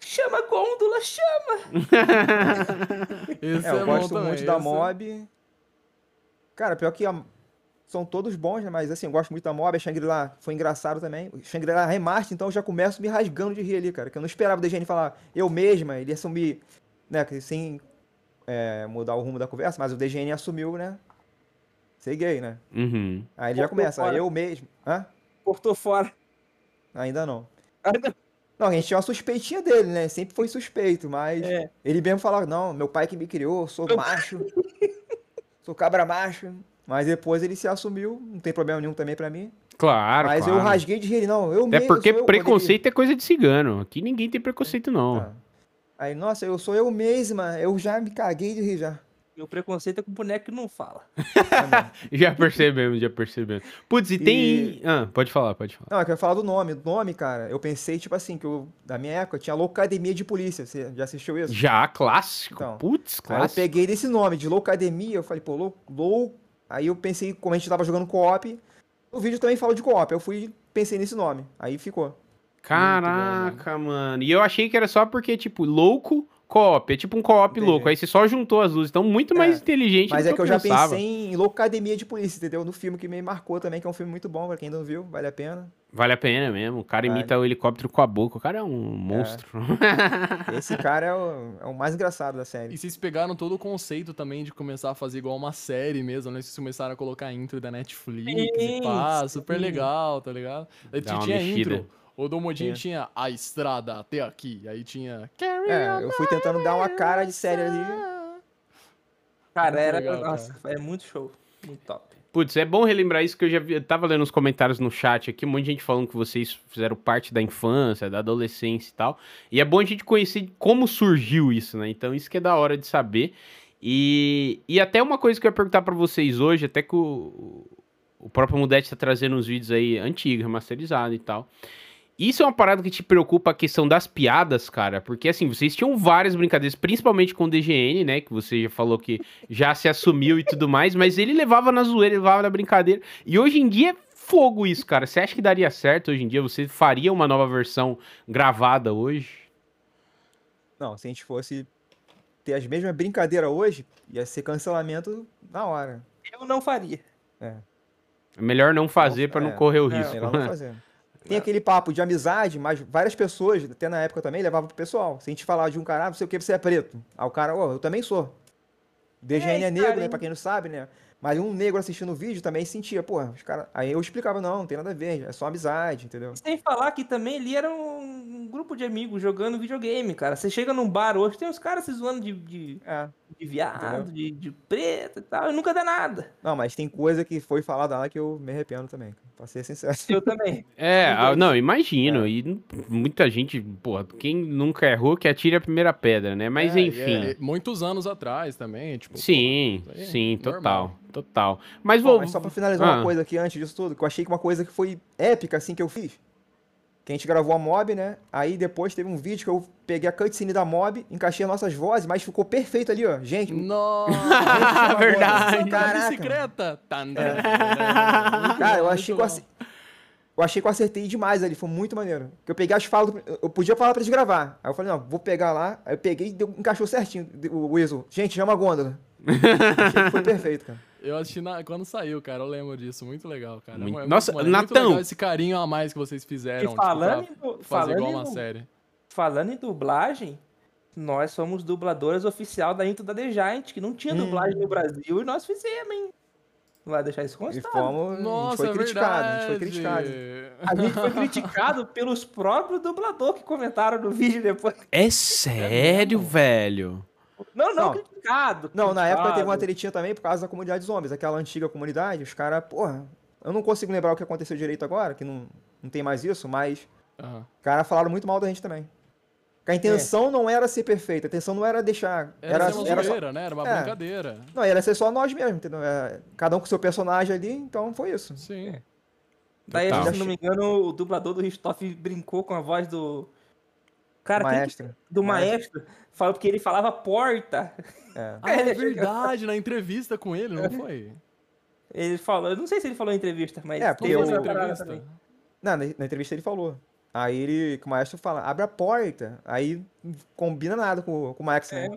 C: Chama Gôndola, chama!
D: Esse é, eu é gosto muito também, da Mob. Cara, pior que a... são todos bons, né? Mas assim, eu gosto muito da Mob. A Shangri-La foi engraçado também. Shangri-La remaster, então eu já começo me rasgando de rir ali, cara. Que eu não esperava o DGN falar eu mesma, ele ia assumir, né? Sem é, mudar o rumo da conversa, mas o DGN assumiu, né? Ser gay, né?
A: Uhum.
D: Aí ele já começa, fora. eu mesmo. Hã?
C: Cortou fora.
D: Ainda não. Não, a gente tinha uma suspeitinha dele, né? Sempre foi suspeito, mas
C: É.
D: ele mesmo falava, não, meu pai que me criou, sou macho, sou cabra macho. Mas depois ele se assumiu, não tem problema nenhum também pra mim.
A: Claro,
D: mas
A: claro.
D: eu rasguei de rir, ele, não, eu
A: Até
D: mesmo.
A: porque
D: sou eu,
A: preconceito é coisa de cigano. Aqui ninguém tem preconceito, não.
D: Tá. Aí, nossa, eu sou eu mesma, eu já me caguei de rir já.
C: Meu preconceito é com boneco que não fala.
A: Já percebemos, já percebemos. Putz, e tem. Ah, pode falar, pode falar.
D: Não, é que eu ia falar do nome. Do nome, cara, eu pensei, tipo assim, que eu, da minha época, tinha Loucademia de Polícia. Você já assistiu isso?
A: Já, clássico.
D: Então,
A: Putz,
D: Aí eu
A: clássico.
D: peguei desse nome, de Loucademia, eu falei, pô, lou, lou... Aí eu pensei, como a gente tava jogando co-op, o vídeo também fala de co-op. Eu fui pensei nesse nome. Aí ficou.
A: Caraca, mano. E eu achei que era só porque, tipo, louco, co-op. É tipo um co-op
D: Entendi.
A: louco. Aí você só juntou as duas. Então, muito mais
D: É.
A: inteligente
D: Mas
A: do
D: é que eu já
A: pensava.
D: pensei em Loucademia de Polícia, entendeu? No filme que me marcou também, que é um filme muito bom, pra quem não viu, vale a pena.
A: Vale a pena mesmo. O cara
D: Vale.
A: imita o helicóptero com a boca. O cara é um monstro.
D: Esse cara é o, é o mais engraçado da série.
B: E vocês pegaram todo o conceito também de começar a fazer igual uma série mesmo, né? Vocês começaram a colocar intro da Netflix e pá, super legal, tá ligado?
A: Dá uma
B: tinha
A: mexida.
B: intro. O do Modinho
D: É.
B: tinha a estrada até aqui. Aí tinha.
D: É, eu fui tentando dar uma cara de série ali.
C: Cara,
B: Muito
C: era.
B: legal,
C: nossa, é muito show. Muito top.
A: Putz, é bom relembrar isso que eu já vi, eu tava lendo os comentários no chat aqui, um monte de gente falando que vocês fizeram parte da infância, da adolescência e tal. E é bom a gente conhecer como surgiu isso, né? Então isso que é da hora de saber. E, e até uma coisa que eu ia perguntar pra vocês hoje, até que o, o próprio Mudete tá trazendo uns vídeos aí antigos, remasterizados e tal. Isso é uma parada que te preocupa a questão das piadas, cara, porque assim, vocês tinham várias brincadeiras, principalmente com o DGN, né, que você já falou que já se assumiu e tudo mais, mas ele levava na zoeira, ele levava na brincadeira. E hoje em dia é fogo isso, cara. Você acha que daria certo hoje em dia? Você faria uma nova versão gravada hoje?
D: Não, se a gente fosse ter as mesmas brincadeiras hoje, ia ser cancelamento na hora.
C: Eu não faria.
A: É melhor não fazer pra não
D: é.
A: correr o
C: Não,
A: risco.
D: Melhor não fazer. Tem aquele papo de amizade, mas várias pessoas, até na época também, levavam pro pessoal. Se a gente falar de um cara, ah, não sei o que, você é preto. Aí o cara, ó, eu também sou. DGN é,
C: É,
D: negro, né? Pra quem não sabe, né? Mas um negro assistindo o vídeo também sentia, pô, os caras. Aí eu explicava, não, não tem nada a ver, é só amizade, entendeu?
C: Sem falar que também ali era um, grupo de amigos jogando videogame, cara. Você chega num bar hoje, tem uns caras se zoando de, de,
D: É.
C: de viado, de, de preto e tal, e nunca dá nada.
D: Não, mas tem coisa que foi falada lá que eu me arrependo também, pra ser sincero.
C: Eu também.
A: É,
C: dois.
A: não, imagino. E n- muita gente, porra, quem nunca errou que atire a primeira pedra, né? Mas
B: É, e
A: enfim.
B: é, muitos anos atrás também, tipo.
A: Sim,
B: pô, é
A: sim,
B: normal.
A: total, total. Mas
D: Bom,
A: vou.
D: mas só pra finalizar
A: Ah.
D: uma coisa aqui antes disso tudo, que eu achei que uma coisa que foi épica, assim, que eu fiz. Que a gente gravou a mob, né? Aí depois teve um vídeo que eu peguei a cutscene da mob, encaixei as nossas vozes, mas ficou perfeito ali, ó. Gente,
B: Nossa!
A: Verdade.
D: Caraca.
B: bicicleta! Tan, tan,
A: É.
D: Cara, eu achei que eu, eu achei que eu acertei demais ali, foi muito maneiro. Que eu peguei as falas, do- eu podia falar pra eles gravar. Aí eu falei, não, vou pegar lá. Aí eu peguei e deu- encaixou certinho o Weasel. Gente, chama a gôndola. foi perfeito, cara.
B: Eu assisti na- quando saiu, cara. Eu lembro disso. Muito legal, cara.
A: Muito-
B: É muito
A: Nossa,
B: maneiro, muito
A: Natão.
B: legal esse carinho a mais que vocês fizeram.
C: E
B: tipo,
C: falando,
B: pra
C: em du-
B: fazer
C: falando,
B: igual
C: em
B: uma série.
C: falando em dublagem, nós somos dubladores oficial da Intro da The Giant, que não tinha
D: Hum.
C: dublagem no Brasil, e nós fizemos, hein? Não vai deixar isso
D: E
C: constado.
D: fomos, a gente
B: Nossa,
D: foi
B: é
D: criticado, a gente foi criticado.
C: A gente foi criticado pelos próprios dubladores que comentaram no vídeo depois.
A: É sério, velho?
C: Não, não,
D: Não.
C: criticado.
D: Não, na época teve uma
C: criticado.
D: tretinha também por causa da comunidade zombies, aquela antiga comunidade, os caras, porra, eu não consigo lembrar o que aconteceu direito agora, que não, não tem mais isso, mas
B: Aham.
D: os caras falaram muito mal da gente também. Que a intenção não era ser perfeita, a intenção não era deixar.
B: Era,
D: Era,
B: ser uma
D: era só,
B: zoeira, né? Era uma
D: É.
B: brincadeira.
D: não, era ser só nós mesmo, entendeu? É, cada um com seu personagem ali, então foi isso.
B: Sim.
C: Daí,
A: Total.
C: se não me engano, o dublador do Ristoff brincou com a voz do. Cara, quem que-
D: Maestro.
C: do
D: Maestro.
C: maestro. Falou porque ele falava porta.
D: É.
B: Ah, é verdade, na entrevista com ele, não foi?
C: Ele falou, eu não sei se ele falou em entrevista, mas
D: É,
C: teve
D: eu-
B: entrevista.
D: Não, na, entrevista ele falou. Aí ele, que o maestro fala, abre a porta. Aí não combina nada com, com o Max, né?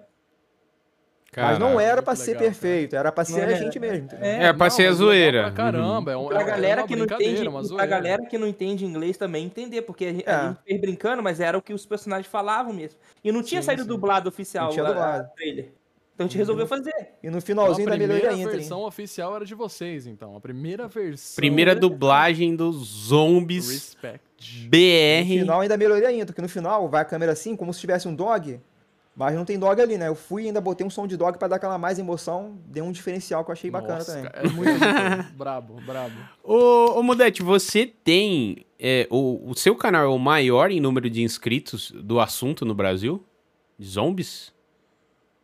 C: É.
D: Mas não era pra ser
B: legal, cara.
D: perfeito, era pra ser
C: Não
D: a
C: é.
D: gente mesmo. entendeu?
C: É,
A: É, pra
B: Não,
A: ser a zoeira.
B: Pra caramba, é, um,
C: Pra
B: é
C: galera que não entende, pra galera que não entende inglês também entender, porque a gente, a
D: É.
C: gente fez brincando, mas era o que os personagens falavam mesmo. E não tinha
B: Sim,
C: saído
B: sim.
C: dublado oficial
D: Não tinha
C: a- a
D: dublado.
C: trailer. Então a gente resolveu fazer.
D: E no
B: Então,
D: finalzinho
B: a
D: da melhoria
B: primeira
D: entra, hein?
B: versão oficial era de vocês, então. A primeira versão.
A: Primeira dublagem dos zombies
B: Respect.
D: No
A: BR.
D: final ainda melhoria ainda, porque no final vai a câmera assim, como se tivesse um dog, mas não tem dog ali, né? Eu fui e ainda botei um som de dog pra dar aquela mais emoção, deu um diferencial que eu achei bacana
B: Nossa,
D: também.
B: cara, É muito, brabo, brabo.
A: Ô, ô Mudete, você tem. é, o, o seu canal é o maior em número de inscritos do assunto no Brasil? De zombies?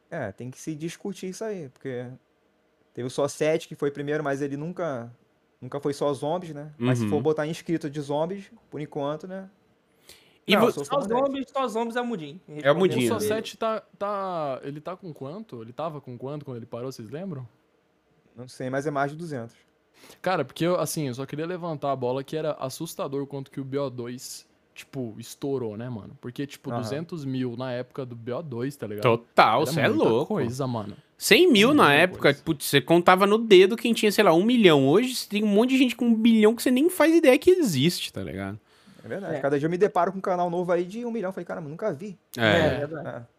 D: É, tem que se discutir isso aí, porque teve o Só 7 que foi primeiro, mas ele nunca nunca foi só zombies, né? Mas se
A: Uhum.
D: for botar inscrito de zombies, por enquanto, né?
A: E
D: Não,
C: Só zombies, só zombies é o Mudim.
A: É o Mudim.
B: O. Só 7 tá, tá. Ele tá com quanto? Ele tava com quanto quando ele parou, vocês lembram?
D: Não sei, mas é mais de 200.
B: Cara, porque eu, assim, eu só queria levantar a bola que era assustador quanto que o BO2, tipo, estourou, né, mano? Porque, tipo,
D: Aham.
B: 200 mil na época do BO2, tá ligado?
A: Total, você é louco.
B: coisa, mano.
A: 100 mil na
B: Muita
A: época,
B: coisa.
A: putz, você contava no dedo quem tinha, sei lá, um milhão. Hoje você tem um monte de gente com um bilhão que você nem faz ideia que existe, tá ligado?
D: É verdade.
C: É.
D: Cada dia eu me deparo com um canal novo aí de um milhão. Falei, caramba, nunca vi.
A: É.
C: verdade.
D: É.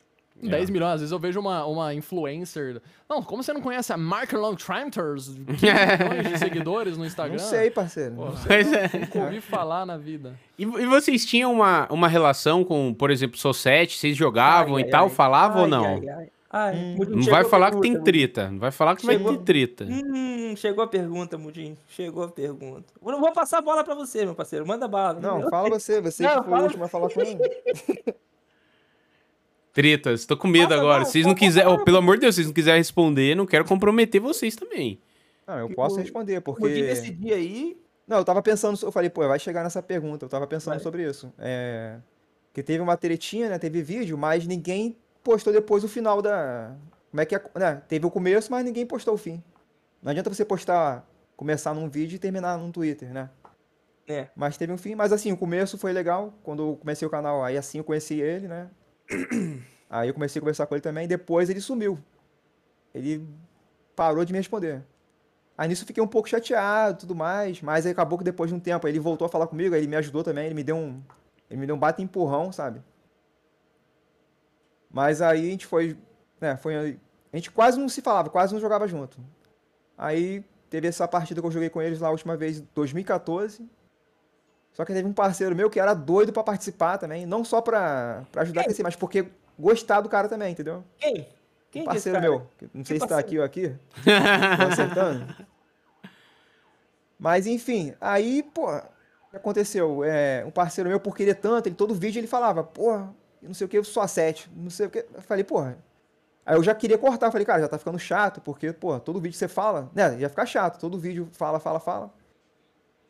B: 10 milhões, às vezes eu vejo uma, uma influencer. Não, como você não conhece a Mark Long Tranters? 15 milhões de seguidores no Instagram?
D: Não sei, parceiro.
B: Pô,
A: Pois é.
B: Nunca ouvi falar na vida.
A: E, e vocês tinham uma, uma relação com, por exemplo, Society? Vocês jogavam
C: Ai,
A: e
C: ai,
A: tal?
C: ai.
A: Falavam ou não?
C: ai, ai. Ai,
D: Hum.
C: Mudim,
A: Não vai falar que tem
C: pergunta,
A: treta. Não vai falar que vai
C: Chegou.
A: ter treta.
C: Hum, chegou a pergunta, Mudim. Chegou a pergunta. Eu não vou passar a bola pra você, meu parceiro. Manda bala.
D: Não, fala você, você
C: Não,
D: que foi
C: fala-
D: o último a falar com ele.
A: Tretas, tô com medo
C: Nossa,
A: agora.
C: não,
A: Se vocês não quiserem, oh, pelo amor de Deus, se vocês não quiserem responder, não quero comprometer vocês também.
D: Não, eu posso responder,
C: Mudim,
D: porque...
C: nesse dia aí.
D: Não, eu tava pensando, eu falei, pô, vai chegar nessa pergunta, eu tava pensando
C: Vai.
D: sobre isso. É, que teve uma tretinha, né, teve vídeo, mas ninguém postou depois o final da... Como é que é, né, teve o começo, mas ninguém postou o fim. Não adianta você postar, começar num vídeo e terminar num Twitter, né?
C: É.
D: Mas teve um fim, mas assim, o começo foi legal, quando eu comecei o canal, aí assim eu conheci ele, né? Aí eu comecei a conversar com ele também, depois ele sumiu. Ele parou de me responder. Aí nisso eu fiquei um pouco chateado e tudo mais, mas aí acabou que depois de um tempo ele voltou a falar comigo, aí ele me ajudou também, ele me deu um. Ele me deu um bate empurrão, sabe? Mas aí a gente foi. Né, foi. A gente quase não se falava, quase não jogava junto. Aí teve essa partida que eu joguei com eles lá a última vez, em 2014. Só que teve um parceiro meu que era doido pra participar também, não só pra, pra ajudar a crescer, mas porque gostar do cara também, entendeu?
C: Quem? Quem
D: Um
C: é
D: parceiro meu, não sei se tá aqui ou aqui, tô acertando. Mas enfim, aí, pô, o que aconteceu? É, um parceiro meu, por querer tanto, ele todo vídeo ele falava, porra, não sei o que, só sete, não sei o que. Eu falei, porra. Aí eu já queria cortar, falei, cara, já tá ficando chato, porque, pô, todo vídeo você fala, né, ia ficar chato, todo vídeo fala, fala, fala.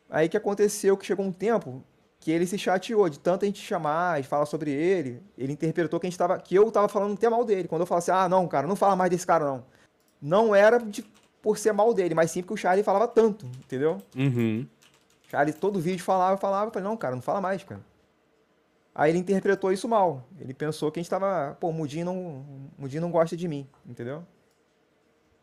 D: Aí que aconteceu que chegou um tempo que ele se chateou de tanto a gente chamar e falar sobre ele, ele interpretou que a gente tava, que eu tava falando até mal dele. Quando eu falo assim, ah, não, cara, não fala mais desse cara, não. Não era de- por ser mal dele, mas sim porque o Charlie falava tanto, entendeu?
A: Uhum.
D: Charlie todo vídeo falava, falava, eu falei, não, cara, não fala mais, cara. Aí ele interpretou isso mal. Ele pensou que a gente tava, pô, o Mudinho não, o Mudinho não gosta de mim, entendeu?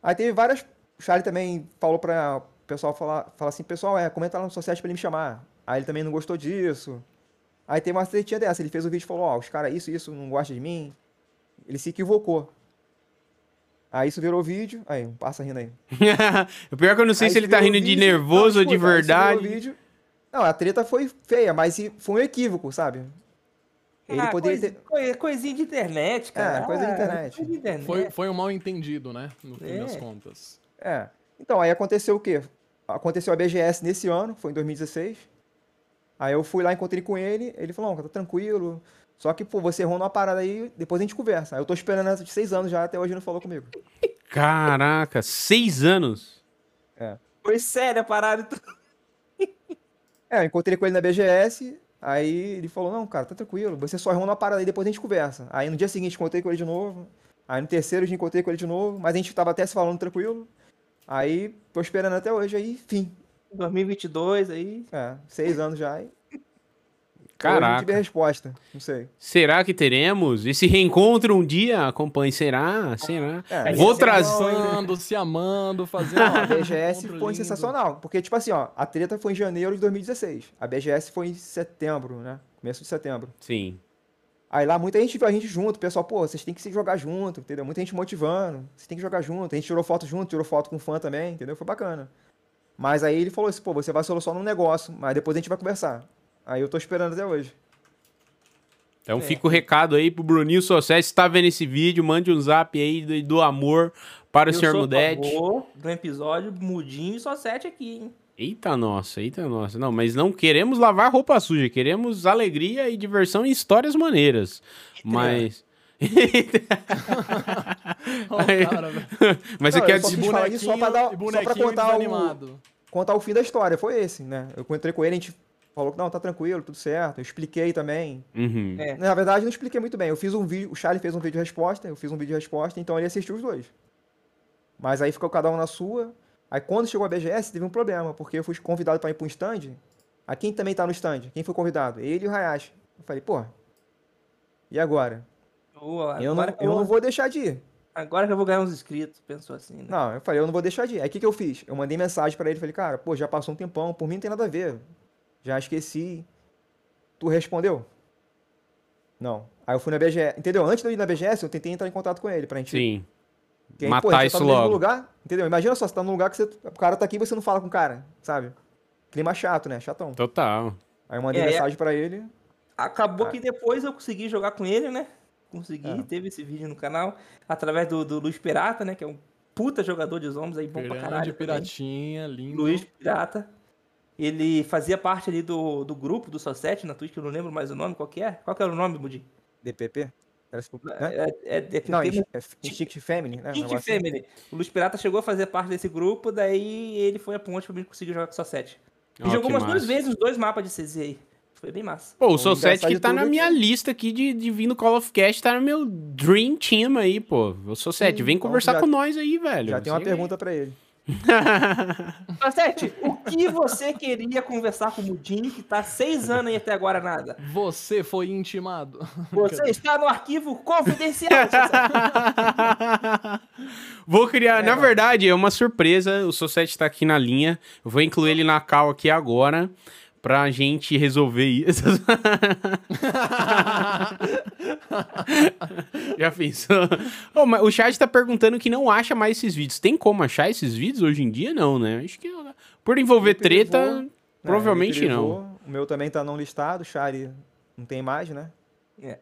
D: Aí teve várias, o Charlie também falou pra o pessoal falar, falar assim, pessoal, é, comenta lá no society pra ele me chamar. Aí ele também não gostou disso. Aí tem uma tretinha dessa, ele fez o vídeo e falou, ó, os caras isso, isso, não gostam de mim. Ele se equivocou. Aí isso virou vídeo, aí, passa rindo aí.
A: o pior é que eu não sei
D: Aí
A: se ele tá rindo de
D: vídeo-
A: nervoso
D: Não,
A: ou de
D: virou
A: verdade.
D: vídeo. Não, a treta foi feia, mas foi um equívoco, sabe? Ele
C: Ah,
D: poderia
C: coisa-
D: ter.
C: coi- Coisinha de internet, cara.
D: É, coisa de internet.
C: coisa de internet.
B: Foi, foi um mal entendido, né? No fim
C: É.
B: das contas.
D: É. Então, aí aconteceu o quê? Aconteceu a BGS nesse ano, foi em 2016. Aí eu fui lá, encontrei com ele, ele falou, não, tá tranquilo. Só que, pô, você errou numa parada aí, depois a gente conversa. Aí eu tô esperando essa de seis anos já, até hoje ele não falou comigo.
A: Caraca, seis anos.
C: Foi séria a parada. e tudo.
D: É, eu encontrei com ele na BGS, aí ele falou, não, cara, tá tranquilo, você só errou numa parada aí, depois a gente conversa. Aí no dia seguinte encontrei com ele de novo, aí no terceiro dia encontrei com ele de novo, mas a gente tava até se falando tranquilo. Aí, tô esperando até hoje, aí, fim.
C: 2022 aí.
D: É, seis anos já, e Hoje não tive a
A: Caraca.
D: resposta, não sei.
A: Será que teremos esse reencontro um dia? Acompanhe, será? Será?
D: É,
A: Vou
C: é
A: trazer.
C: hein?
B: Conversando, se amando, fazendo.
D: A
B: um
D: BGS foi
B: lindo.
D: sensacional, porque, tipo assim, ó, a treta foi em janeiro de 2016, a BGS foi em setembro, né, começo de setembro.
A: Sim.
D: Aí lá muita gente viu a gente junto, o pessoal, pô, vocês têm que se jogar junto, entendeu? Muita gente motivando, vocês têm que jogar junto. A gente tirou foto junto, tirou foto com fã também, entendeu? Foi bacana. Mas aí ele falou assim, pô, você vai só num negócio, mas depois a gente vai conversar. Aí eu tô esperando até hoje.
A: Então fica o recado aí pro Bruninho Society. Se tá vendo esse vídeo, mande um zap aí do, do amor para o
C: Eu
A: senhor
C: sou a
A: Mudete.
C: do episódio mudinho e só sete aqui, hein?
A: Eita nossa, eita nossa. Não, mas não queremos lavar roupa suja, queremos alegria e diversão e histórias maneiras. Mas.
B: Ó,
A: Aí-
B: cara, velho.
A: mas você
D: Não,
A: quer
D: eu só falar isso só pra dar- só pra contar o-. Contar o fim da história, foi esse, né? Eu encontrei com ele, a gente falou que não, tá tranquilo, tudo certo. Eu expliquei também.
A: Uhum.
C: É.
D: Na verdade, não expliquei muito bem. Eu fiz um vídeo, o Charlie fez um vídeo de resposta, eu fiz um vídeo de resposta, então ele assistiu os dois. Mas aí ficou cada um na sua. Aí quando chegou a BGS, teve um problema, porque eu fui convidado pra ir pra um stand. A quem também tá no stand? Quem foi convidado? Ele e o Hayashi. Eu falei, pô, e agora?
C: Boa,
D: Eu não,
C: agora, que
D: eu
C: eu
D: não
C: vou...
D: deixar de ir.
C: agora que eu vou ganhar uns inscritos, pensou assim, né?
D: Não, eu falei, eu não vou deixar de ir. Aí o que, que eu fiz? Eu mandei mensagem pra ele, falei, cara, pô, já passou um tempão, por mim não tem nada a ver. Já esqueci. Tu respondeu? Não. Aí eu fui na BGS, entendeu? Antes de eu ir na BGS, eu tentei entrar em contato com ele pra gente...
A: Sim.
D: que aí,
A: matar
D: pô, você
A: isso
D: tá no mesmo
A: logo.
D: lugar, entendeu? Imagina só, você tá num lugar que você, o cara tá aqui e você não fala com o cara, sabe? Clima chato, né? Chatão.
A: Total.
D: Aí eu mandei
C: É, é.
D: mensagem pra ele.
C: Acabou
D: Ah.
C: que depois eu consegui jogar com ele, né? Consegui,
D: É.
C: teve esse vídeo no canal, através do, do Luiz Pirata, né? Que é um puta jogador de zombies aí, bom pra
B: Grande
C: caralho. também.
B: piratinha, lindo.
C: Luiz Pirata. Ele fazia parte ali do, do grupo do Society na Twitch, que eu não lembro mais o nome, qual que é? Qual que era o nome, Budi?
D: DPP? Era esse- né?
C: É, é, é,
D: Não,
C: é,
D: é Instinct Family, né?
C: Kink
D: negócio assim.
C: Family. O Luiz Pirata chegou a fazer parte desse grupo, daí ele foi a ponte pra mim conseguir jogar com o Society. E jogou umas duas vezes os dois mapas de CZ aí. Foi bem massa.
A: Pô, o Society
D: engraçar
A: que
D: de
A: tá na
D: aqui.
A: minha lista aqui de, de vir no Call of Cast, tá no meu Dream Team aí, pô. O Society,
D: Sim,
A: vem
D: então
A: conversar
D: já-
A: com nós aí, velho.
D: Já tem uma pergunta pra ele.
C: Society, o que você queria conversar com o Mudinho que tá seis anos aí até agora nada?
B: Você foi intimado.
C: Você está no arquivo confidencial.
A: Vou criar, na verdade, é uma surpresa. O Society tá aqui na linha. Eu vou incluir ele na cal aqui agora. Pra gente resolver isso. Já pensou? Ô, mas o chat tá perguntando que não acha mais esses vídeos. Tem como achar esses vídeos hoje em dia? Não, né? Acho que por envolver treta,
D: É,
A: provavelmente
D: ele
A: não.
D: O meu também tá não listado, o Shari não tem mais, né?
C: É.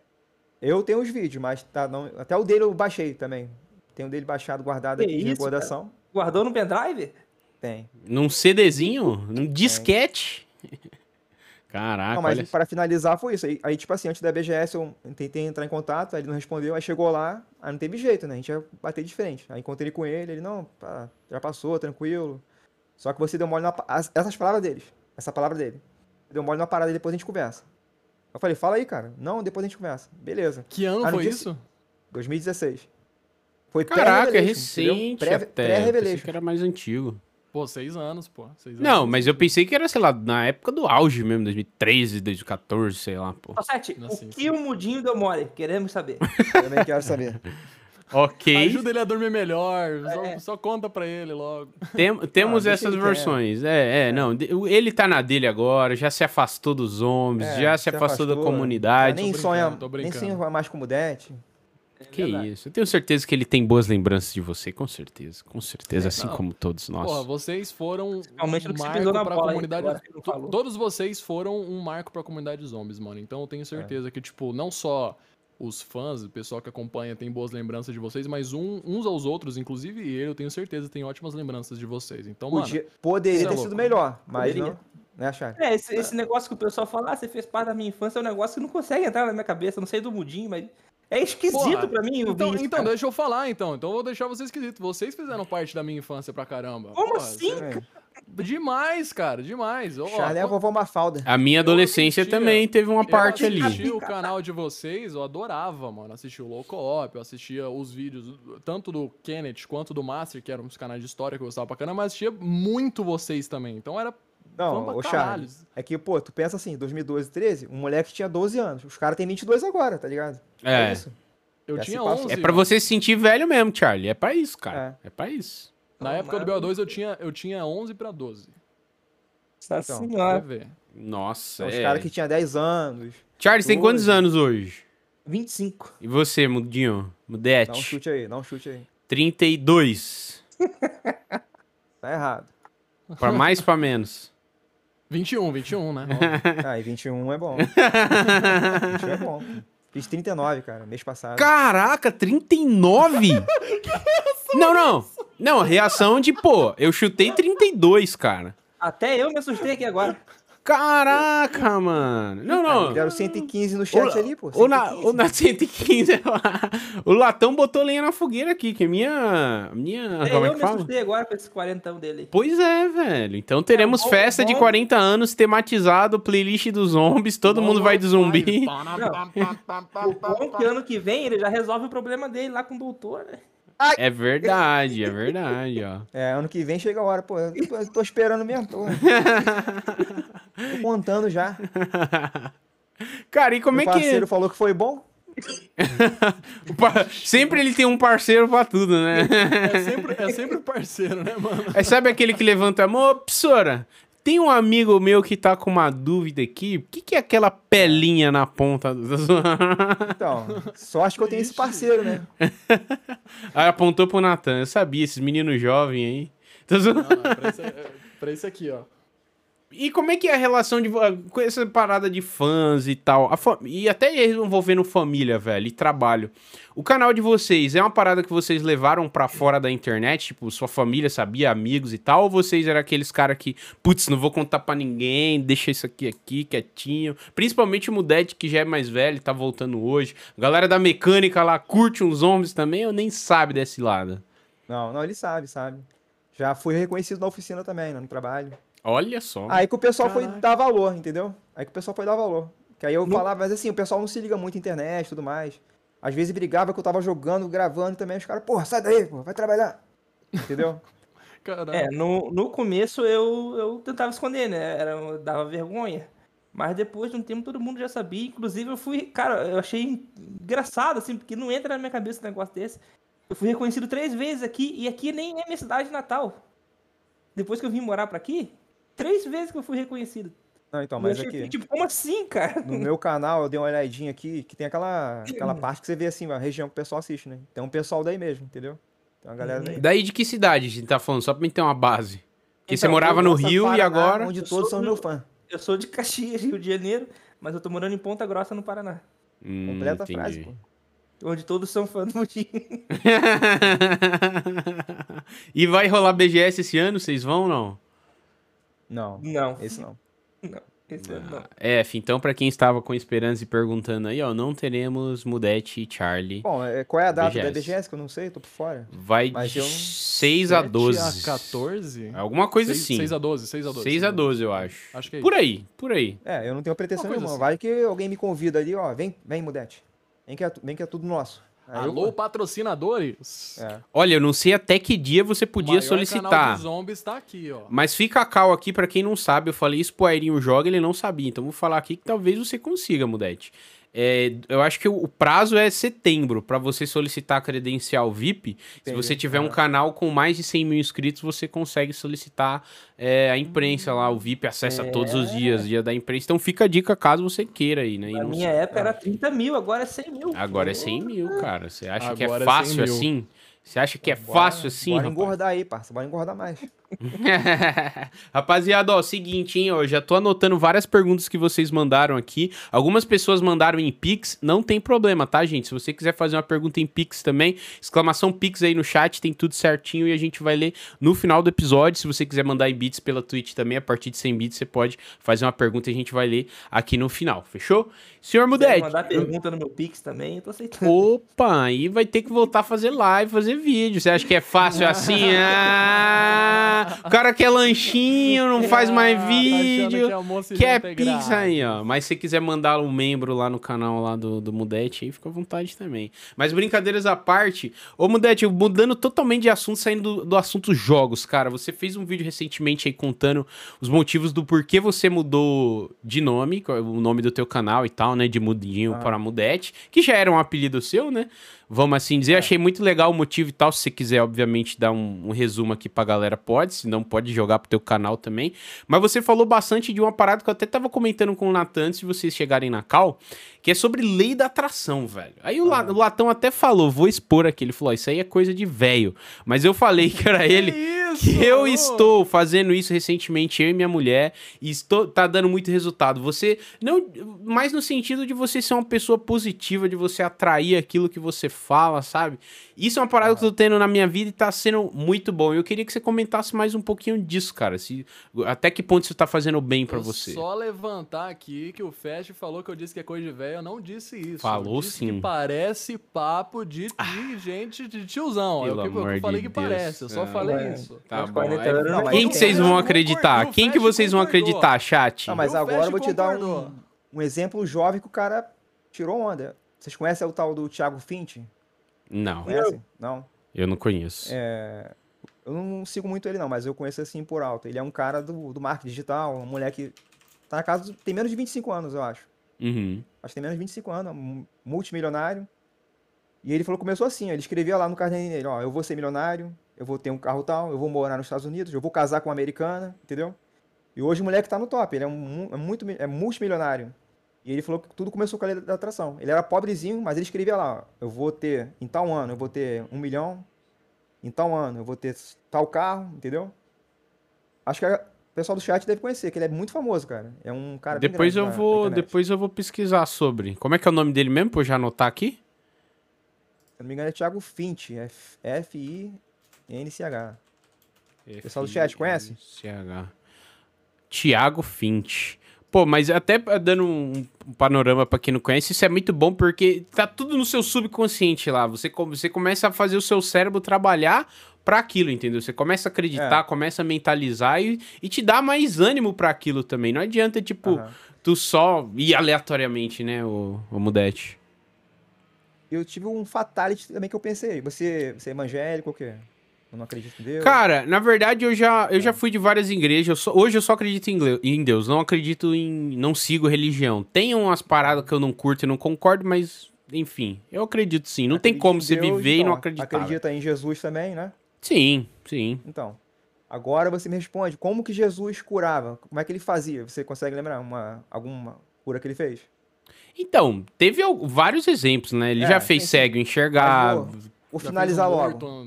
D: Eu tenho os vídeos, mas tá não, até o dele eu baixei também. Tem o dele baixado, guardado
C: Que
D: aqui de
C: isso,
D: recordação.
C: Guardou no pendrive?
D: Tem.
A: Num CDzinho? Num disquete? Caraca,
D: não, mas
A: olha.
D: para finalizar foi isso. Aí, aí, tipo assim, antes da BGS eu tentei entrar em contato, aí ele não respondeu, aí chegou lá, aí não teve jeito, né? A gente ia bater de frente. Aí encontrei com ele, ele, não, pá, já passou, tranquilo. Só que você deu mole na. Essas palavras deles. Essa palavra dele. Deu mole na parada e depois a gente conversa. Eu falei, fala aí, cara. Não, depois a gente conversa. Beleza.
B: Que ano
D: no
B: foi
D: dia-
B: isso?
D: 2016. Foi
A: Caraca, é
D: pré-Revelation,
A: recente
D: Pré- Pré-Revelation.
A: que era mais antigo.
B: Pô, seis anos, pô. Seis anos.
A: Não, mas eu pensei que era, sei lá, na época do auge mesmo, 2013, 2014, sei lá, pô.
B: Não,
C: o
B: sim,
C: que o Mudinho deu mole? Queremos saber.
D: Também quero saber.
A: Ok,
B: Ajuda ele a dormir melhor. Só,
C: É.
B: só conta pra ele logo.
A: tem- temos
D: deixa
A: essas versões. É, é, não. de- Ele tá na dele agora, já se afastou dos zombies,
D: É,
A: já se, afastou, da comunidade.
D: Nem
B: Tô
D: sonha, nem sonha mais como Det.
A: Que
C: verdade.
A: isso. Eu tenho certeza que ele tem boas lembranças de você, com certeza. Com certeza, assim
B: não.
A: como todos nós.
B: Porra, vocês foram
C: Principalmente
B: um
C: que
B: marco pra
C: bola aí,
B: comunidade.
C: que
B: to-
C: falou.
B: Todos vocês foram um marco pra comunidade zombies, mano. Então eu
C: É.
B: tenho certeza que, tipo, não só os fãs, o pessoal que acompanha tem boas lembranças de vocês, mas um- uns aos outros, inclusive ele, eu tenho certeza, tem ótimas lembranças de vocês. Então, mano,
D: Podia, poderia
B: isso é
D: ter
B: louco.
D: sido melhor, mas
C: Poderia.
D: não. Né?
C: É, esse, esse negócio que o pessoal fala, ah, você fez parte da minha infância, é um negócio que não consegue entrar na minha cabeça. Não sei do mudinho, mas é esquisito
B: Porra,
C: pra mim ouvir
B: Então,
C: isso,
B: então
C: cara.
B: deixa eu falar, então. Então eu vou deixar vocês esquisitos. Vocês fizeram parte da minha infância pra caramba.
C: Como
B: Porra,
C: assim,
B: cê-
C: cara?
B: Demais, cara, demais. Ó,
D: Charlie é a vovó Mafalda.
A: A minha adolescência também teve uma
B: eu
A: parte ali.
B: assistia o canal de vocês, eu adorava, mano. Assistia o Low Co-op, eu assistia os vídeos, tanto do Kenneth quanto do Master, que eram os canais de história que eu gostava pra caramba, mas assistia muito vocês também. Então era
D: Não,
B: caralho.
D: Charlie. É que, pô, tu pensa assim, 2012, 13, um moleque tinha 12 anos. Os caras têm 22 agora, tá ligado?
A: É.
D: isso.
B: Eu
D: Já
B: tinha
D: se passou.
B: 11.
A: É pra você se sentir velho mesmo, Charlie. É pra isso, cara. É, pra isso.
B: Na época do BO2 eu tinha, eu tinha 11 pra 12.
C: Nossa
D: Então,
C: senhora.
B: ver.
A: Nossa,
D: Os
A: é.
D: caras que tinham 10 anos.
A: Charlie, você tem quantos anos hoje?
C: 25.
A: E você, Mudinho?
D: Dá um
A: Mudete?
D: chute aí, dá um chute aí.
A: 32.
D: Tá errado.
A: Pra mais, pra menos?
B: 21, 21, né?
D: Ah, e 21 é bom. 21 é bom. Fiz 39, cara, mês passado.
A: Caraca, 39? não, não. Não, reação de, pô, eu chutei 32, cara.
C: Até eu me assustei aqui agora.
A: Caraca, mano. Não,
D: me
A: não.
D: deram 115 no chat
A: O-
D: ali, pô.
A: O, na,
D: 115.
A: o na 115 lá. O latão botou lenha na fogueira aqui, que é minha. Minha.
C: Até
A: como é
C: eu
A: que
C: me
A: fala?
C: assustei agora com esse quarentão dele.
A: Pois é, velho. Então teremos
C: bom,
A: festa de
C: bom.
A: 40 anos tematizado, playlist dos zombies, todo mundo vai de zumbi.
C: O bom que ano que vem ele já resolve o problema dele lá com o doutor, né?
A: É verdade, é verdade, ó.
D: É, ano que vem chega a hora, pô. Eu tô, eu tô esperando mesmo, tô. tô contando já.
A: Cara, e como
D: Meu
A: é que.
D: parceiro falou que foi bom.
A: o Sempre ele tem um parceiro pra tudo, né?
B: É sempre, é sempre o parceiro, né, mano?
A: Aí sabe aquele que levanta a mão, "Ô, professora, tem um amigo meu que tá com uma dúvida aqui. O que, que é aquela pelinha na ponta do.
D: Então, sorte que eu tenho esse parceiro, né?
A: Aí apontou pro Natan. Eu sabia, esses meninos jovens aí.
B: Não, não, pra, esse, é- pra esse aqui, ó.
A: E como é que é a relação de vo- com essa parada de fãs e tal? A fa- E até envolvendo família, velho, e trabalho. O canal de vocês é uma parada que vocês levaram pra fora da internet? Tipo, sua família sabia, amigos e tal? Ou vocês eram aqueles caras que, putz, não vou contar pra ninguém, deixa isso aqui aqui, quietinho? Principalmente o Mudete, que já é mais velho, tá voltando hoje. A galera da mecânica lá curte uns zombies também ou nem sabe desse lado?
D: Não, não, ele sabe, sabe. Já fui reconhecido na oficina também, né, no trabalho.
A: Olha só.
D: Aí que o pessoal foi
B: Caraca.
D: dar valor, entendeu? Aí que o pessoal foi dar valor. Que aí eu falava, mas assim, o pessoal não se liga muito à internet e tudo mais. Às vezes brigava que eu tava jogando, gravando também, os caras, porra, sai daí, porra, vai trabalhar. Entendeu?
B: Caralho.
C: É, no, no começo eu, eu tentava esconder, né? Era, dava vergonha. Mas depois de um tempo todo mundo já sabia. Inclusive eu fui, cara, eu achei engraçado, assim, porque não entra na minha cabeça um negócio desse. Eu fui reconhecido três vezes aqui, e aqui nem é minha cidade natal. Depois que eu vim morar pra aqui, três vezes que eu fui reconhecido.
D: Não, então, mas aqui,
C: Tipo, como assim, cara?
D: no meu canal, eu dei uma olhadinha aqui, que tem aquela, aquela parte que você vê assim, a região que o pessoal assiste, né? Tem um pessoal daí mesmo, entendeu? Tem uma galera daí.
A: Daí de que cidade a gente tá falando? Só pra mim ter uma base. Porque você
C: Então,
A: morava
C: eu
A: no Rio e
D: Paraná,
A: agora.
D: Onde todos são
C: do-
D: meu fã.
C: Eu sou de Caxias, Rio de Janeiro, mas eu tô morando em Ponta Grossa, no Paraná.
A: Hum,
D: Completa a
A: entendi.
D: frase, pô.
C: Onde todos são fãs do Mudinho.
A: e vai rolar BGS esse ano? Vocês vão ou não?
D: Não,
C: Não,
D: esse não.
C: não. Esse ano não.
A: F, então pra quem estava com esperança e perguntando aí, ó, não teremos Mudete e Charlie.
D: Bom, é, qual é a data da
A: BGS?
D: BGS que eu não sei, tô por fora.
A: Vai
D: Mas
A: de
D: eu-
A: 6 a
B: 7
A: 12.
B: a 14?
A: Alguma coisa
B: 6,
A: assim.
B: 6 a 12, 6 a 12.
A: 6 a 12, eu acho.
B: Acho que é
A: Por aí, por aí.
D: É, eu não tenho pretensão nenhuma.
B: assim.
D: Vai que alguém me convida ali, ó, vem, vem, Mudete. Vem que é, vem que é tudo nosso. Aí eu
B: Alô,
D: vou.
B: patrocinadores.
D: É.
A: Olha, eu não sei até que dia você
B: O
A: podia
B: maior canal
A: solicitar.
B: de zombies tá aqui, ó.
A: Mas fica a cal aqui pra quem não sabe. Eu falei isso pro Airinho Joga, ele não sabia. Então vou falar aqui que talvez você consiga, Mudete. É, eu acho que o prazo é setembro pra você solicitar a credencial VIP. Se
D: Entendi.
A: você tiver um canal com mais de 100 mil inscritos, você consegue solicitar é, a imprensa lá. O VIP acessa todos os dias, dia da imprensa. Então fica a dica caso você queira aí, né?
C: Na
A: não
C: minha época era 30 mil, agora é 100 mil.
A: Agora é 100 mil, cara. Você acha que é
B: Agora é 100
A: fácil assim? Você acha que é
D: Bora-
A: fácil assim,
D: Bora
A: rapaz?
D: engordar aí, parça. Bora engordar mais.
A: Rapaziada, ó, seguinte, hein, ó, já tô anotando várias perguntas que vocês mandaram aqui. Algumas pessoas mandaram em Pix, não tem problema, tá, gente? Se você quiser fazer uma pergunta em Pix também, exclamação Pix aí no chat, tem tudo certinho e a gente vai ler no final do episódio. Se você quiser mandar em bits pela Twitch também, a partir de 100 bits você pode fazer uma pergunta e a gente vai ler aqui no final, fechou? Senhor
C: Se
A: Mudete.
C: mandar pergunta no meu Pix também, eu tô aceitando.
A: Opa, aí vai ter que voltar a fazer live, fazer vídeo. Você acha que é fácil assim? Ah, o cara quer lanchinho, não faz mais
B: Ah, tá achando
A: vídeo.
B: que almoço e
A: Quer
B: é grátis.
A: aí, ó. Mas se você quiser mandar um membro lá no canal lá do, do Mudete, aí fica à vontade também. Mas brincadeiras à parte, ô Mudete, mudando totalmente de assunto, saindo do, do assunto jogos, cara. Você fez um vídeo recentemente aí contando os motivos do porquê você mudou de nome, é o nome do teu canal e tal, né? De Mudinho
D: Ah.
A: para Mudete, que já era um apelido seu, né? Vamos assim dizer, achei muito legal o motivo e tal. Se você quiser, obviamente, dar um, um resumo aqui pra galera, pode. Se não, pode jogar pro teu canal também. Mas você falou bastante de uma parada que eu até tava comentando com o Natan, se vocês chegarem na cal, que é sobre lei da atração, velho. Aí o, o Latão até falou, vou expor aqui. Ele falou, isso aí é coisa de velho. Mas eu falei que era ele.
B: isso?
A: Que eu estou fazendo isso recentemente, eu e minha mulher, e estou, tá dando muito resultado. Você, não, mais no sentido de você ser uma pessoa positiva, de você atrair aquilo que você fala, sabe? Isso é uma parada que eu tô tendo na minha vida e tá sendo muito bom. Eu queria que você comentasse mais um pouquinho disso, cara. Se, até que ponto isso tá fazendo bem pra
B: Eu
A: você.
B: Só levantar aqui que o Fast falou que eu disse que é coisa de velho. Eu não disse isso.
A: Falou
B: eu disse
A: sim.
B: Que parece papo de, de gente de tiozão. É
A: Pelo
B: o que eu
A: amor
B: falei
A: de
B: que
A: Deus.
B: parece. Eu só
A: Ah.
B: falei
C: Ué.
B: isso.
A: Tá bom.
C: 40
A: Aí-
C: anos,
D: Não, mas
A: Quem
D: eu
A: que vocês vão acreditar? Quem que vocês vão acreditar, chat?
D: Não, mas agora eu vou te dar um, um exemplo jovem que o cara tirou onda. Vocês conhecem o tal do Thiago Finch?
A: Não,
D: Conhecem? Não.
A: eu não conheço.
D: É, eu não sigo muito ele não, mas eu conheço assim por alto. Ele é um cara do, do marketing digital, um moleque tá na casa, tem menos de 25 anos, eu acho.
A: Uhum.
D: Acho que tem menos de 25 anos, um multimilionário. E ele falou que começou assim, ele escrevia lá no caderninho dele, ó, eu vou ser milionário, eu vou ter um carro tal, eu vou morar nos Estados Unidos, eu vou casar com uma americana, entendeu? E hoje o moleque tá no top, ele é, um, é muito, é multimilionário. E ele falou que tudo começou com a lei da atração. Ele era pobrezinho, mas ele escrevia lá, eu vou ter, em tal ano, eu vou ter um milhão, em tal ano, eu vou ter tal carro, entendeu? Acho que a- o pessoal do chat deve conhecer, que ele é muito famoso, cara. É um cara
A: Depois eu vou, depois eu vou pesquisar sobre. Como é que é o nome dele mesmo, pra eu já anotar aqui?
D: Se não me engano, é Thiago Finch. É F-I-N-C-H. Pessoal do chat, conhece?
A: CH. Tiago Finch. Pô, mas até dando um um panorama pra quem não conhece, isso é muito bom porque tá tudo no seu subconsciente lá. Você, você começa a fazer o seu cérebro trabalhar pra aquilo, entendeu? Você começa a acreditar,
D: É.
A: começa a mentalizar e, e te dá mais ânimo pra aquilo também. Não adianta, tipo,
D: Aham.
A: tu só ir aleatoriamente, né, o, o Mudete?
D: Eu tive um fatality também que eu pensei. Você, você é evangélico ou o quê? Eu não acredito em Deus?
A: Cara, na verdade eu já, eu
D: É.
A: já fui de várias igrejas. eu só- hoje eu só acredito em, Deus, não acredito em. Não sigo religião. Tem umas paradas que eu não curto e não concordo, mas enfim, eu acredito sim. Não tem
D: Acredita
A: como você
D: Deus,
A: viver e não
D: então,
A: acreditar. velho.
D: Acredita em Jesus também, né?
A: Sim, sim.
D: Então, agora você me responde, como que Jesus curava? Como é que ele fazia? Você consegue lembrar uma, alguma cura que ele fez?
A: Então, teve vários exemplos, né? Ele
D: É,
A: já fez
D: sim,
A: cego enxergar.
D: Vou
B: fez
D: finalizar logo.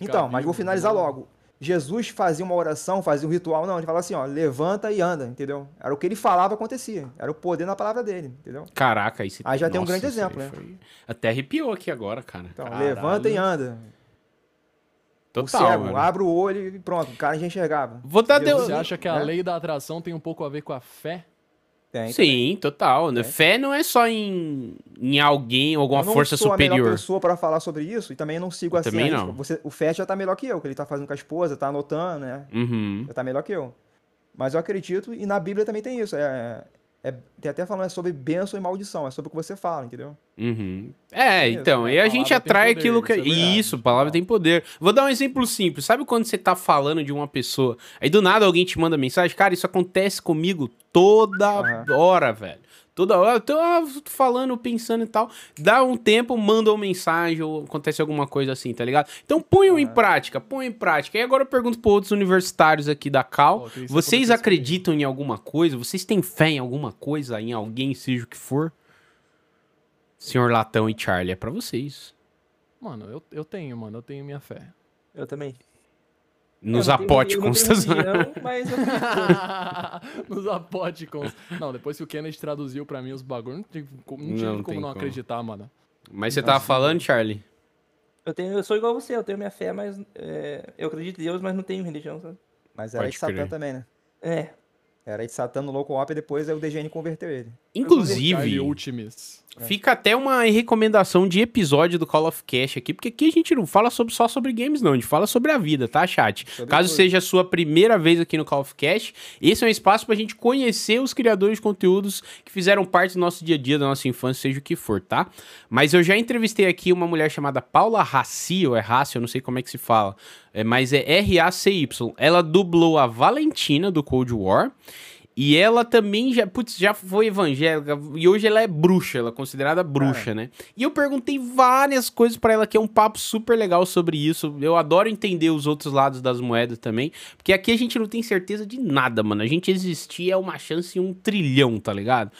D: Então, mas vou finalizar logo. Jesus fazia uma oração, fazia um ritual, não, ele falava assim, ó, levanta e anda, entendeu? Era o que ele falava acontecia, era o poder na palavra dele, entendeu?
A: Caraca, aí você
D: Aí já tem um
A: Nossa,
D: grande
A: isso
D: exemplo, né?
A: foi- Até arrepiou aqui agora, cara.
D: Então,
A: Caralho.
D: levanta e anda. o
A: Total.
D: cego,
A: mano.
D: abre o olho e pronto, o cara já enxergava.
A: Vou dar
D: Jesus,
A: deu-
B: Você acha que a
D: né?
B: lei da atração tem um pouco a ver com a fé?
D: Tem,
A: Sim, total. né?
D: É.
A: Fé não é só em, em alguém, alguma
D: Eu não
A: força
D: sou a
A: superior.
D: pessoa para falar sobre isso e também não sigo
A: Eu
D: assim.
A: também
D: a
A: não.
D: risca. Você, o Fett já tá melhor que eu, que ele tá fazendo com a esposa, tá anotando, né?
A: Uhum.
D: Já tá melhor que eu. Mas eu acredito, e na Bíblia também tem isso. É, é- tem até falando é sobre bênção e maldição, é sobre o que você fala, entendeu?
A: Uhum. É,
D: Isso,
A: então,
B: né?
A: e a
B: A
A: gente atrai
B: poder,
A: aquilo que.
B: isso é verdade.
A: Isso, palavra tem poder. Vou dar um exemplo simples. Sabe quando você tá falando de uma pessoa, aí do nada alguém te manda mensagem? Cara, isso acontece comigo toda
D: Aham.
A: hora, velho. Toda hora, eu tô ah, tô falando, pensando e tal. Dá um tempo, manda uma mensagem ou acontece alguma coisa assim, tá ligado? Então ponham em
D: Aham.
A: prática, ponham em prática. E agora eu pergunto para outros universitários aqui da Cal:
B: isso
A: vocês acreditam em alguma coisa? Vocês têm fé em alguma coisa, em alguém, seja o que for? Senhor Latão e Charlie, é pra vocês.
B: Mano, eu, eu tenho, mano, eu tenho minha fé.
C: Eu também.
A: Nos apóticos.
B: Nos apóticos. Não, depois que o Kennedy traduziu pra mim os bagulhos, não tive como não, tive
A: Não
B: como não
A: como.
B: acreditar, mano.
A: Mas você tava falando, Charlie?
C: Eu, tenho, eu sou igual você, eu tenho minha fé, mas é, eu acredito em Deus, mas não tenho religião, sabe?
D: Mas era
A: Pode
D: de Satã também, né?
C: É.
D: Era de Satã no Loco Op e depois o DGN converteu ele.
A: Inclusive,
B: Ultimis.
A: Fica até uma recomendação de episódio do Call of Cash aqui, porque aqui a gente não fala sobre, só sobre games, não. A gente fala sobre a vida, tá, chat?
D: Sobre
A: Caso
D: tudo.
A: seja a sua primeira vez aqui no Call of Cash, esse é um espaço pra gente conhecer os criadores de conteúdos que fizeram parte do nosso dia a dia, da nossa infância, seja o que for, tá? Mas eu já entrevistei aqui uma mulher chamada Paula Raci, ou é Raci, eu não sei como é que se fala, é, mas é R-A-C-Y. Ela dublou a Valentina do Cold War. E ela também já, putz, já foi evangélica e hoje ela é bruxa, ela é considerada bruxa, né? E eu perguntei várias coisas pra ela que é um papo super legal sobre isso. Eu adoro entender os outros lados das moedas também, porque aqui a gente não tem certeza de nada, mano. A gente existir é uma chance em um trilhão, tá ligado?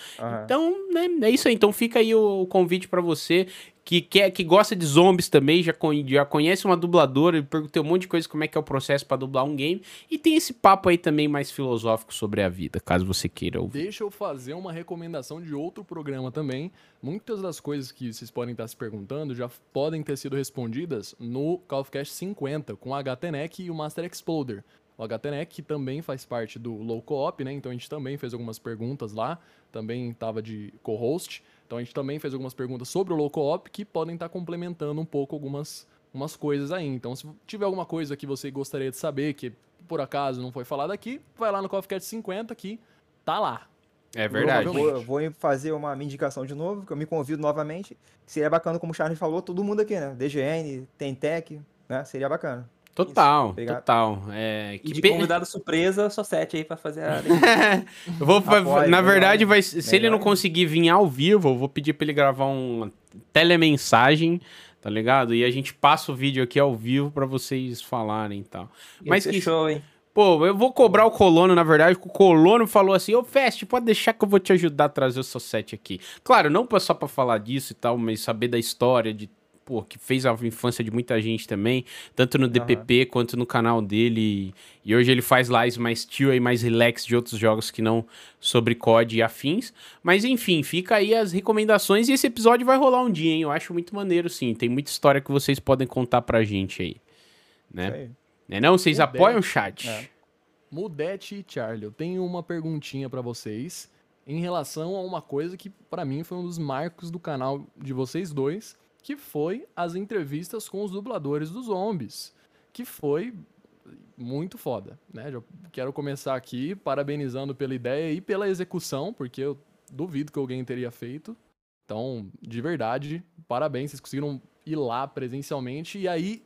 A: Então, né, é isso aí. Então fica aí o, o convite pra você que quer que gosta de zombies também, já, con- já conhece uma dubladora, perguntei um monte de coisa como é que é o processo pra dublar um game e tem esse papo aí também mais filosófico sobre a vida, caso você queira ouvir.
B: Deixa eu fazer uma recomendação de outro programa também. Muitas das coisas que vocês podem estar se perguntando já podem ter sido respondidas no Call of Cast 50, com o HTNEC e o Master Exploder. O HTNEC que também faz parte do Low Co-op, né? Então a gente também fez algumas perguntas lá, também estava de co-host. Então a gente também fez algumas perguntas sobre o Low Co-op que podem estar complementando um pouco algumas umas coisas aí. Então se tiver alguma coisa que você gostaria de saber, que por acaso não foi falado aqui, vai lá no Cast 50 que tá lá.
A: É verdade.
D: Vou, vou fazer uma minha indicação de novo, que eu me convido novamente. Seria bacana, como o Charles falou, todo mundo aqui, né? DGN, Tentec, né? Seria bacana.
A: Total,
D: Obrigado.
A: total. É,
C: E
A: que
C: de
A: pe-
C: convidado surpresa, só sete aí pra fazer a.
A: Eu vou,
D: Apoio,
A: na
D: melhor,
A: verdade, vai, se ele não
D: melhor.
A: conseguir vir ao vivo, eu vou pedir pra ele gravar uma telemensagem, tá ligado? E a gente passa o vídeo aqui ao vivo pra vocês falarem e tal. Mas que,
C: Fechou, hein?
A: pô, eu vou cobrar o Colono, na verdade, que o Colono falou assim, ô Fest, pode deixar que eu vou te ajudar a trazer o seu set aqui. Claro, não só pra falar disso e tal, mas saber da história de pô, que fez a infância de muita gente também, tanto no DPP quanto no canal dele. E hoje ele faz lives mais chill e mais relax de outros jogos que não sobre COD e afins. Mas enfim, fica aí as recomendações e esse episódio vai rolar um dia, hein? Eu acho muito maneiro, sim. Tem muita história que vocês podem contar pra gente aí.
D: Isso
A: Né?
D: aí.
A: Né não? Vocês
B: Ideia.
A: apoiam o chat?
D: É.
B: Mudete e Charlie, eu tenho uma perguntinha pra vocês em relação a uma coisa que pra mim foi um dos marcos do canal de vocês dois, que foi as entrevistas com os dubladores dos zombies, que foi muito foda, né? Já quero começar aqui parabenizando pela ideia e pela execução, porque eu duvido que alguém teria feito. Então, de verdade, parabéns, vocês conseguiram ir lá presencialmente e aí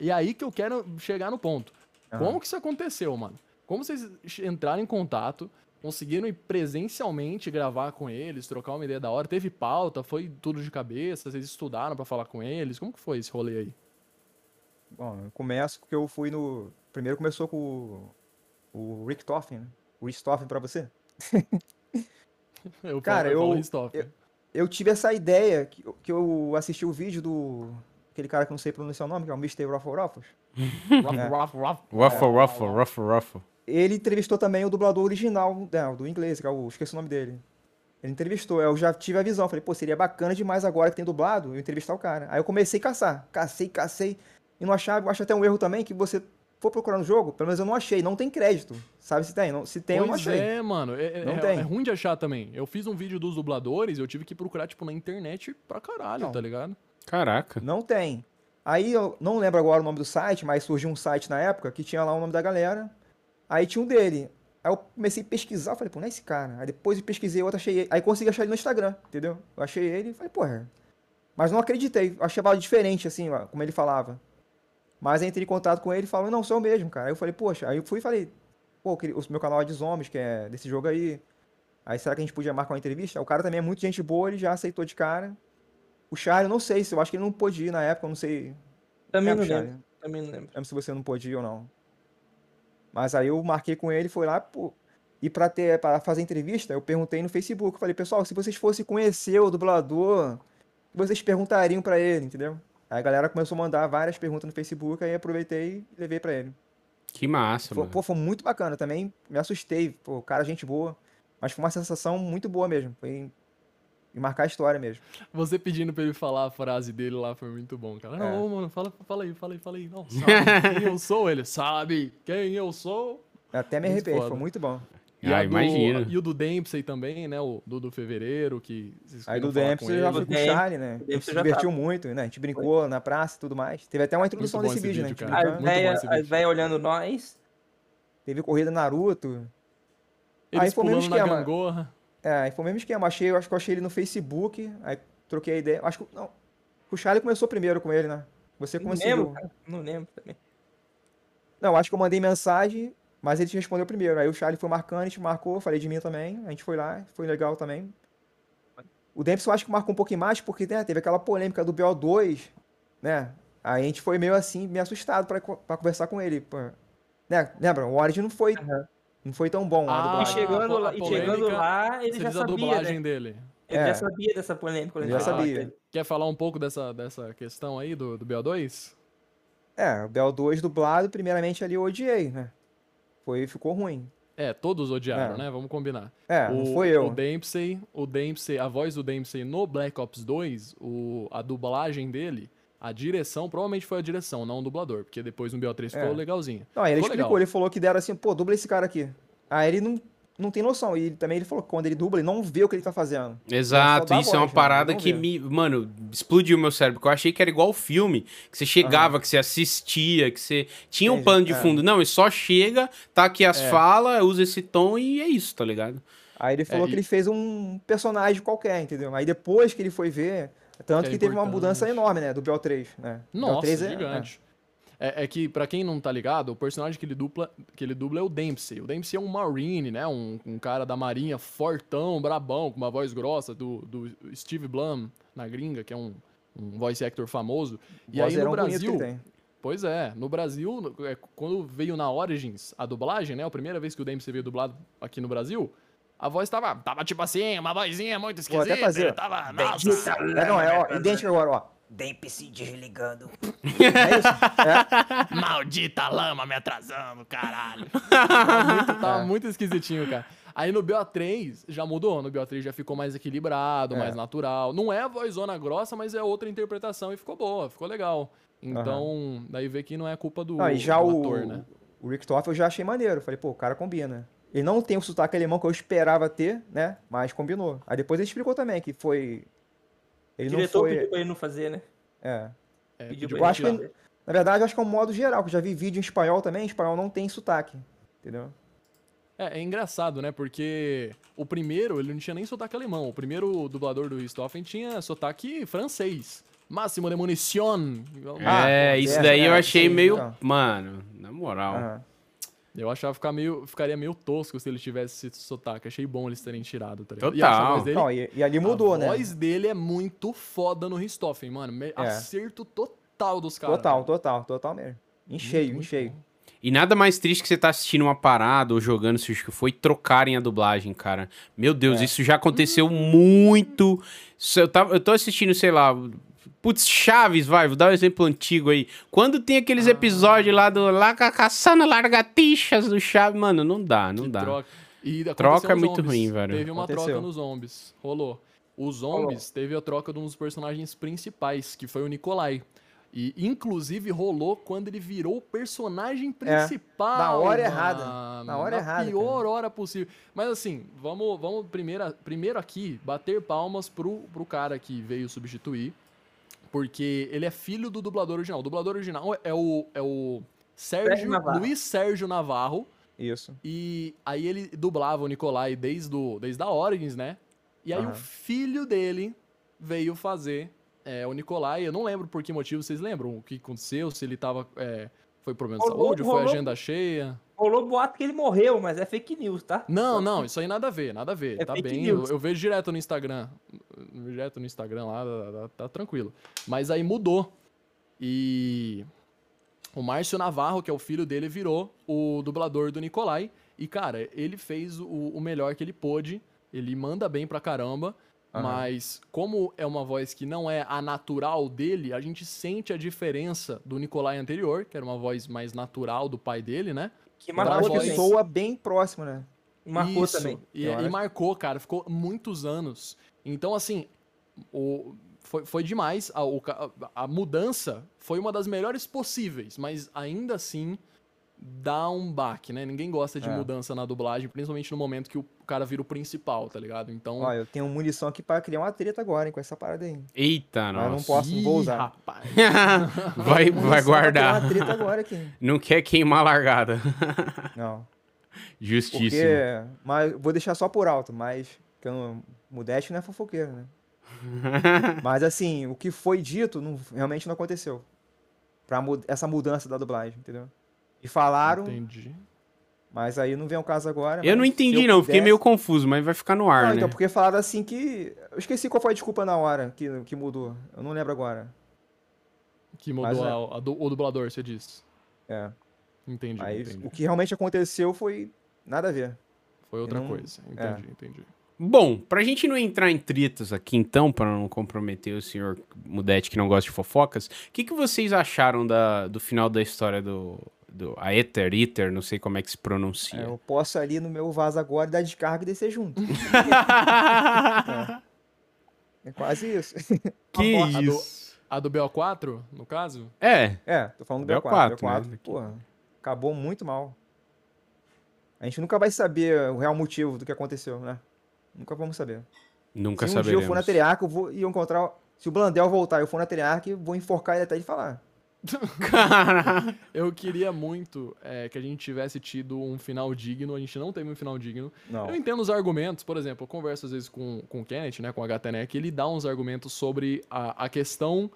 B: e aí que eu quero chegar no ponto.
D: Aham.
B: Como que isso aconteceu, mano? Como vocês entraram em contato, conseguiram ir presencialmente gravar com eles, trocar uma ideia da hora? Teve pauta, foi tudo de cabeça, vocês estudaram pra falar com eles? Como que foi esse rolê aí?
D: Bom, eu começo porque eu fui no. Primeiro começou com o, o Rick Toffin, né? O Rick Toffin pra você.
B: Eu
D: Cara, eu- eu- Eu tive essa ideia que, eu- que eu assisti o vídeo do. Aquele cara que eu não sei pronunciar o nome, que é o Mr. Ruffle Ruffles.
B: Ruff,
D: É.
B: ruff, ruff.
A: Ruffle, ruffle, ruffle, ruffle.
D: Ele entrevistou também o dublador original, né, do inglês, que é o. Esqueci o nome dele. Ele entrevistou, eu já tive a visão. Falei, pô, seria bacana demais agora que tem dublado eu entrevistar o cara. Aí eu comecei a caçar. Cacei, cacei. E não achava, eu acho até um erro também que você for procurar no jogo, pelo menos eu não achei, não tem crédito. Sabe se tem? Não, se tem, eu não
B: Pois
D: achei.
B: é, mano. É, é-
D: Não
B: é-
D: tem.
B: é ruim de achar também. Eu fiz um vídeo dos dubladores e eu tive que procurar, tipo, na internet pra caralho,
D: Não.
B: tá ligado?
A: Caraca.
D: Não tem. Aí eu não lembro agora o nome do site, mas surgiu um site na época que tinha lá o nome da galera. Aí tinha um dele. Aí eu comecei a pesquisar, falei, pô, não é esse cara. Aí depois eu pesquisei outro, achei ele. Aí consegui achar ele no Instagram, entendeu? Eu achei ele e falei, porra. Mas não acreditei, achava diferente, assim, como ele falava. Mas entrei em contato com ele e falou, não, sou eu mesmo, cara. Aí eu falei, poxa, aí eu fui e falei, pô, o meu canal é de zombies, que é desse jogo aí. Aí será que a gente podia marcar uma entrevista? O cara também é muito gente boa, ele já aceitou de cara. O Charlie, eu não sei, se eu acho que ele não pôde ir na época, eu não sei.
C: Também
D: É,
C: não lembro. Também não lembro.
D: Lembro se você não pôde ir ou não. Mas aí eu marquei com ele, foi lá, pô. E pra, ter, pra fazer entrevista, eu perguntei no Facebook. Falei, pessoal, se vocês fossem conhecer o dublador, vocês perguntariam pra ele, entendeu? Aí a galera começou a mandar várias perguntas no Facebook, aí aproveitei e levei pra ele.
A: Que massa,
D: Foi,
A: mano.
D: pô, foi muito bacana também. Me assustei, pô, cara, gente boa. Mas foi uma sensação muito boa mesmo. Foi e marcar a história mesmo.
B: Você pedindo pra ele falar a frase dele lá foi muito bom, cara.
D: É.
B: Não, mano, fala, fala aí, fala aí, fala aí. Não, sabe quem eu sou? Ele sabe quem eu sou.
D: Eu até me
B: foda.
D: foi muito bom.
B: E
A: Ah,
B: a do-. E o do Dempsey também, né? O do, do Fevereiro, que vocês
D: Aí do Dempsey já fui com o Charlie, né? A gente se
C: já
D: divertiu
C: tava.
D: muito, né? A gente brincou na praça e tudo mais. Teve até uma introdução
B: bom
D: nesse
B: esse
D: vídeo, né? A
B: vídeo,
D: gente
B: cara.
C: A
B: Muito
D: brincando.
B: bom
C: véia,
B: esse
C: a
B: vídeo.
C: véia olhando nós.
D: Teve corrida Naruto.
B: Eles
D: Aí foi o mesmo
B: pulando na
D: esquema. É, foi o mesmo esquema. Achei, eu acho que eu achei ele no Facebook. Aí troquei a ideia. Acho que. Não. O Charlie começou primeiro com ele, né? Você
C: Não
D: conseguiu.
C: lembro, cara. Não lembro também.
D: Não, acho que eu mandei mensagem. Mas ele te respondeu primeiro. Aí o Charlie foi marcando, a gente marcou, falei de mim também. A gente foi lá, foi legal também. O Dempsey eu acho que marcou um pouquinho mais, porque né, teve aquela polêmica do BO2, né? Aí a gente foi meio assim, meio assustado pra conversar com ele. Né? Lembra? O Origin não foi, não foi tão bom. a
B: Ah,
C: E chegando,
B: a
C: lá, e chegando
B: polêmica,
C: lá, ele já
B: diz a
C: sabia,
B: dublagem
C: né?
B: dele.
C: Ele
D: É.
C: já sabia dessa polêmica. quando
D: Ele já
C: falar
D: sabia.
B: Quer falar um pouco dessa, dessa questão aí do, do BO2?
D: É, o BO2 dublado, primeiramente ali eu odiei, né? Foi, ficou ruim.
B: É, todos odiaram,
D: É.
B: né? Vamos combinar.
D: É,
B: o,
D: não foi eu.
B: O Dempsey, o Dempsey, a voz do Dempsey no Black Ops 2, o, a dublagem dele, a direção, provavelmente foi a direção, não o dublador, porque depois no BO3 ficou
D: É.
B: legalzinho.
D: Não, aí ele
B: Ficou
D: explicou,
B: legal.
D: ele falou que deram assim, pô, dubla esse cara aqui. Aí ele não, não tem noção. E ele- também ele falou que quando ele dubla, ele não vê o que ele tá fazendo.
A: Exato, isso é uma
D: voz, né?
A: parada que me, mano, explodiu meu cérebro. Que eu achei que era igual filme, que você chegava, que você assistia, que você tinha um
D: Entendi,
A: pano de
D: é.
A: fundo. Não, ele só chega, tá aqui as
B: É.
A: falas, usa esse tom e é isso, tá ligado?
D: Aí ele falou
B: e-
D: que ele fez um personagem qualquer, entendeu? Aí depois que ele foi ver, tanto
B: Que
D: que,
B: é
D: teve uma mudança enorme, né, do BO3, né?
B: Nossa,
D: BO3 é-
B: gigante. É, é que, pra quem não tá ligado, o personagem que ele, dupla, que ele dubla é o Dempsey. O Dempsey é um Marine, né? Um, um cara da marinha fortão, brabão, com uma voz grossa, do, do Steve Blum, na gringa, que é um, um voice actor famoso. E aí no
D: que
B: Brasil. Pois é, no Brasil, é, quando veio na Origins a dublagem, né? A primeira vez que o Dempsey veio dublado aqui no Brasil, a voz tava, tava tipo assim, uma vozinha muito
D: Vou até
B: esquisita.
D: fazer.
B: Tava, nossa.
D: É, não, é, ó, idêntico agora, ó.
E: Dempsey desligando.
D: É isso? É,
B: Maldita lama me atrasando, caralho. tava, muito, tava
D: É.
B: muito esquisitinho, cara. Aí no BO3 já mudou, no BO3 já ficou mais equilibrado,
D: É.
B: mais natural. Não é a vozona grossa, mas é outra interpretação e ficou boa, ficou legal. Então, daí vê que não é culpa do,
D: Não, e já
B: do
D: o,
B: ator, né?
D: o Rick Toff eu já achei maneiro. Falei, pô, o cara combina. Ele não tem o sotaque alemão que eu esperava ter, né? Mas combinou. Aí depois ele explicou também que foi. Ele
C: O
D: não
C: diretor
D: foi.
C: pediu pra ele não fazer, né?
D: É.
B: É,
C: Pediu
D: Eu acho que Na verdade, eu acho que é um modo geral, que eu já vi vídeo em espanhol também, em espanhol não tem sotaque. Entendeu?
B: É, é engraçado, né? Porque o primeiro, ele não tinha nem sotaque alemão. O primeiro dublador do Richthofen tinha sotaque francês. Máximo de munition.
D: Ah,
A: é,
D: pô,
A: isso
D: é,
A: daí eu achei
D: sim,
A: meio.
D: então.
A: Mano, na moral.
D: Aham.
B: Eu achava ficar meio, ficaria meio tosco se ele tivesse esse sotaque. Achei bom eles terem tirado, tá ligado? E
A: Total.
B: a voz dele,
D: Não, e, e ali mudou,
B: a
D: né?
B: voz dele é muito foda no Richthofen, mano. Me-
D: É.
B: Acerto total dos caras.
D: Total, total, total mesmo. Em cheio, em cheio.
A: E nada mais triste que você tá assistindo uma parada ou jogando, se que foi, trocarem a dublagem, cara. Meu Deus,
D: É.
A: isso já aconteceu muito. Eu, tava, eu tô assistindo, sei lá. Putz, Chaves, vai, vou dar um exemplo antigo aí. Quando tem aqueles
B: Ah.
A: episódios lá do lá ca- caçando largatichas do Chaves, mano, não dá, não
B: Que
A: dá.
B: troca. E
A: Troca é muito ruim, velho.
B: Teve uma
D: Aconteceu.
B: troca nos zombies. Rolou. Os zombies teve a troca de um dos personagens principais, que foi o Nikolai. E inclusive rolou quando ele virou o personagem principal.
D: na hora errada.
B: mano.
D: Na hora errada,
B: pior hora possível. Mas assim, vamos, vamos primeiro, primeiro aqui bater palmas pro, pro cara que veio substituir. Porque ele é filho do dublador original. O dublador original é o, é o Sérgio,
C: Sérgio Navarro.
B: Luiz Sérgio Navarro.
D: Isso.
B: E aí ele dublava o Nikolai desde, o, desde a Origins, né? E aí o
D: Aham.
B: filho dele veio fazer é, o Nikolai. Eu não lembro por que motivo, vocês lembram o que aconteceu? Se ele tava. é, foi problema de
C: Rolou-
B: saúde, ou foi
C: rolou-
B: agenda cheia?
C: Rolou boato que ele morreu, mas é fake news, tá?
B: Não, não, isso aí nada a ver, nada a ver.
C: É
B: tá
C: fake
B: bem. Eu,
C: news.
B: eu vejo direto no Instagram. eu vejo Direto no Instagram lá, tá, tá- tá tranquilo. Mas aí mudou. E o Márcio Navarro, que é o filho dele, virou o dublador do Nikolai. E, cara, ele fez o, o melhor que ele pôde. Ele manda bem pra caramba.
D: Aham.
B: Mas, como é uma voz que não é a natural dele, a gente sente a diferença do Nikolai anterior, que era uma voz mais natural do pai dele, né?
C: Que marcou
D: Acho que
B: voz-
C: também.
D: soa bem próximo, né?
C: Marcou
B: Isso,
C: também.
B: E, e marcou, cara. Ficou muitos anos. Então, assim, o, foi, foi demais. A, o ca- a mudança foi uma das melhores possíveis, mas ainda assim dá um baque, né? Ninguém gosta de
D: É.
B: mudança na dublagem, principalmente no momento que o cara vira o principal, tá ligado? Então.
D: Ó, eu tenho munição aqui pra criar uma treta agora, hein, com essa parada aí.
A: Eita,
D: Mas eu não
A: nossa.
D: posso, não vou
B: Ih,
D: usar.
B: rapaz.
A: vai, vai guardar.
D: uma treta agora aqui.
A: Não quer queimar a largada.
D: Não.
A: Justíssimo.
D: Porque. Mas vou deixar só por alto, mas. Que eu não, Modeste não é fofoqueiro, né? mas assim, o que foi dito não- realmente não aconteceu. Pra mu- essa mudança da dublagem, entendeu? E falaram.
B: Entendi.
D: Mas aí não vem ao caso agora.
A: Eu não
D: mas
A: entendi,
D: eu
A: não. Fiquei
D: pudesse-
A: meio confuso, mas vai ficar no ar,
D: Não,
A: né?
D: então, porque falaram assim que. Eu esqueci qual foi a desculpa na hora que, que mudou. Eu não lembro agora.
B: Que
D: Mas
B: mudou
D: é-
B: a- a o dublador, você disse.
D: É.
B: Entendi,
D: Mas
B: entendi.
D: o que realmente aconteceu foi nada a ver.
B: Foi outra
D: não-
B: coisa.
D: é.
B: Entendi, entendi.
A: Bom, pra gente não entrar em tretas aqui então, pra não comprometer o senhor Mudete que não gosta de fofocas, o que, que vocês acharam da, do final da história do, do Aether, Ether, não sei como é que se
D: É,
A: pronuncia.
D: eu posso ali no meu vaso agora dar descarga e descer junto. É quase isso.
A: que
B: A do-
A: isso.
B: A do BO4, no caso?
A: É,
D: É, tô falando do
A: BO4,
D: BO4. BO4,
A: né?
D: porra, acabou muito mal. A gente nunca vai saber o real motivo do que aconteceu, né? Nunca vamos saber.
A: nunca
D: Se um dia
A: saberemos.
D: eu for na Triarca, eu vou e eu encontrar. Se o Blandel voltar e eu for na Triarca, eu vou enforcar ele até de falar.
A: Cara,
B: Eu queria muito é, que a gente tivesse tido um final digno. A gente não teve um final digno.
D: Não.
B: Eu entendo os argumentos, por exemplo, eu converso às vezes com, com o Kenneth, né, com o HTNEC, ele dá uns argumentos sobre a, a questão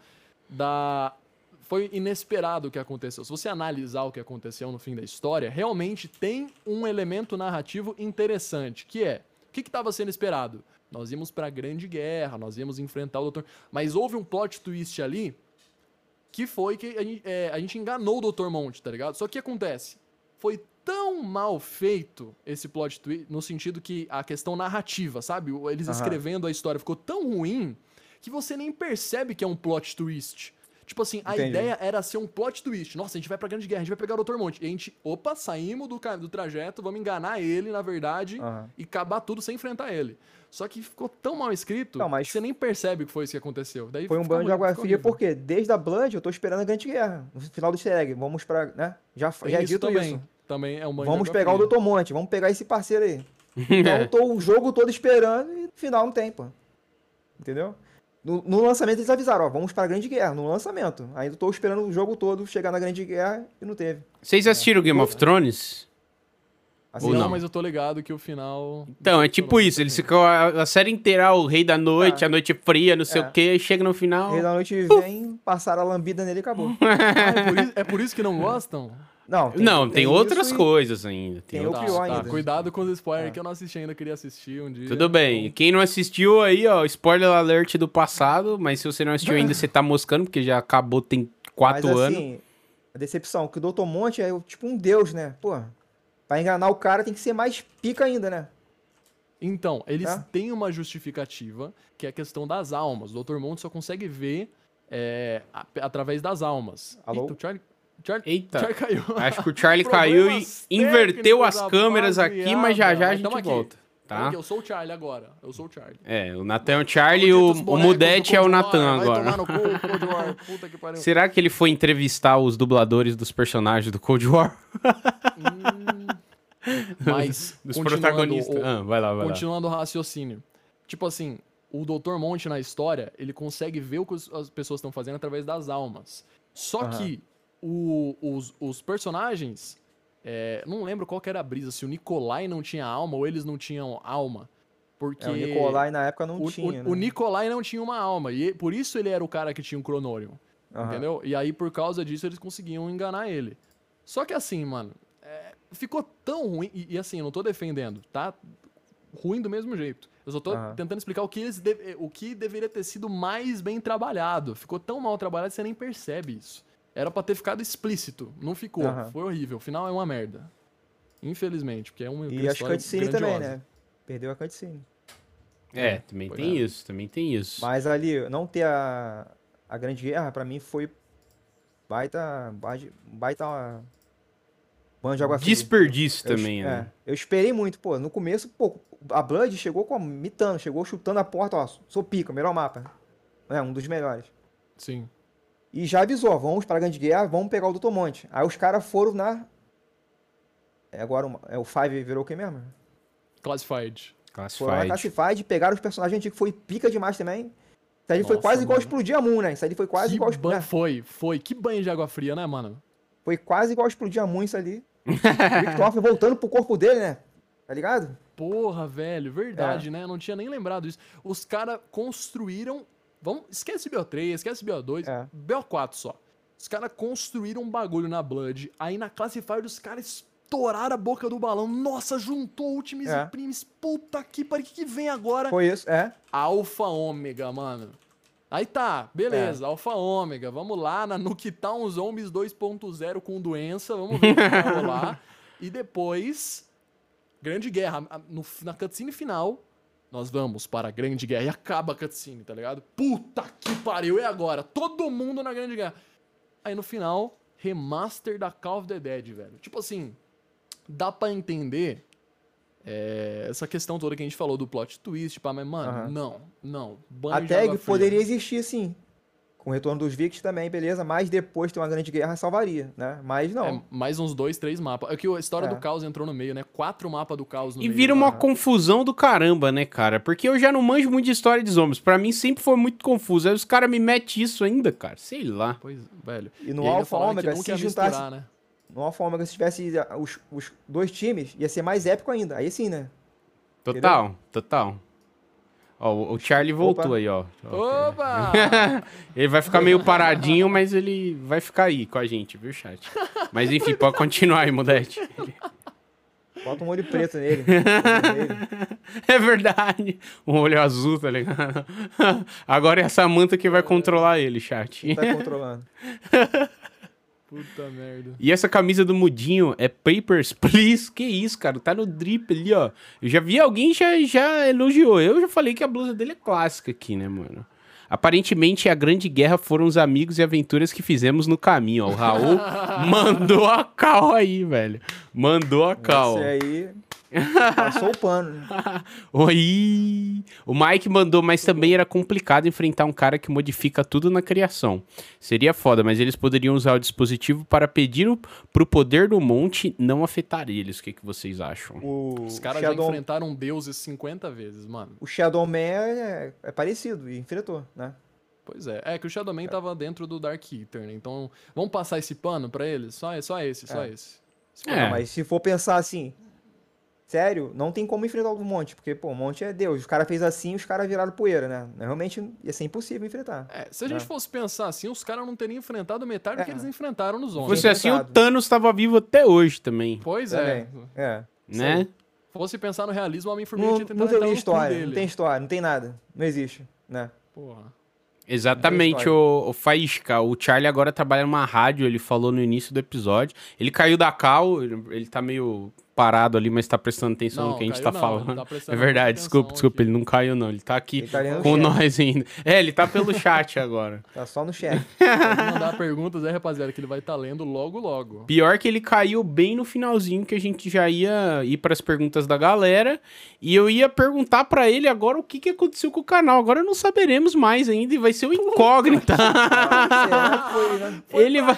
B: da. Foi inesperado o que aconteceu. Se você analisar o que aconteceu no fim da história, realmente tem um elemento narrativo interessante, que é o que estava sendo esperado? Nós íamos pra Grande Guerra, nós íamos enfrentar o Doutor. Mas houve um plot twist ali que foi que a gente, é, a gente enganou o Dr. Monte, tá ligado? Só que o que acontece? Foi tão mal feito esse plot twist, no sentido que a questão narrativa, sabe? Eles
D: Aham.
B: escrevendo a história ficou tão ruim que você nem percebe que é um plot twist. Tipo assim, a
D: Entendi.
B: ideia era ser um plot twist. Nossa, a gente vai pra Grande Guerra, a gente vai pegar o Dr. Monte. E a gente, opa, saímos do, do trajeto, vamos enganar ele, na verdade,
D: Aham.
B: e acabar tudo sem enfrentar ele. Só que ficou tão mal escrito
D: Não, mas-
B: que você nem percebe que foi isso que aconteceu. Daí
D: Foi um banho de água fria, porque desde a Blood eu tô esperando a Grande Guerra. No final do easter egg. Vamos pra. né? Já,
B: Tem
D: já é
B: isso
D: dito
B: também.
D: isso.
B: Também é um banho de
D: Vamos pegar
B: fria.
D: o Dr. Monte, vamos pegar esse parceiro aí. Então eu tô o jogo todo esperando e no final não tem, pô. Entendeu? No, no lançamento eles avisaram, ó, vamos pra Grande Guerra, no lançamento. Ainda tô esperando o jogo todo chegar na Grande Guerra e não teve.
A: Vocês assistiram Game of Thrones?
D: Assim,
A: Ou
B: não,
A: não?
B: mas eu tô ligado que o final.
A: Então, é tipo isso, eles ficam a, a série inteira, o rei da noite,
D: É.
A: a noite fria, não sei
D: É.
A: o quê, chega no final...
D: Rei da Noite vem, passaram a lambida nele e acabou.
B: Ah, é, por isso, é por isso que não gostam?
D: Não,
A: não, tem, outras
D: isso e-
A: coisas ainda. Tem
D: tem
A: outras-
D: o pior
B: tá,
D: ainda.
B: Cuidado com os spoilers
D: É.
B: que eu não assisti ainda, queria assistir um dia.
A: Tudo bem. Quem não assistiu aí, ó, spoiler alert do passado, mas se você não assistiu ainda, você tá moscando, porque já acabou tem quatro
D: Mas
A: anos.
D: assim, a decepção, que o Dr. Monte é tipo um deus, né? Pô, pra enganar o cara tem que ser mais pica ainda, né?
B: Então, eles
D: Tá?
B: têm uma justificativa, que é a questão das almas. O Dr. Monte só consegue ver é, a- através das almas.
D: Alô?
B: Eita, o Charlie, Charlie,
A: Eita.
B: Charlie caiu.
A: Acho que o Charlie caiu e inverteu as câmeras aqui, mas já já a gente
B: tamo aqui.
A: Tá?
B: Eu sou o Charlie agora. Eu sou o Charlie.
A: É, o Natan é o Charlie e o, o Mudete é o Natan
B: vai
A: agora.
B: tomar no cu, Cold War, puta que pariu.
A: Será que ele foi entrevistar os dubladores dos personagens do Cold War?
B: Mas,
A: Dos protagonistas.
B: o-
A: Ah, vai lá, vai lá.
B: Continuando o raciocínio. Tipo assim, o Dr. Monte na história, ele consegue ver o que as pessoas estão fazendo através das almas. Só
D: Aham.
B: que o- os, os personagens. É, não lembro qual que era a brisa, se o Nikolai não tinha alma ou eles não tinham alma. Porque.
D: É, o Nicolai na época não
B: o,
D: tinha,
B: o-
D: né?
B: o Nikolai não tinha uma alma. E por isso ele era o cara que tinha o Cronorium.
D: Aham.
B: Entendeu? E aí, por causa disso, eles conseguiam enganar ele. Só que assim, mano, é, ficou tão ruim. E, e assim, eu não tô defendendo, tá? Ruim do mesmo jeito. Eu só tô
D: Aham.
B: tentando explicar o que, eles deve- o que deveria ter sido mais bem trabalhado. Ficou tão mal trabalhado que você nem percebe isso. Era pra ter ficado explícito. Não ficou.
D: Aham.
B: Foi horrível. O final é uma merda. Infelizmente, porque é uma
D: E as
B: história
D: cutscenes também,
B: grandiosa.
D: né? Perdeu a cutscene.
A: É, também
B: Pois
A: tem
B: é.
A: isso, também tem isso.
D: Mas ali, não ter a, a Grande Guerra, pra mim, foi baita. baita. baita banho de água fria.
A: Desperdício
D: Eu,
A: também,
D: é,
A: né?
D: eu esperei muito, pô. No começo, pô, a Blood chegou com mitando, chegou chutando a porta, ó. Sou pica, melhor mapa. É, um dos melhores.
B: Sim.
D: E já avisou, vamos pra Grande Guerra, vamos pegar o Dr. Monte. Aí os caras foram na. É agora o- é, o Five virou o que mesmo?
B: Classified.
D: Foram na
A: Classified.
D: Classified, pegaram os personagens antigos, foi pica demais também. Isso ali foi quase igual
B: mano.
D: explodir a Moon, né? Isso ali foi quase
B: que
D: igual
B: ban-
D: explodir.
B: Foi, foi. Que banho de água fria, né, mano?
D: Foi quase igual explodir a Moon isso ali. o Victor voltando pro corpo dele, né? Tá ligado?
B: Porra, velho, verdade,
D: É.
B: né? Não tinha nem lembrado disso. Os caras construíram. Vamos, esquece BO3, esquece BO2,
D: É.
B: BO4 só. Os caras construíram um bagulho na Blood, aí na Classified os caras estourar a boca do balão. Nossa, juntou Ultimis
D: É.
B: e Primes. Puta que pariu, o que, que vem agora?
D: Foi isso, é.
B: Alfa Ômega, mano. Aí tá, beleza, Alfa Ômega. Vamos lá na Nuketown Zombies 2.0 com doença. Vamos ver o que vai rolar. E depois, Grande Guerra. No- na cutscene final, nós vamos para a Grande Guerra. E acaba a cutscene, tá ligado? Puta que pariu, e agora? Todo mundo na Grande Guerra. Aí no final, remaster da Call of the Dead, velho. Tipo assim, dá pra entender é, essa questão toda que a gente falou do plot twist, pá, mas, mano, não, não. Banho
D: A tag poderia existir sim. Com o retorno dos Vicks também, beleza. Mas depois de ter uma grande guerra salvaria, né? Mas não.
B: É, mais uns dois, três mapas. É que a história
D: É.
B: do caos entrou no meio, né? Quatro mapas do caos no
A: E
B: meio.
A: vira uma
D: né?
A: confusão do caramba, né, cara? Porque eu já não manjo muito de história de zombies. Pra mim sempre foi muito confuso. Aí os caras me metem isso ainda, cara. Sei lá.
B: Pois, velho.
D: E no Alpha
B: nunca
D: se
B: ia
D: juntasse.
B: misturar, né?
D: No Alpha Ômega, se tivesse ah, os, os dois times, ia ser mais épico ainda. Aí sim, né?
A: Total, total. Ó, o- Charlie voltou
D: Opa.
A: aí, ó.
B: Opa!
A: Ele vai ficar meio paradinho, mas ele vai ficar aí com a gente, viu, chat? Mas enfim, pode continuar aí, Modete.
D: Bota um olho preto nele.
A: É verdade. Um olho azul, tá ligado? Agora é a Samantha que vai controlar ele, chat.
D: Tá controlando?
B: Puta merda.
A: E essa camisa do Mudinho é Papers, Please. Que isso, cara? Tá no drip ali, ó. Eu já vi alguém já, já elogiou. Eu já falei que a blusa dele é clássica aqui, né, mano? Aparentemente, a grande guerra foram os amigos e aventuras que fizemos no caminho, ó. O Raul mandou a cal aí, velho. Mandou a cal.
D: Esse aí passou o pano. né?
A: Oi! O Mike mandou, mas também era complicado enfrentar um cara que modifica tudo na criação. Seria foda, mas eles poderiam usar o dispositivo para pedir o, pro poder do monte não afetar eles. O que, que vocês acham?
D: O
B: Os caras já
D: Shadow,
B: enfrentaram deuses 50 vezes, mano.
D: o Shadow Man é, é parecido e enfrentou, né?
B: Pois é. É que o Shadowman tava dentro do Dark Eater, né? Então, vamos passar esse pano pra eles? Só, só esse, só
D: É.
B: esse. Se
A: É.
D: Não, mas se for pensar assim, sério, não tem como enfrentar o monte, porque, pô, o monte é Deus. Os caras fez assim, os caras viraram poeira, né? Realmente ia ser impossível enfrentar.
B: É, se a gente
D: É.
B: fosse pensar assim, os caras não teriam enfrentado metade do que
D: É.
B: eles enfrentaram nos
A: Se
B: zombies.
A: fosse assim, o. Thanos estava vivo até hoje também,
B: Pois é.
D: Também. É.
A: né?
B: Fosse pensar no realismo, o Homem-Formiga
D: Não,
B: tinha
D: não
B: tentado
D: tem
B: no cu
D: história, não tem história, não tem nada. Não existe, né?
B: Porra.
A: Exatamente, o, o Faísca. O Charlie agora trabalha numa rádio, ele falou no início do episódio. Ele caiu da cal, ele, ele tá meio parado ali, mas tá prestando atenção no
B: Não,
A: que a gente tá
B: não,
A: falando.
B: tá
A: é verdade, desculpa, desculpa,
B: aqui.
A: ele não caiu não, ele tá aqui
D: Ele tá no
A: com
D: chat.
A: nós ainda. É, ele tá pelo chat agora.
D: Tá só no chat.
B: Pode mandar perguntas aí, rapaziada, que ele vai estar lendo logo, logo.
A: Pior que ele caiu bem no finalzinho, que a gente já ia ir pras perguntas da galera. E eu ia perguntar pra ele agora o que, que aconteceu com o canal. Agora não saberemos mais ainda e vai ser o incógnita.
D: Foi, né?
A: ele vai,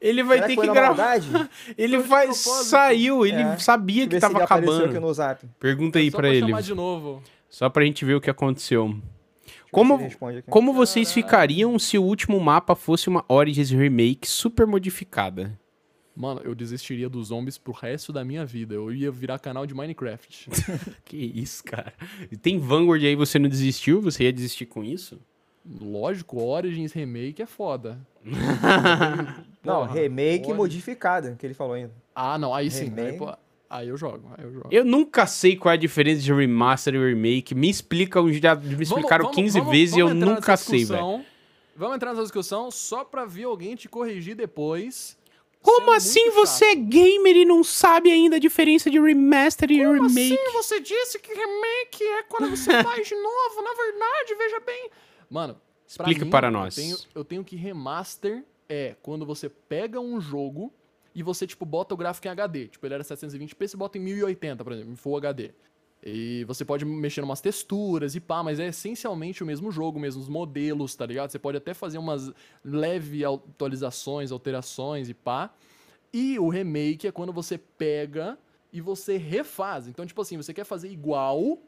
A: ele vai
D: Será
A: ter
D: que
A: que gravar. Ele vai, saiu, ele
D: É.
A: sabia que tava acabando.
D: aqui no zap.
A: Pergunta aí
B: Só
A: pra ele,
B: de novo.
A: só pra gente ver o que aconteceu. Como, como vocês ficariam se o último mapa fosse uma Origins Remake super modificada?
B: Mano, eu desistiria dos zombies pro resto da minha vida. Eu ia virar canal de Minecraft.
A: Que isso, cara. E Tem Vanguard aí, você não desistiu? Você ia desistir com isso?
B: Lógico, Origins Remake é foda.
D: Não,
B: Porra,
D: remake
B: Origins-
D: modificada, que ele falou ainda.
B: Ah, não, aí sim. Aí,
D: Remake.
B: pô, aí eu jogo, aí eu jogo.
A: Eu nunca sei qual é a diferença de remaster e remake. Me explicam, já me explicaram 15 vezes e eu nunca sei, velho.
B: Vamos entrar nessa discussão só pra ver alguém te corrigir depois.
A: Como
B: Sendo
A: assim você é
B: chato.
A: gamer e não sabe ainda a diferença de remaster e
B: Como
A: remake?
B: assim você disse que remake é quando você faz de novo? Na verdade, veja bem. Mano,
A: Explique
B: mim,
A: para
B: eu
A: nós.
B: tenho- eu tenho que remaster é quando você pega um jogo e você, tipo, bota o gráfico em HD. Tipo, ele era 720p, você bota em 1080, por exemplo, em Full HD. E você pode mexer em umas texturas e pá, mas é essencialmente o mesmo jogo, mesmos modelos, tá ligado? Você pode até fazer umas leve atualizações, alterações e pá. E o remake é quando você pega e você refaz. Então, tipo assim, você quer fazer igual o,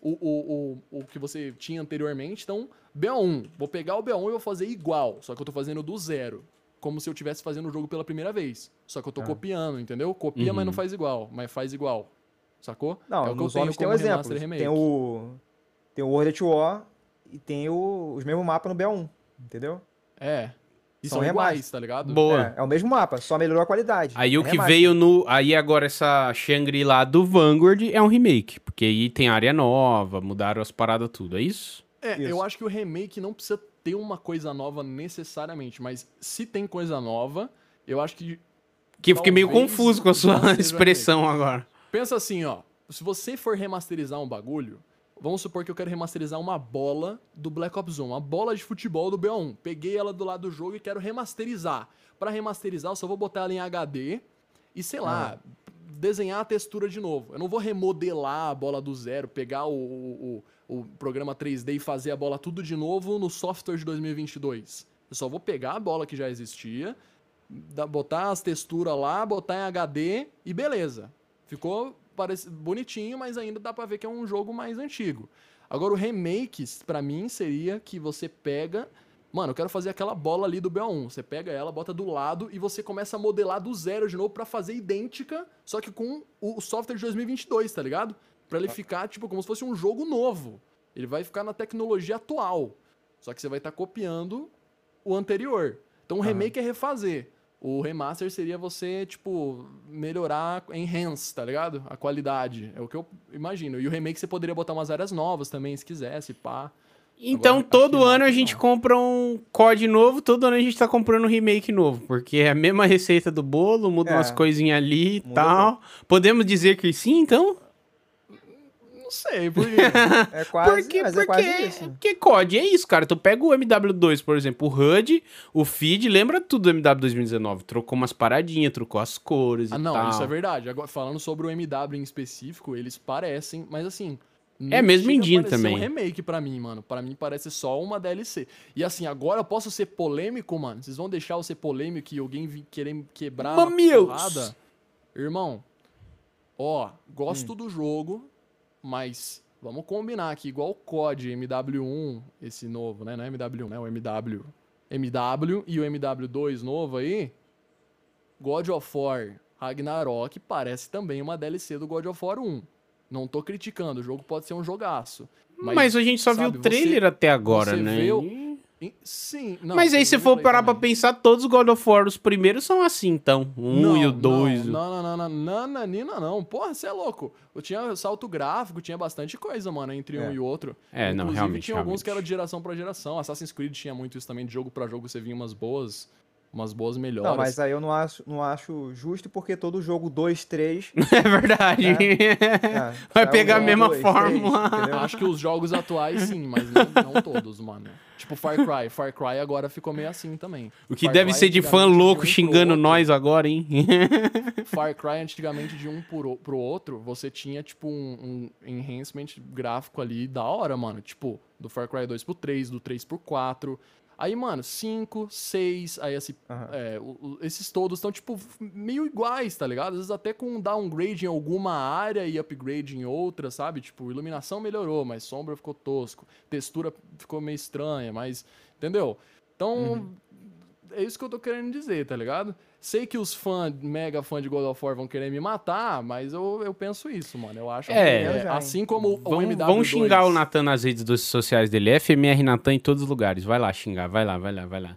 B: o, o, o que você tinha anteriormente. Então, BO1. Vou pegar o BO1 e vou fazer igual. Só que eu tô fazendo do zero. Como se eu estivesse fazendo o jogo pela primeira vez. Só que eu tô
D: Ah.
B: copiando, entendeu? Copia, mas
A: Uhum.
B: não faz igual. Mas faz igual. Sacou?
D: Não,
B: é o que eu tenho
D: tem um exemplo.
B: remaster e remake.
D: Tem o. Tem o World at War e tem o, os mesmos mapas no B1, entendeu?
B: É. E
D: São
B: são iguais,
D: remaster.
B: tá ligado?
A: Boa.
D: É, é o mesmo mapa, só melhorou a qualidade.
A: Aí o
D: É
A: que
D: remaster.
A: veio no. Aí agora essa Shangri-La do Vanguard é um remake. Porque aí tem área nova, mudaram as paradas tudo, é isso?
B: É,
D: Isso.
B: eu acho que o remake não precisa ter uma coisa nova necessariamente, mas se tem coisa nova, eu acho que.
A: Que eu fiquei meio confuso com a sua expressão agora.
B: Pensa assim, ó. Se você for remasterizar um bagulho, vamos supor que eu quero remasterizar uma bola do Black Ops 1, uma bola de futebol do BO1. Peguei ela do lado do jogo e quero remasterizar. Pra remasterizar, eu só vou botar ela em HD e, sei lá, desenhar a textura de novo. Eu não vou remodelar a bola do zero, pegar o, o, o- o programa 3D e fazer a bola tudo de novo no software de 2022. Eu só vou pegar a bola que já existia, botar as texturas lá, botar em HD e beleza. Ficou parece, bonitinho, mas ainda dá pra ver que é um jogo mais antigo. Agora, o remake, pra mim, seria que você pega. Mano, eu quero fazer aquela bola ali do BO1. Você pega ela, bota do lado e você começa a modelar do zero de novo pra fazer idêntica, só que com o software de 2022, tá ligado? Pra ele ficar, tipo, como se fosse um jogo novo. Ele vai ficar na tecnologia atual. Só que você vai estar copiando o anterior. Então o remake é refazer. O remaster seria você, tipo, melhorar, enhance, tá ligado? A qualidade. É o que eu imagino. E o remake você poderia botar umas áreas novas também, se quisesse, pá.
A: Então,
B: Agora,
A: todo ano a gente compra um COD novo, todo ano a gente tá comprando um remake novo. Porque é a mesma receita do bolo, muda
D: É.
A: umas coisinhas ali e tal. Podemos dizer que sim, então?
B: Não sei, por?
D: É quase,
A: porque,
D: mas
A: porque,
D: é quase isso.
A: porque COD é isso, cara. Tu pega o MW2, por exemplo, o HUD, o feed, lembra tudo do MW 2019. Trocou umas paradinhas, trocou as cores
B: ah,
A: e
B: não,
A: tal.
B: isso é verdade. Agora, falando sobre o MW em específico, eles parecem, mas assim.
A: É
B: não
A: mesmo
B: a parecer
A: também.
B: um remake pra mim, mano. Pra mim parece só uma DLC. E assim, agora eu posso ser polêmico, mano. Vocês vão deixar eu ser polêmico e alguém vir querer quebrar
A: Mamilos!
B: porrada? Irmão, ó, gosto do jogo, mas vamos combinar aqui, igual o COD MW1, esse novo, né? Não é MW1, né? O MW. MW e o MW2 novo aí. God of War Ragnarok parece também uma DLC do God of War 1. Não tô criticando, o jogo pode ser um jogaço.
A: Mas, a gente só viu
B: sabe,
A: o trailer
B: você-
A: até agora, né?
B: vê
A: E-
B: Sim, não,
A: Mas aí, se for parar pra
B: também.
A: pensar, todos os God of War, os primeiros são assim, então. O um e o dois.
B: Não, não, não, não, não, não, não, não. Porra, você é louco. Eu tinha salto gráfico, tinha bastante coisa, mano, entre um
D: É.
B: e o outro.
A: É, não,
B: Inclusive,
A: realmente,
B: tinha alguns
A: realmente.
B: que era de geração pra geração. Assassin's Creed tinha muito isso também, de jogo pra jogo você vinha umas boas, umas boas melhores.
D: Não, mas aí eu não acho, não acho justo porque todo jogo 2, 3.
A: É verdade.
D: É,
A: Vai
D: saiu
A: pegar a
D: um,
A: mesma
D: dois,
A: fórmula.
D: três?
B: Acho que os jogos atuais sim, mas não, não todos, mano. Tipo Far Cry. Far Cry agora ficou meio assim também.
A: O que
B: Far
A: deve
B: Cry
A: ser de fã louco
B: um pro
A: xingando
B: outro-
A: nós agora, hein?
B: Far Cry antigamente de um pro, pro outro, você tinha tipo um, um enhancement gráfico ali da hora, mano. Tipo, do Far Cry 2 pro 3, do 3 pro 4. Aí, mano, 5, 6, aí esse,
D: Aham.
B: é, o- o- esses todos estão, tipo, meio iguais, tá ligado? Às vezes até com downgrade em alguma área e upgrade em outra, sabe? Tipo, iluminação melhorou, mas sombra ficou tosco. Textura ficou meio estranha, mas. Entendeu? Então, é isso que eu tô querendo dizer, tá ligado? Sei que os fãs, mega fã de God of War vão querer me matar, mas eu, eu penso isso, mano. Eu acho
A: É.
B: que,
D: já, hein?
B: assim como o
A: Vão,
B: MW2...
A: vão xingar o Natan nas redes dos- sociais dele. FMR Natan em todos os lugares. Vai lá xingar, vai lá, vai lá, vai lá.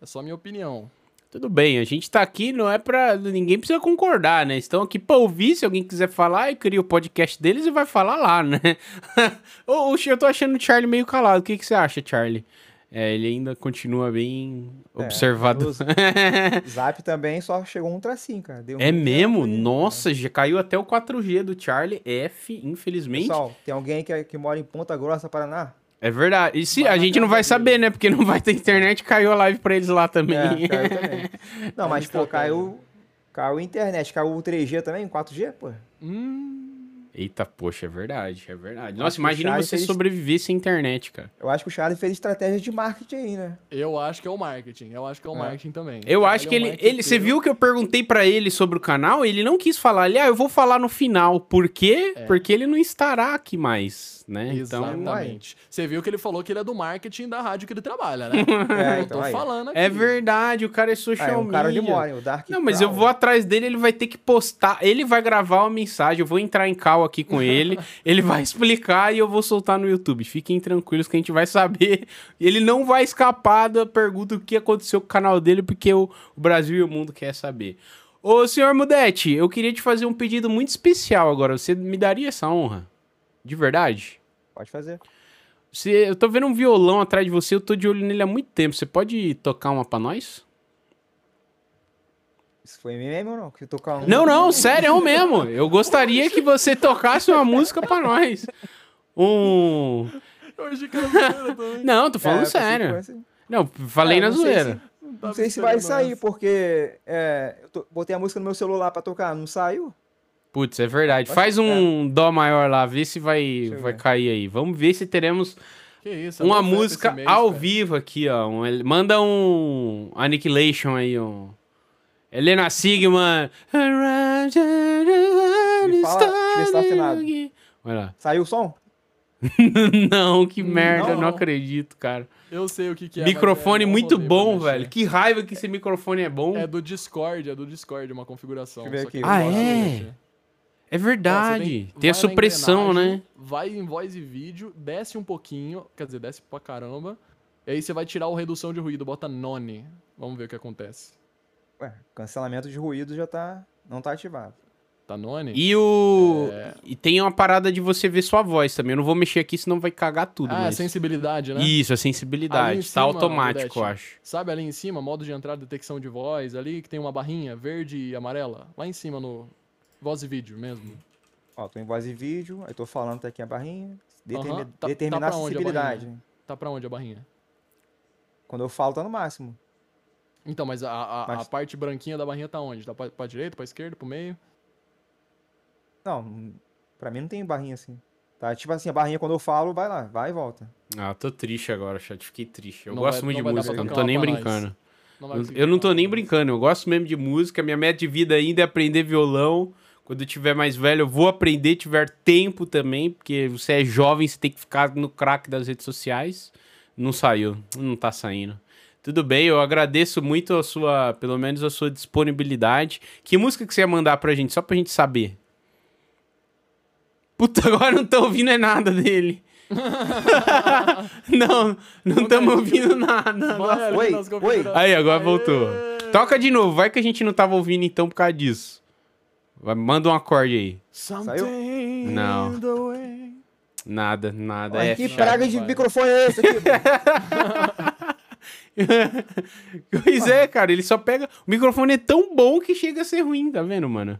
B: É só minha opinião.
A: Tudo bem, a gente tá aqui, não é pra. Ninguém precisa concordar, né? Estão aqui pra ouvir. Se alguém quiser falar, e cria o podcast deles e vai falar lá, né? Eu tô achando o Charlie meio calado. O que, que você acha, Charlie? É, ele ainda continua bem
D: É,
A: observador.
D: no Zap também só chegou um tracinho, cara. Deu
A: É
D: um
A: mesmo?
D: aí,
A: Nossa, já caiu até o 4G do Charlie F, infelizmente.
D: Pessoal, tem alguém que, que mora em Ponta Grossa, Paraná?
A: É verdade. E se a gente não vai saber, né? Porque não vai ter internet, caiu a live pra eles lá também.
D: É, caiu também. Não, mas, pô, caiu, caiu a internet. Caiu o 3G também, 4G, pô.
B: Hum,
A: Eita, poxa, é verdade, é verdade. Nossa,
D: o
A: imagina você
D: fez-
A: sobreviver sem internet, cara.
D: Eu acho que o Charlie fez estratégia de marketing aí, né?
B: eu acho que é o marketing. Eu acho que é o
D: É.
B: marketing também.
A: Eu acho que
B: é
A: ele, ele. Você viu que eu perguntei pra ele sobre o canal? Ele não quis falar. Ele, ah, eu vou falar no final. Por quê?
B: É.
A: Porque ele não estará aqui mais, né? Então.
B: Exatamente. Você viu que ele falou que ele é do marketing da rádio que ele trabalha, né?
D: É,
B: eu
D: então
B: tô
D: aí.
B: falando aqui.
A: É verdade, o cara é social
D: é um cara de
A: media.
D: More, o Dark
A: Não, mas eu
D: Crown.
A: vou atrás dele, ele vai ter que postar. Ele vai gravar uma mensagem, eu vou entrar em call real aqui com ele. ele vai explicar e eu vou soltar no YouTube. Fiquem tranquilos que a gente vai saber. Ele não vai escapar da pergunta do que aconteceu com o canal dele, porque o, o Brasil e o mundo quer saber. Ô, senhor Mudete, eu queria te fazer um pedido muito especial agora. Você me daria essa honra? De verdade?
D: Pode fazer.
A: Você, eu tô vendo um violão atrás de você, eu tô de olho nele há muito tempo. Você pode tocar uma pra nós?
D: Isso foi mesmo ou não? Que tocar um...
A: Não, não, sério, é o mesmo. Eu gostaria que você tocasse uma música pra nós. Um.
B: Eu achei que era zoeira também.
A: Não, tô
D: É,
A: falando
D: eu pensei que
A: sério.
D: fosse-
A: Não, falei
D: É,
A: na
D: não sei
A: zoeira.
B: Não
D: sei se vai sair, porque é, eu tô- botei a música no meu celular pra tocar, não saiu?
A: Putz, é verdade.
D: Pode
A: Faz
D: ser,
A: um dó maior lá, vê se vai,
D: eu
A: vai
D: ver.
A: cair aí. Vamos ver se teremos
B: Que isso,
A: uma música ao
B: cara.
A: vivo aqui, ó. Um- manda um Annihilation aí, um. Helena Sigma.
D: Me fala, deixa eu ver se tá afinado.
A: Olha lá.
D: Saiu o som?
A: não, que merda, eu não
B: Não.
A: acredito, cara.
B: Eu sei o que, que é.
A: microfone
B: é
A: muito bom,
B: mexer.
A: velho. Que raiva que esse microfone é bom.
B: É do Discord, é do Discord, uma configuração.
D: Deixa eu ver
B: só
D: aqui.
B: que
A: Ah, é? É verdade. tem,
B: vai
A: a supressão, né?
B: Vai em voz e vídeo, desce um pouquinho, quer dizer, desce pra caramba. E aí você vai tirar o redução de ruído, bota none. Vamos ver o que acontece.
D: Ué, cancelamento de ruído já tá. Não tá ativado.
B: Tá none?
A: E o.
B: É.
A: E tem uma parada de você ver sua voz também. Eu não vou mexer aqui, senão vai cagar tudo.
B: ah,
A: mas...
B: sensibilidade, né?
A: Isso, a
B: Ali
A: sensibilidade. tá
B: cima,
A: automático, eu acho.
B: Sabe ali em cima, modo de entrada, detecção de voz, ali que tem uma barrinha verde e amarela? Lá em cima no voz e vídeo mesmo.
D: Ó, tô em voz e vídeo, aí tô falando tá aqui a barrinha. Determi-
B: tá- tá
D: determinar
B: pra
D: a
B: onde a
D: sensibilidade.
B: Tá pra onde a barrinha?
D: Quando eu falo, tá no máximo.
B: Então, mas a, a, a
D: Mas-
B: parte branquinha da barrinha tá onde? Tá pra, pra direita, pra esquerda, pro meio?
D: Não, pra mim não tem barrinha assim. Tá, tipo assim, a barrinha quando eu falo, vai lá, vai e volta.
A: Ah, tô triste agora, chat. Fiquei triste. Eu
B: Não
A: gosto
B: vai-
A: muito de música, não tô nem brincando.
B: Não
A: Eu, não tô nem brincando, eu gosto mesmo de música. Minha meta de vida ainda é aprender violão. Quando eu tiver mais velho, eu vou aprender, tiver tempo também, porque você é jovem, você tem que ficar no crack das redes sociais. Não saiu, não tá saindo. Tudo bem, eu agradeço muito a sua, pelo menos a sua disponibilidade. Que música que você ia mandar pra gente, só pra gente saber? Puta, agora não tô ouvindo é nada dele. não, não estamos ouvindo nada.
B: Ali
D: Oi, oi.
A: Aí, agora
B: Aê!
A: voltou. Toca de novo, vai que a gente não tava ouvindo então por causa disso. Vai, manda um acorde aí.
B: Something
A: Não. Nada, nada.
D: Olha,
A: é
D: que praga de microfone é esse aqui?
A: pois é, cara, ele só pega. O microfone é tão bom que chega a ser ruim, tá vendo, mano?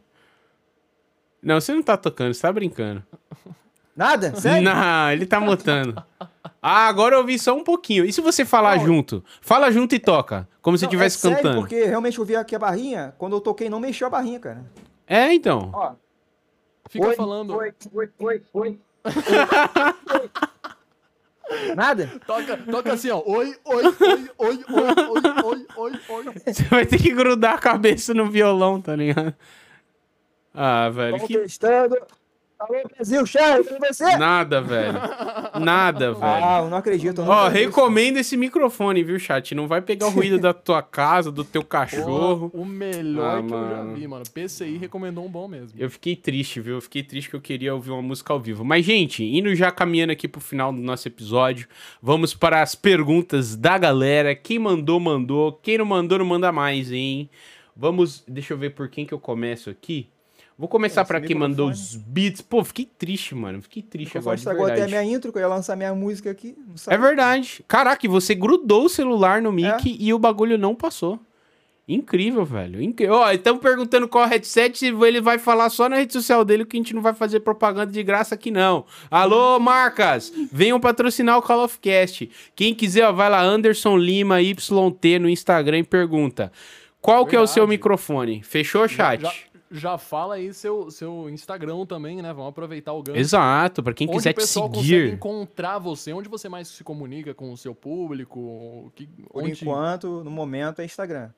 A: Não, você não tá tocando, você tá brincando.
D: Nada? Sério?
A: Não, ele tá mutando. Ah, agora eu ouvi só um pouquinho. E se você falar
D: Não.
A: junto? Fala junto e toca, como se estivesse
D: é sério,
A: cantando.
D: porque realmente eu vi aqui a barrinha, quando eu toquei não mexeu a barrinha, cara.
A: É, então.
D: Ó,
B: Fica
D: oi,
B: falando.
D: Oi, oi, oi, oi. Nada?
B: Toca, toca assim, ó. Oi, oi, oi, oi, oi, oi, oi, oi, oi.
A: Você vai ter que grudar a cabeça no violão, tá ligado? Ah, velho,
D: Estamos
A: que
D: testando. Alô, Brasil, Charles, você?
A: nada, velho. Nada, velho.
D: Ah, eu não acredito. eu não
A: Ó,
D: acredito.
A: recomendo esse microfone, viu, chat? Não vai pegar o ruído da tua casa, do teu cachorro.
B: Porra, o melhor
A: Ah,
B: que eu já
A: mano.
B: vi, mano. PCI recomendou um bom mesmo.
A: Eu fiquei triste, viu? Eu fiquei triste que eu queria ouvir uma música ao vivo. Mas, gente, indo já caminhando aqui pro final do nosso episódio, vamos para as perguntas da galera. Quem mandou, mandou. Quem não mandou, não manda mais, hein? Vamos. Deixa eu ver por quem que eu começo aqui. Vou começar para quem mandou os beats. Pô, fiquei triste, mano. Fiquei triste agora, de
D: estragou até a
A: verdade.
D: minha intro, que eu ia lançar minha música aqui.
A: É verdade. Caraca, você grudou o celular no mic
D: É.
A: e o bagulho não passou. Incrível, velho. Incrível. Ó, estamos perguntando qual headset se ele vai falar só na rede social dele que a gente não vai fazer propaganda de graça aqui não. Alô, marcas, venham patrocinar o Call of Cast. Quem quiser, ó, vai lá Anderson Lima YT no Instagram e pergunta: "Qual que é o seu
B: Verdade.
A: microfone?" Fechou, chat?
B: Já, já fala aí seu, seu Instagram também, né? Vamos aproveitar o gancho.
A: Exato, para quem
B: Onde
A: quiser
B: o
A: te
B: pessoal consegue
A: seguir.
B: encontrar você? Onde você mais se comunica com o seu público? O Que,
D: Por
B: onde...
D: enquanto, no momento, é Instagram.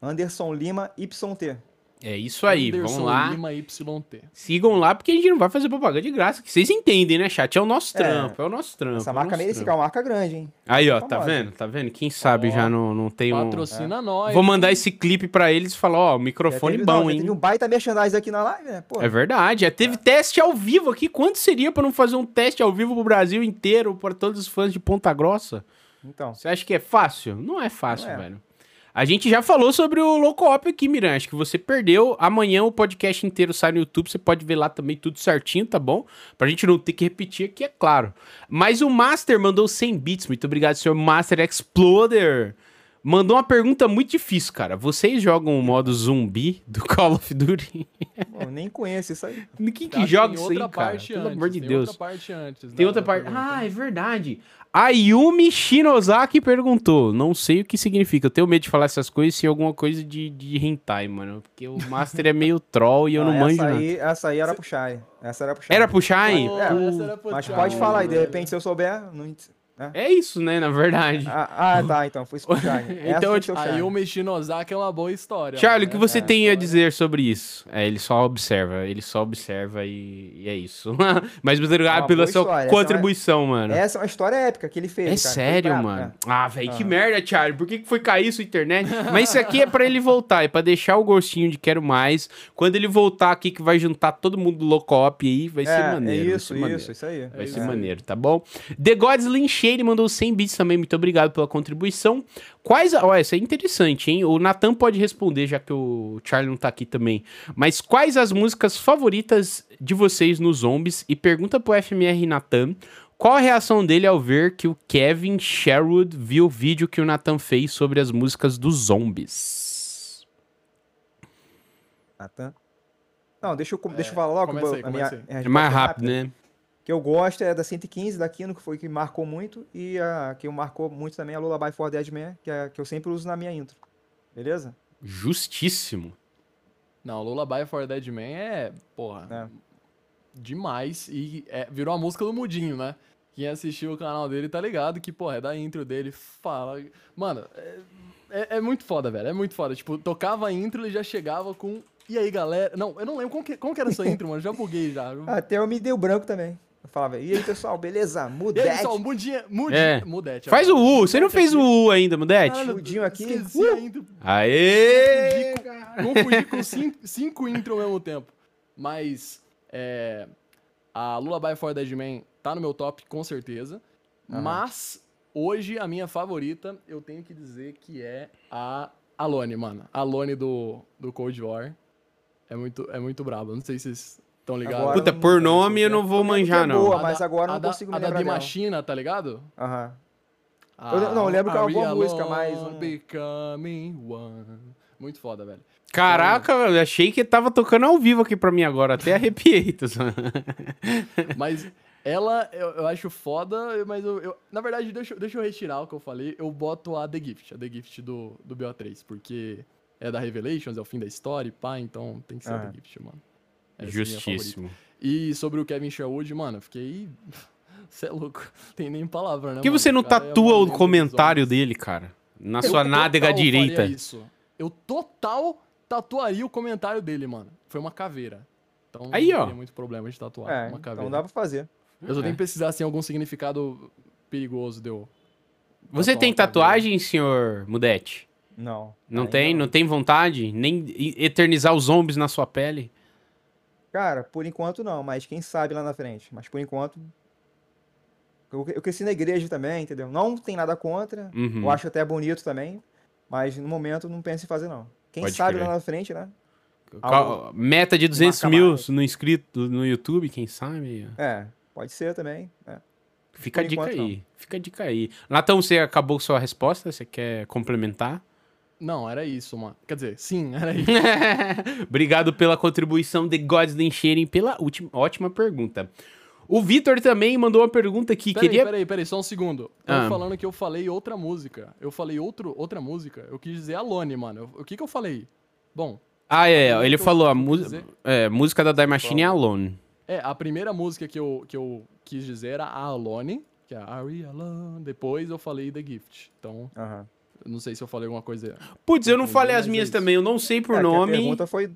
D: Anderson Lima YT.
A: É isso aí,
B: Anderson
A: vamos lá.
B: Lima YT.
A: Sigam lá, porque a gente não vai fazer propaganda de graça. Que vocês entendem, né, chat? É o nosso
D: É.
A: trampo, é, o nosso trampo.
D: Essa
A: é
D: marca
A: trampo.
D: é uma marca grande, hein?
A: Aí, ó, tá vendo? Tá vendo? Quem sabe
B: Ó,
A: já não, não tem um...
B: Patrocina nós.
A: Vou mandar esse clipe pra eles e falar, ó, microfone
D: teve,
A: bom,
D: não,
A: hein?
D: Teve um baita merchandising aqui na live, né? Pô,
A: É verdade, já teve teste ao vivo aqui. Quanto seria pra não fazer um teste ao vivo pro Brasil inteiro, para todos os fãs de Ponta Grossa?
D: então.
A: Você acha que é fácil? Não é fácil,
D: Não é.
A: velho. A gente já falou sobre o Loco Op aqui, Miran. Acho que você perdeu. Amanhã o podcast inteiro sai no YouTube. Você pode ver lá também tudo certinho, tá bom? Pra gente não ter que repetir aqui, é claro. Mas o Master mandou 100 bits. Muito obrigado, senhor Master Exploder. Mandou uma pergunta muito difícil, cara. Vocês jogam o modo zumbi do Call of Duty?
D: Pô, nem conheço isso aí.
A: Quem que
B: Acho
A: joga isso aí,
B: outra
A: cara?
B: parte
A: Pelo
B: antes,
A: amor de
B: tem
A: Deus.
B: outra parte antes.
A: Tem outra parte. Ah, é verdade. A Yumi Shinozaki perguntou. Não sei o que significa. Eu tenho medo de falar essas coisas se é alguma coisa de, de hentai, mano. Porque o Master é meio troll e eu não
D: Ah,
A: manjo
D: essa
A: nada.
D: aí, essa aí era pro Shai. Essa era pro Shai.
A: Era pro Shine?
B: Pô,
D: É,
B: essa era pro
D: Mas pode falar aí, de repente, se eu souber. Não... né?
A: É isso, né? Na verdade.
D: Ah, ah, tá, então. Foi isso. Essa
A: Então,
D: tem que ser o
B: Aí o Meshinosaki é uma boa história.
A: Charlie, o que você
B: É,
A: tem a
B: história-
A: dizer sobre isso? É, ele só observa. Ele só observa e, e é isso. Mas muito obrigado
D: Uma
A: pela
D: boa
A: sua
D: história, essa é uma-
A: contribuição, mano.
D: Essa é uma história épica que ele fez.
A: É
D: cara.
A: Sério, mano.
D: né?
A: Ah, velho, que
D: Ah.
A: merda, Charlie. Por que, foi cair sua internet? Mas isso aqui é pra ele voltar, é pra deixar o gostinho de quero mais. Quando ele voltar aqui, que vai juntar todo mundo do Locop aí, vai ser
D: É,
A: maneiro.
D: é isso,
A: ser maneiro.
D: isso, isso aí.
A: Vai
B: É
A: ser
B: isso.
A: maneiro, tá bom? The Gods Lincheire mandou 100 bits também, muito obrigado pela contribuição. Quais. Ó, essa é interessante, hein? O Nathan pode responder, já que o Charlie não tá aqui também. Mas quais as músicas favoritas de vocês nos Zombies? E pergunta pro FMR Nathan. Qual a reação dele ao ver que o Kevin Sherwood viu o vídeo que o Nathan fez sobre as músicas dos zombies?
D: Natan. Não, deixa eu, deixa eu falar logo.
B: aí,
D: a minha,
A: É mais rápido,
D: rápida.
A: né?
D: Que eu gosto é da 115 da Kino, que foi que marcou muito, e a que marcou muito também é a Lullaby for Dead Man, que, é, que eu sempre uso na minha intro. Beleza?
A: Justíssimo.
B: Não, Lullaby for Dead Man é, porra,
D: É.
B: demais. E é, virou a música do Mudinho, né? Quem assistiu o canal dele tá ligado que, porra, é da intro dele. Fala. Mano, é, é- é muito foda, velho. É muito foda. Tipo, tocava a intro, ele já chegava com. E aí, galera? Não, eu não lembro como que, como que era essa intro, mano. Já buguei já.
D: Até eu me dei o branco também. Eu falava, e aí pessoal, beleza?
B: E aí,
D: Mudete.
B: pessoal, Mudinha. Mudinha.
A: É.
B: Mudete.
A: Faz o. U. Você não
B: Mudete
A: fez o
B: aqui.
A: U ainda, Mudete?
B: Caralho,
D: Mudinho aqui.
B: Esqueci a intro.
A: Aê!
B: Confundi com cinco, cinco intro ao mesmo tempo. Mas é, a Lullaby for Dead Man tá no meu top, com certeza.
D: Aham.
B: Mas hoje a minha favorita, eu tenho que dizer que é a Alone, mano. Alone do, do Cold War. É muito, é muito braba. Não sei se vocês estão ligados.
D: Agora
A: Puta, por nome eu não vou
D: Eu lembro que
A: manjar,
D: é
A: não.
D: boa,
B: A
D: mas
B: da-
D: agora
B: a
D: não consigo me
B: A da
D: lembrar.
B: Dimachina, tá ligado?
D: Aham.
B: Ah,
D: Eu não lembro que é uma
B: Are
D: boa
B: we
D: música, mas um-
B: Becoming one. Muito foda, velho.
A: Caraca, eu achei que tava tocando ao vivo aqui pra mim agora. Até arrepiei. tá.
B: Mas ela, eu, eu acho foda, mas eu, eu- na verdade, deixa, eu- deixa eu retirar o que eu falei. Eu boto a The Gift, a The Gift do, do BO3, porque é da Revelations, é o fim da história e pá, então tem que ser a
D: Aham.
B: The Gift, mano.
A: Justíssimo.
B: E sobre o Kevin Sherwood, mano, eu fiquei. Você é louco. Tem nem palavra, né?
A: Por que
B: mano?
A: você não
B: cara é
A: tatua o
B: lenda dos
A: comentário dele, cara? Na
B: Eu
A: sua
B: total
A: nádega
B: faria
A: direita.
B: Isso. Eu total tatuaria o comentário dele, mano. Foi uma caveira. Então
A: Aí,
B: não
A: ó.
B: teria muito problema de tatuar
D: É,
B: uma caveira.
D: então dá pra fazer.
B: Eu só
A: É.
B: tenho que precisar, assim, algum significado perigoso deu.
A: Você tem
B: uma caveira.
A: tatuagem, senhor Mudete?
D: Não.
A: Não tem? Não tem vontade? Nem eternizar os zombies na sua pele?
D: Cara, por enquanto não, mas quem sabe lá na frente. Mas por enquanto. Eu, eu cresci na igreja também, entendeu? Não tem nada contra.
A: Uhum.
D: Eu acho até bonito também. Mas no momento não penso em fazer, não. Quem
A: Pode
D: sabe
A: crer.
D: lá na frente, né?
A: Qual- meta de 200
D: marca
A: mil
D: mais.
A: no inscrito no YouTube, quem sabe?
D: É, pode ser também. é.
A: Fica a
D: Por
A: dica
D: enquanto,
A: aí. Fica a dica aí. Natão, você acabou sua resposta? Você quer complementar?
B: Não, era isso, mano. Quer dizer, sim, era isso.
A: Obrigado pela contribuição de Gods Sharing pela última, ótima pergunta. O Vitor também mandou uma pergunta aqui.
B: Peraí,
A: queria...
B: peraí, peraí, só um segundo. Estão
A: Ah.
B: falando que eu falei outra música. Eu falei outro, outra música. Eu quis dizer Alone, mano. Eu- O que que eu falei? Bom,
A: Ah, é.
B: Eu-
A: Ele falou a música. É, música da Die Machine é Alone.
B: é, a primeira música que eu, que eu quis dizer era a Alone, que é a Are We Alone. Depois eu falei The Gift. Então,
D: Aham.
B: eu não sei se eu falei alguma coisa.
A: Putz, eu não falei as
B: é
A: minhas
B: é
A: também, eu não sei por
D: é, nome. A pergunta foi.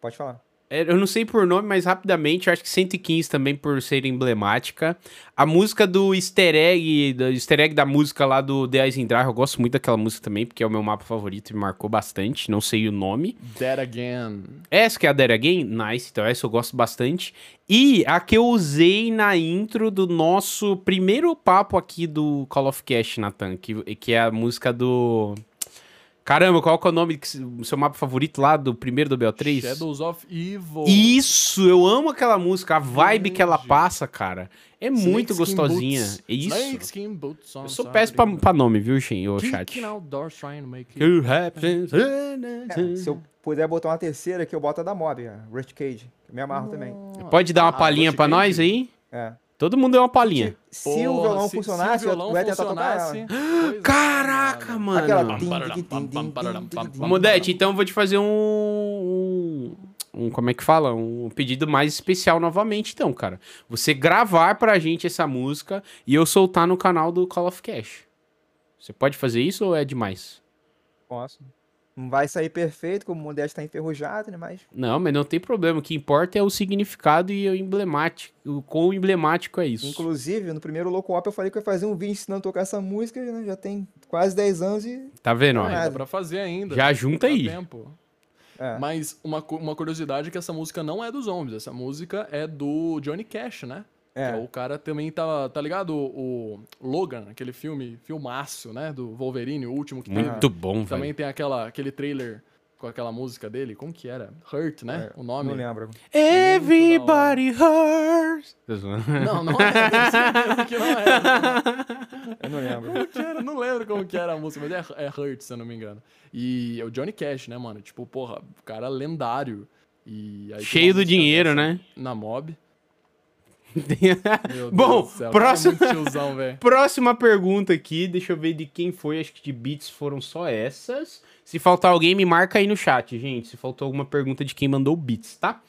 D: Pode falar.
A: É, Eu não sei por nome, mas rapidamente, acho que 115 também por ser emblemática. A música do easter egg, do easter egg da música lá do The Drive, eu gosto muito daquela música também, porque é o meu mapa favorito e me marcou bastante, não sei o nome.
B: Dead Again.
A: Essa que é a Dead Again? Nice, então essa eu gosto bastante. E a que eu usei na intro do nosso primeiro papo aqui do Call of Cast, Nathan, que, que é a música do... Caramba, qual que é o nome do seu mapa favorito lá do primeiro do BO3?
B: Shadows of Evil.
A: Isso, eu amo aquela música, a vibe que ela passa, cara. É muito
B: Snakeskin
A: gostosinha.
B: Boots.
A: É isso.
B: Snakeskin Boots on
A: Eu sou péssimo pra, pra nome, viu, Shin, ô chat. Que
D: É, se eu puder botar uma terceira aqui, eu boto a da Mob, a Rich Cage. que Me amarro também.
A: Pode dar uma
B: Ah,
A: palhinha pra
B: Cage?
A: nós aí?
D: É.
A: Todo mundo deu uma palhinha.
D: Se o violão funcionasse,
B: se o violão
D: eu ia tentar tocar
B: funcionasse,
D: ela.
B: pois é,
A: Caraca, mano.
D: Aquela.
A: Modete, então eu vou te fazer um, um. um- Como é que fala? Um pedido mais especial novamente, então, cara. Você gravar pra gente essa música e eu soltar no canal do Call of Cash. Você pode fazer isso ou é demais?
D: Posso. Não vai sair perfeito, como o Modeste tá enferrujado, né? Mas
A: Não, mas não tem problema. O que importa é o significado e o emblemático. O quão emblemático é isso.
D: Inclusive, no primeiro Loco Op eu falei que eu ia fazer um vídeo ensinando a tocar essa música, né? Já tem quase 10 anos e.
A: Tá vendo? ó?
D: Não,
B: Dá
D: é.
B: pra fazer ainda.
A: Já junta
B: Dá
A: aí.
B: tempo.
D: É.
B: Mas uma, uma curiosidade é que essa música não é dos Zombies. Essa música é do Johnny Cash, né?
D: É.
B: Que é o cara também tá, tá ligado? O, o Logan, aquele filme, filmaço, né? Do Wolverine, o último que teve.
A: Muito bom, velho.
B: Também tem aquela, aquele trailer com aquela música dele. Como que era? Hurt, né?
D: É,
B: o nome.
D: Não lembro.
A: Everybody hurts.
B: Não, não é. que não é.
D: Eu não lembro.
B: Como que era? Não lembro como que era a música, mas é, é Hurt, se eu não me engano. E é o Johnny Cash, né, mano? Tipo, porra, o cara lendário. E
A: Cheio do dinheiro,
B: dessa
A: né?
B: Na mob.
A: Bom,
B: muito tiozão.
A: Próxima pergunta aqui, deixa eu ver de quem foi, acho que de Beats foram só essas. Se faltar alguém, me marca aí no chat, gente. Se faltou alguma pergunta de quem mandou Beats, tá?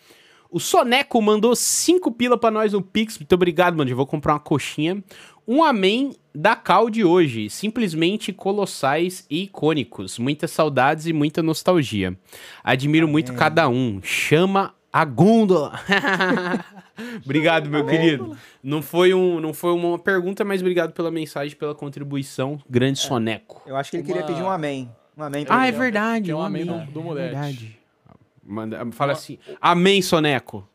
A: O Soneco mandou 5 pila pra nós no Pix. Muito obrigado, mano. Eu vou comprar uma coxinha. Um amém da Cal de hoje. Simplesmente colossais e icônicos. Muitas saudades e muita nostalgia. Admiro muito cada um. Chama a gôndola. obrigado, meu querido. Não foi, um, não foi uma pergunta, mas obrigado pela mensagem, pela contribuição. Grande Soneco.
D: Eu acho que ele
B: Uma-
D: queria pedir um amém. Um amém
A: Ah, é
B: que é-
A: verdade.
B: é um
A: um
B: amém
A: amém.
B: do- do
A: é verdade. Manda, fala
B: Uma-
A: assim, amém, Soneco.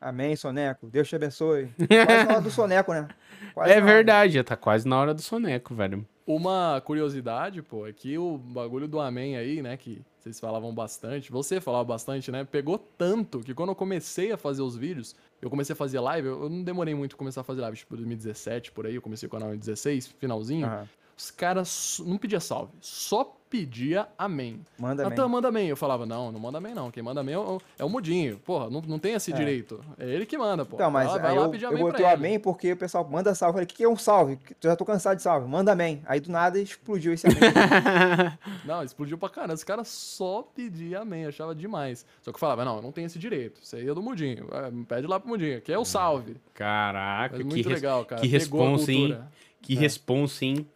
D: Amém, Soneco. Deus te abençoe. Quase na hora do Soneco, né? Quase
A: é verdade, já tá quase na hora do Soneco, velho.
B: Uma curiosidade, pô, é que o bagulho do Amém aí, né, que vocês falavam bastante, você falava bastante, né, pegou tanto que quando eu comecei a fazer os vídeos, eu comecei a fazer live, eu não demorei muito a começar a fazer live, tipo 2017, por aí, eu comecei o canal em 16, finalzinho,
D: Aham.
B: os caras não pedia salve, só pedia amém.
D: Manda amém.
B: Manda amém. Eu falava, não, não manda amém não, quem manda amém é o, é o Mudinho, porra, não, não tem esse direito, é ele que manda, pô.
D: Então, mas
B: vai, vai
D: eu,
B: pedir
D: eu
B: amém
D: botei o
B: pra ele.
D: amém porque o pessoal manda salve. Eu falei, o que que é um salve? Eu já tô cansado de salve. Manda amém. Aí do nada explodiu esse amém.
B: Não, explodiu pra caramba. Os caras só pediam amém, eu achava demais. Só que eu falava, não, eu não tenho esse direito. Isso aí é do Mudinho. É, pede lá pro Mudinho, que é o salve.
A: Caraca,
B: Mas
A: que,
B: muito
A: res-
B: legal, cara.
A: que responsa, hein? Que responsa, hein?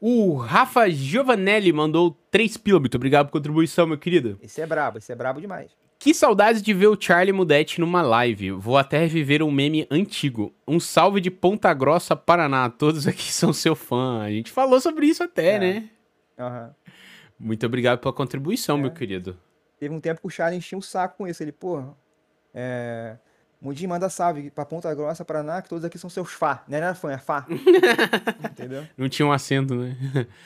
A: O Rafa Giovanelli mandou 3 pila. Muito obrigado por contribuição, meu querido.
D: esse é brabo, esse é brabo demais.
A: Que saudades de ver o Charlie Mudete numa live. Vou até reviver um meme antigo. Um salve de Ponta Grossa, Paraná. Todos aqui são seu fã. A gente falou sobre isso até,
D: É.
A: né?
D: Aham.
A: Muito obrigado pela contribuição,
D: É.
A: meu querido.
D: Teve um tempo que o Charlie enchia um saco com isso. Ele, pô, é... Mundinho manda salve pra Ponta Grossa, Paraná, que todos aqui são seus fã. Não era fã, é fã. Entendeu?
A: Não tinha um acento, né?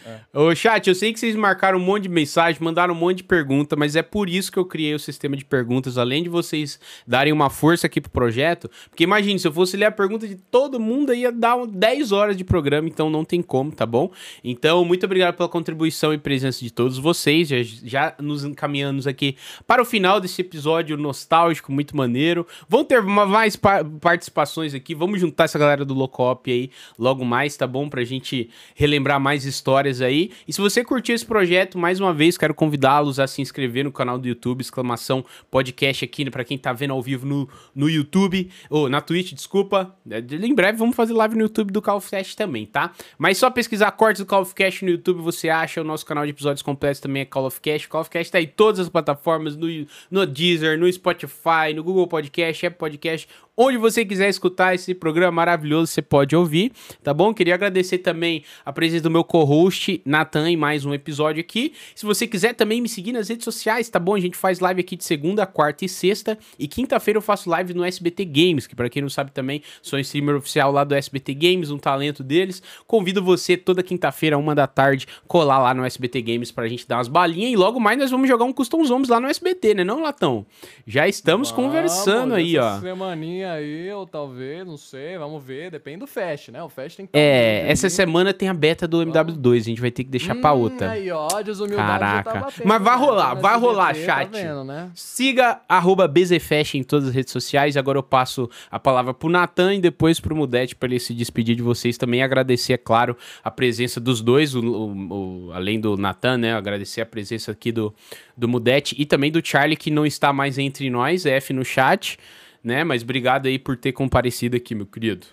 D: É.
A: Ô, chat, eu sei que vocês marcaram um monte de mensagem, mandaram um monte de pergunta, mas é por isso que eu criei o sistema de perguntas, além de vocês darem uma força aqui pro projeto. Porque imagine, se eu fosse ler a pergunta de todo mundo, ia dar um 10 horas de programa, então não tem como, tá bom? Então, muito obrigado pela contribuição e presença de todos vocês. Já, já nos encaminhamos aqui para o final desse episódio nostálgico, muito maneiro. Vão ter mais pa- participações aqui. Vamos juntar essa galera do Locop aí logo mais, tá bom? Pra gente relembrar mais histórias aí. E se você curtiu esse projeto, mais uma vez, quero convidá-los a se inscrever no canal do YouTube, exclamação podcast aqui, pra quem tá vendo ao vivo no, no YouTube, ou na Twitch, desculpa. É, Em breve vamos fazer live no YouTube do Call of Cast também, tá? Mas só pesquisar cortes do Call of Cast no YouTube, você acha o nosso canal de episódios completos também é Call of Cast. Call of Cast tá em todas as plataformas, no, no Deezer, no Spotify, no Google Podcast, Apple Podcast, podcast onde você quiser escutar esse programa maravilhoso, você pode ouvir, tá bom? Queria agradecer também a presença do meu co-host, Nathan, em mais um episódio aqui. Se você quiser também me seguir nas redes sociais, tá bom? A gente faz live aqui de segunda, quarta e sexta. E quinta-feira eu faço live no SBT Games, que pra quem não sabe também, sou streamer oficial lá do SBT Games, um talento deles. Convido você toda quinta-feira, uma da tarde, colar lá no SBT Games pra gente dar umas balinhas. E logo mais nós vamos jogar um Custom Zombies lá no SBT, né não, Latão? Já estamos
B: Vamos,
A: conversando aí, ó.
B: semaninha aí, ou talvez, não sei, vamos ver. Depende do Fast, né? O Fast tem que tá
A: É, essa semana tem a beta do MW2, a gente vai ter que deixar pra
B: Hum,
A: outra.
B: Aí, ó, já
A: Caraca.
B: tá batendo,
A: Mas vai
B: né?
A: rolar,
B: No
A: vai rolar,
B: SBT,
A: chat.
B: Tá vendo, né?
A: Siga arroba BZFest em todas as redes sociais. Agora eu passo a palavra pro Natan e depois pro Mudete para ele se despedir de vocês também. Agradecer, é claro, a presença dos dois, o, o- o- além do Natan, né? Agradecer a presença aqui do, do Mudete e também do Charlie, que não está mais entre nós, F no chat, né? Mas obrigado aí por ter comparecido aqui, meu querido.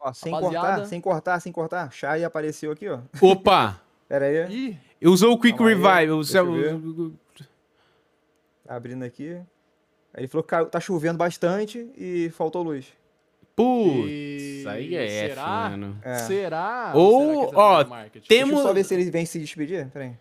D: Ó, sem
B: Rapaziada.
D: cortar, sem cortar, sem cortar. Shai apareceu aqui, ó.
A: Opa!
D: Pera aí.
B: Ih,
A: Usou o Quick
D: Calma
A: Revive. o
D: deixa
A: céu-
D: eu Tá abrindo aqui. Aí ele falou que tá chovendo bastante e faltou luz.
A: Putz,
B: E-
A: aí é F,
B: será?
A: mano.
D: É.
B: será?
A: Ou,
B: será
A: ó,
B: estratégia de marketing?
A: tem-
D: Deixa eu
A: Temos-
D: só ver se ele vem se despedir. Pera aí.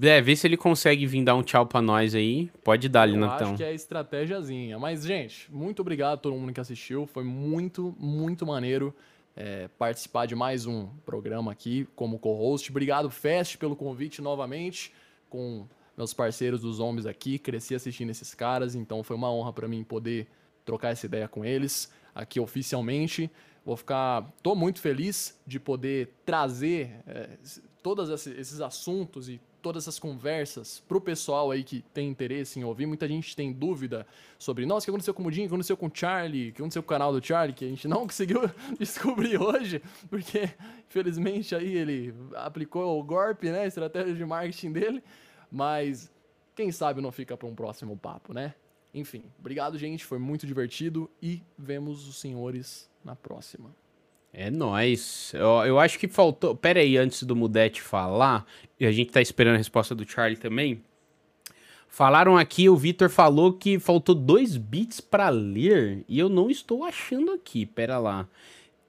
A: É, vê se ele consegue vir dar um tchau pra nós aí. Pode dar ali,
B: Eu acho que é estratégiazinha. Mas, gente, muito obrigado a todo mundo que assistiu. Foi muito, muito maneiro é, participar de mais um programa aqui como co-host. Obrigado, Fest, pelo convite novamente. Com meus parceiros dos Zombies aqui. Cresci assistindo esses caras, então foi uma honra pra mim poder trocar essa ideia com eles aqui oficialmente. Vou ficar. Tô muito feliz de poder trazer é, todos esse- esses assuntos e todas essas conversas pro pessoal aí que tem interesse em ouvir. Muita gente tem dúvida sobre, nossa, o que aconteceu com o Mudinho, o que aconteceu com o Charlie, o que aconteceu com o canal do Charlie, que a gente não conseguiu descobrir hoje, porque infelizmente aí ele aplicou o golpe, né, a estratégia de marketing dele, mas quem sabe não fica para um próximo papo, né? Enfim, obrigado, gente, foi muito divertido e vemos os senhores na próxima.
A: É nóis. Eu, eu acho que faltou. Pera aí, antes do Mudete falar, e a gente tá esperando a resposta do Charlie também. Falaram aqui, o Vitor falou que faltou dois bits pra ler, e eu não estou achando aqui. Pera lá.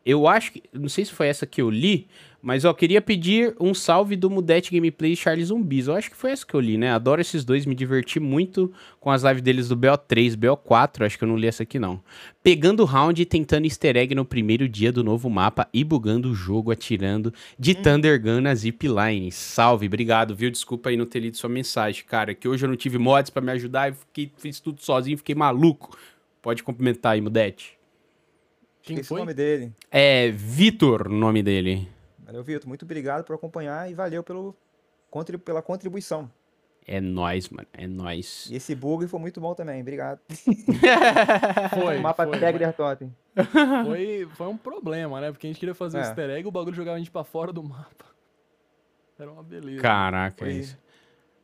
A: Eu acho que. Não sei se foi essa que eu li, mas ó, queria pedir um salve do Mudete Gameplay e Charles Zumbis. Eu acho que foi essa que eu li, né? Adoro esses dois, me diverti muito com as lives deles do BO3, BO4. Acho que eu não li essa aqui, não. Pegando round e tentando easter egg no primeiro dia do novo mapa e bugando o jogo, atirando de Thunder Gun na zipline. Salve, obrigado, viu? Desculpa aí não ter lido sua mensagem, cara. Que hoje eu não tive mods pra me ajudar e fiquei, fiz tudo sozinho, fiquei maluco. Pode complementar aí, Mudete.
B: Quem
D: Esqueci
B: foi?
D: o nome dele.
A: É Vitor o nome dele.
D: Valeu, Vitor. Muito obrigado por acompanhar e valeu pelo, pela contribuição.
A: É nóis, mano. É nóis.
D: E esse bug foi muito bom também. Obrigado.
B: Foi,
D: o mapa
B: foi,
D: Tag Totem.
B: foi, foi um problema, né? Porque a gente queria fazer um
D: É.
B: easter egg e o bagulho jogava a gente pra fora do mapa. Era uma beleza.
A: Caraca,
D: Foi,
A: isso.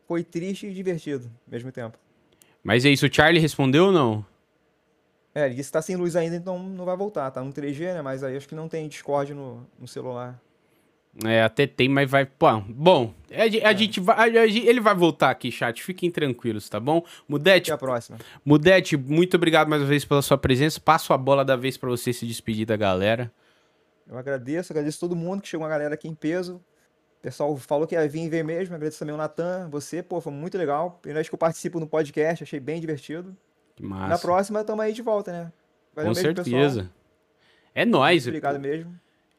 D: foi triste e divertido ao mesmo tempo.
A: Mas é isso, o Charlie respondeu ou não?
D: É, ele disse que tá sem luz ainda, então não vai voltar. Tá no 3G, né? Mas aí acho que não tem Discord no, no celular.
A: É, até tem, mas vai. Pô, bom, a, a gente vai. a- a ele vai voltar aqui, chat. Fiquem tranquilos, tá bom? Mudete,
D: Até a próxima.
A: Mudete, muito obrigado mais uma vez pela sua presença. Passo a bola da vez pra você se despedir da galera.
D: Eu agradeço, agradeço todo mundo que chegou uma galera aqui em peso. O pessoal falou que ia vir e veio mesmo. Agradeço também o Natan, você, pô, foi muito legal. Primeira vez que eu participo no podcast, achei bem divertido.
A: Que
D: Na
A: massa.
D: próxima, tamo aí de volta, né? Valeu
A: Com
D: mesmo, pessoal.
A: certeza. É nóis.
D: Obrigado mesmo.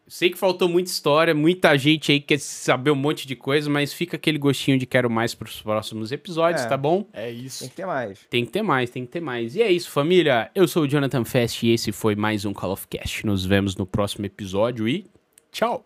A: Sei que faltou muita história, muita gente aí quer saber um monte de coisa, mas fica aquele gostinho de quero mais pros próximos episódios,
D: É.
A: tá bom?
B: É
D: Tem
B: isso.
D: que ter mais.
A: Tem que ter mais, tem que ter mais. E é isso, família. Eu sou o Jonathan Fest e esse foi mais um Call of Cast. Nos vemos no próximo episódio e tchau!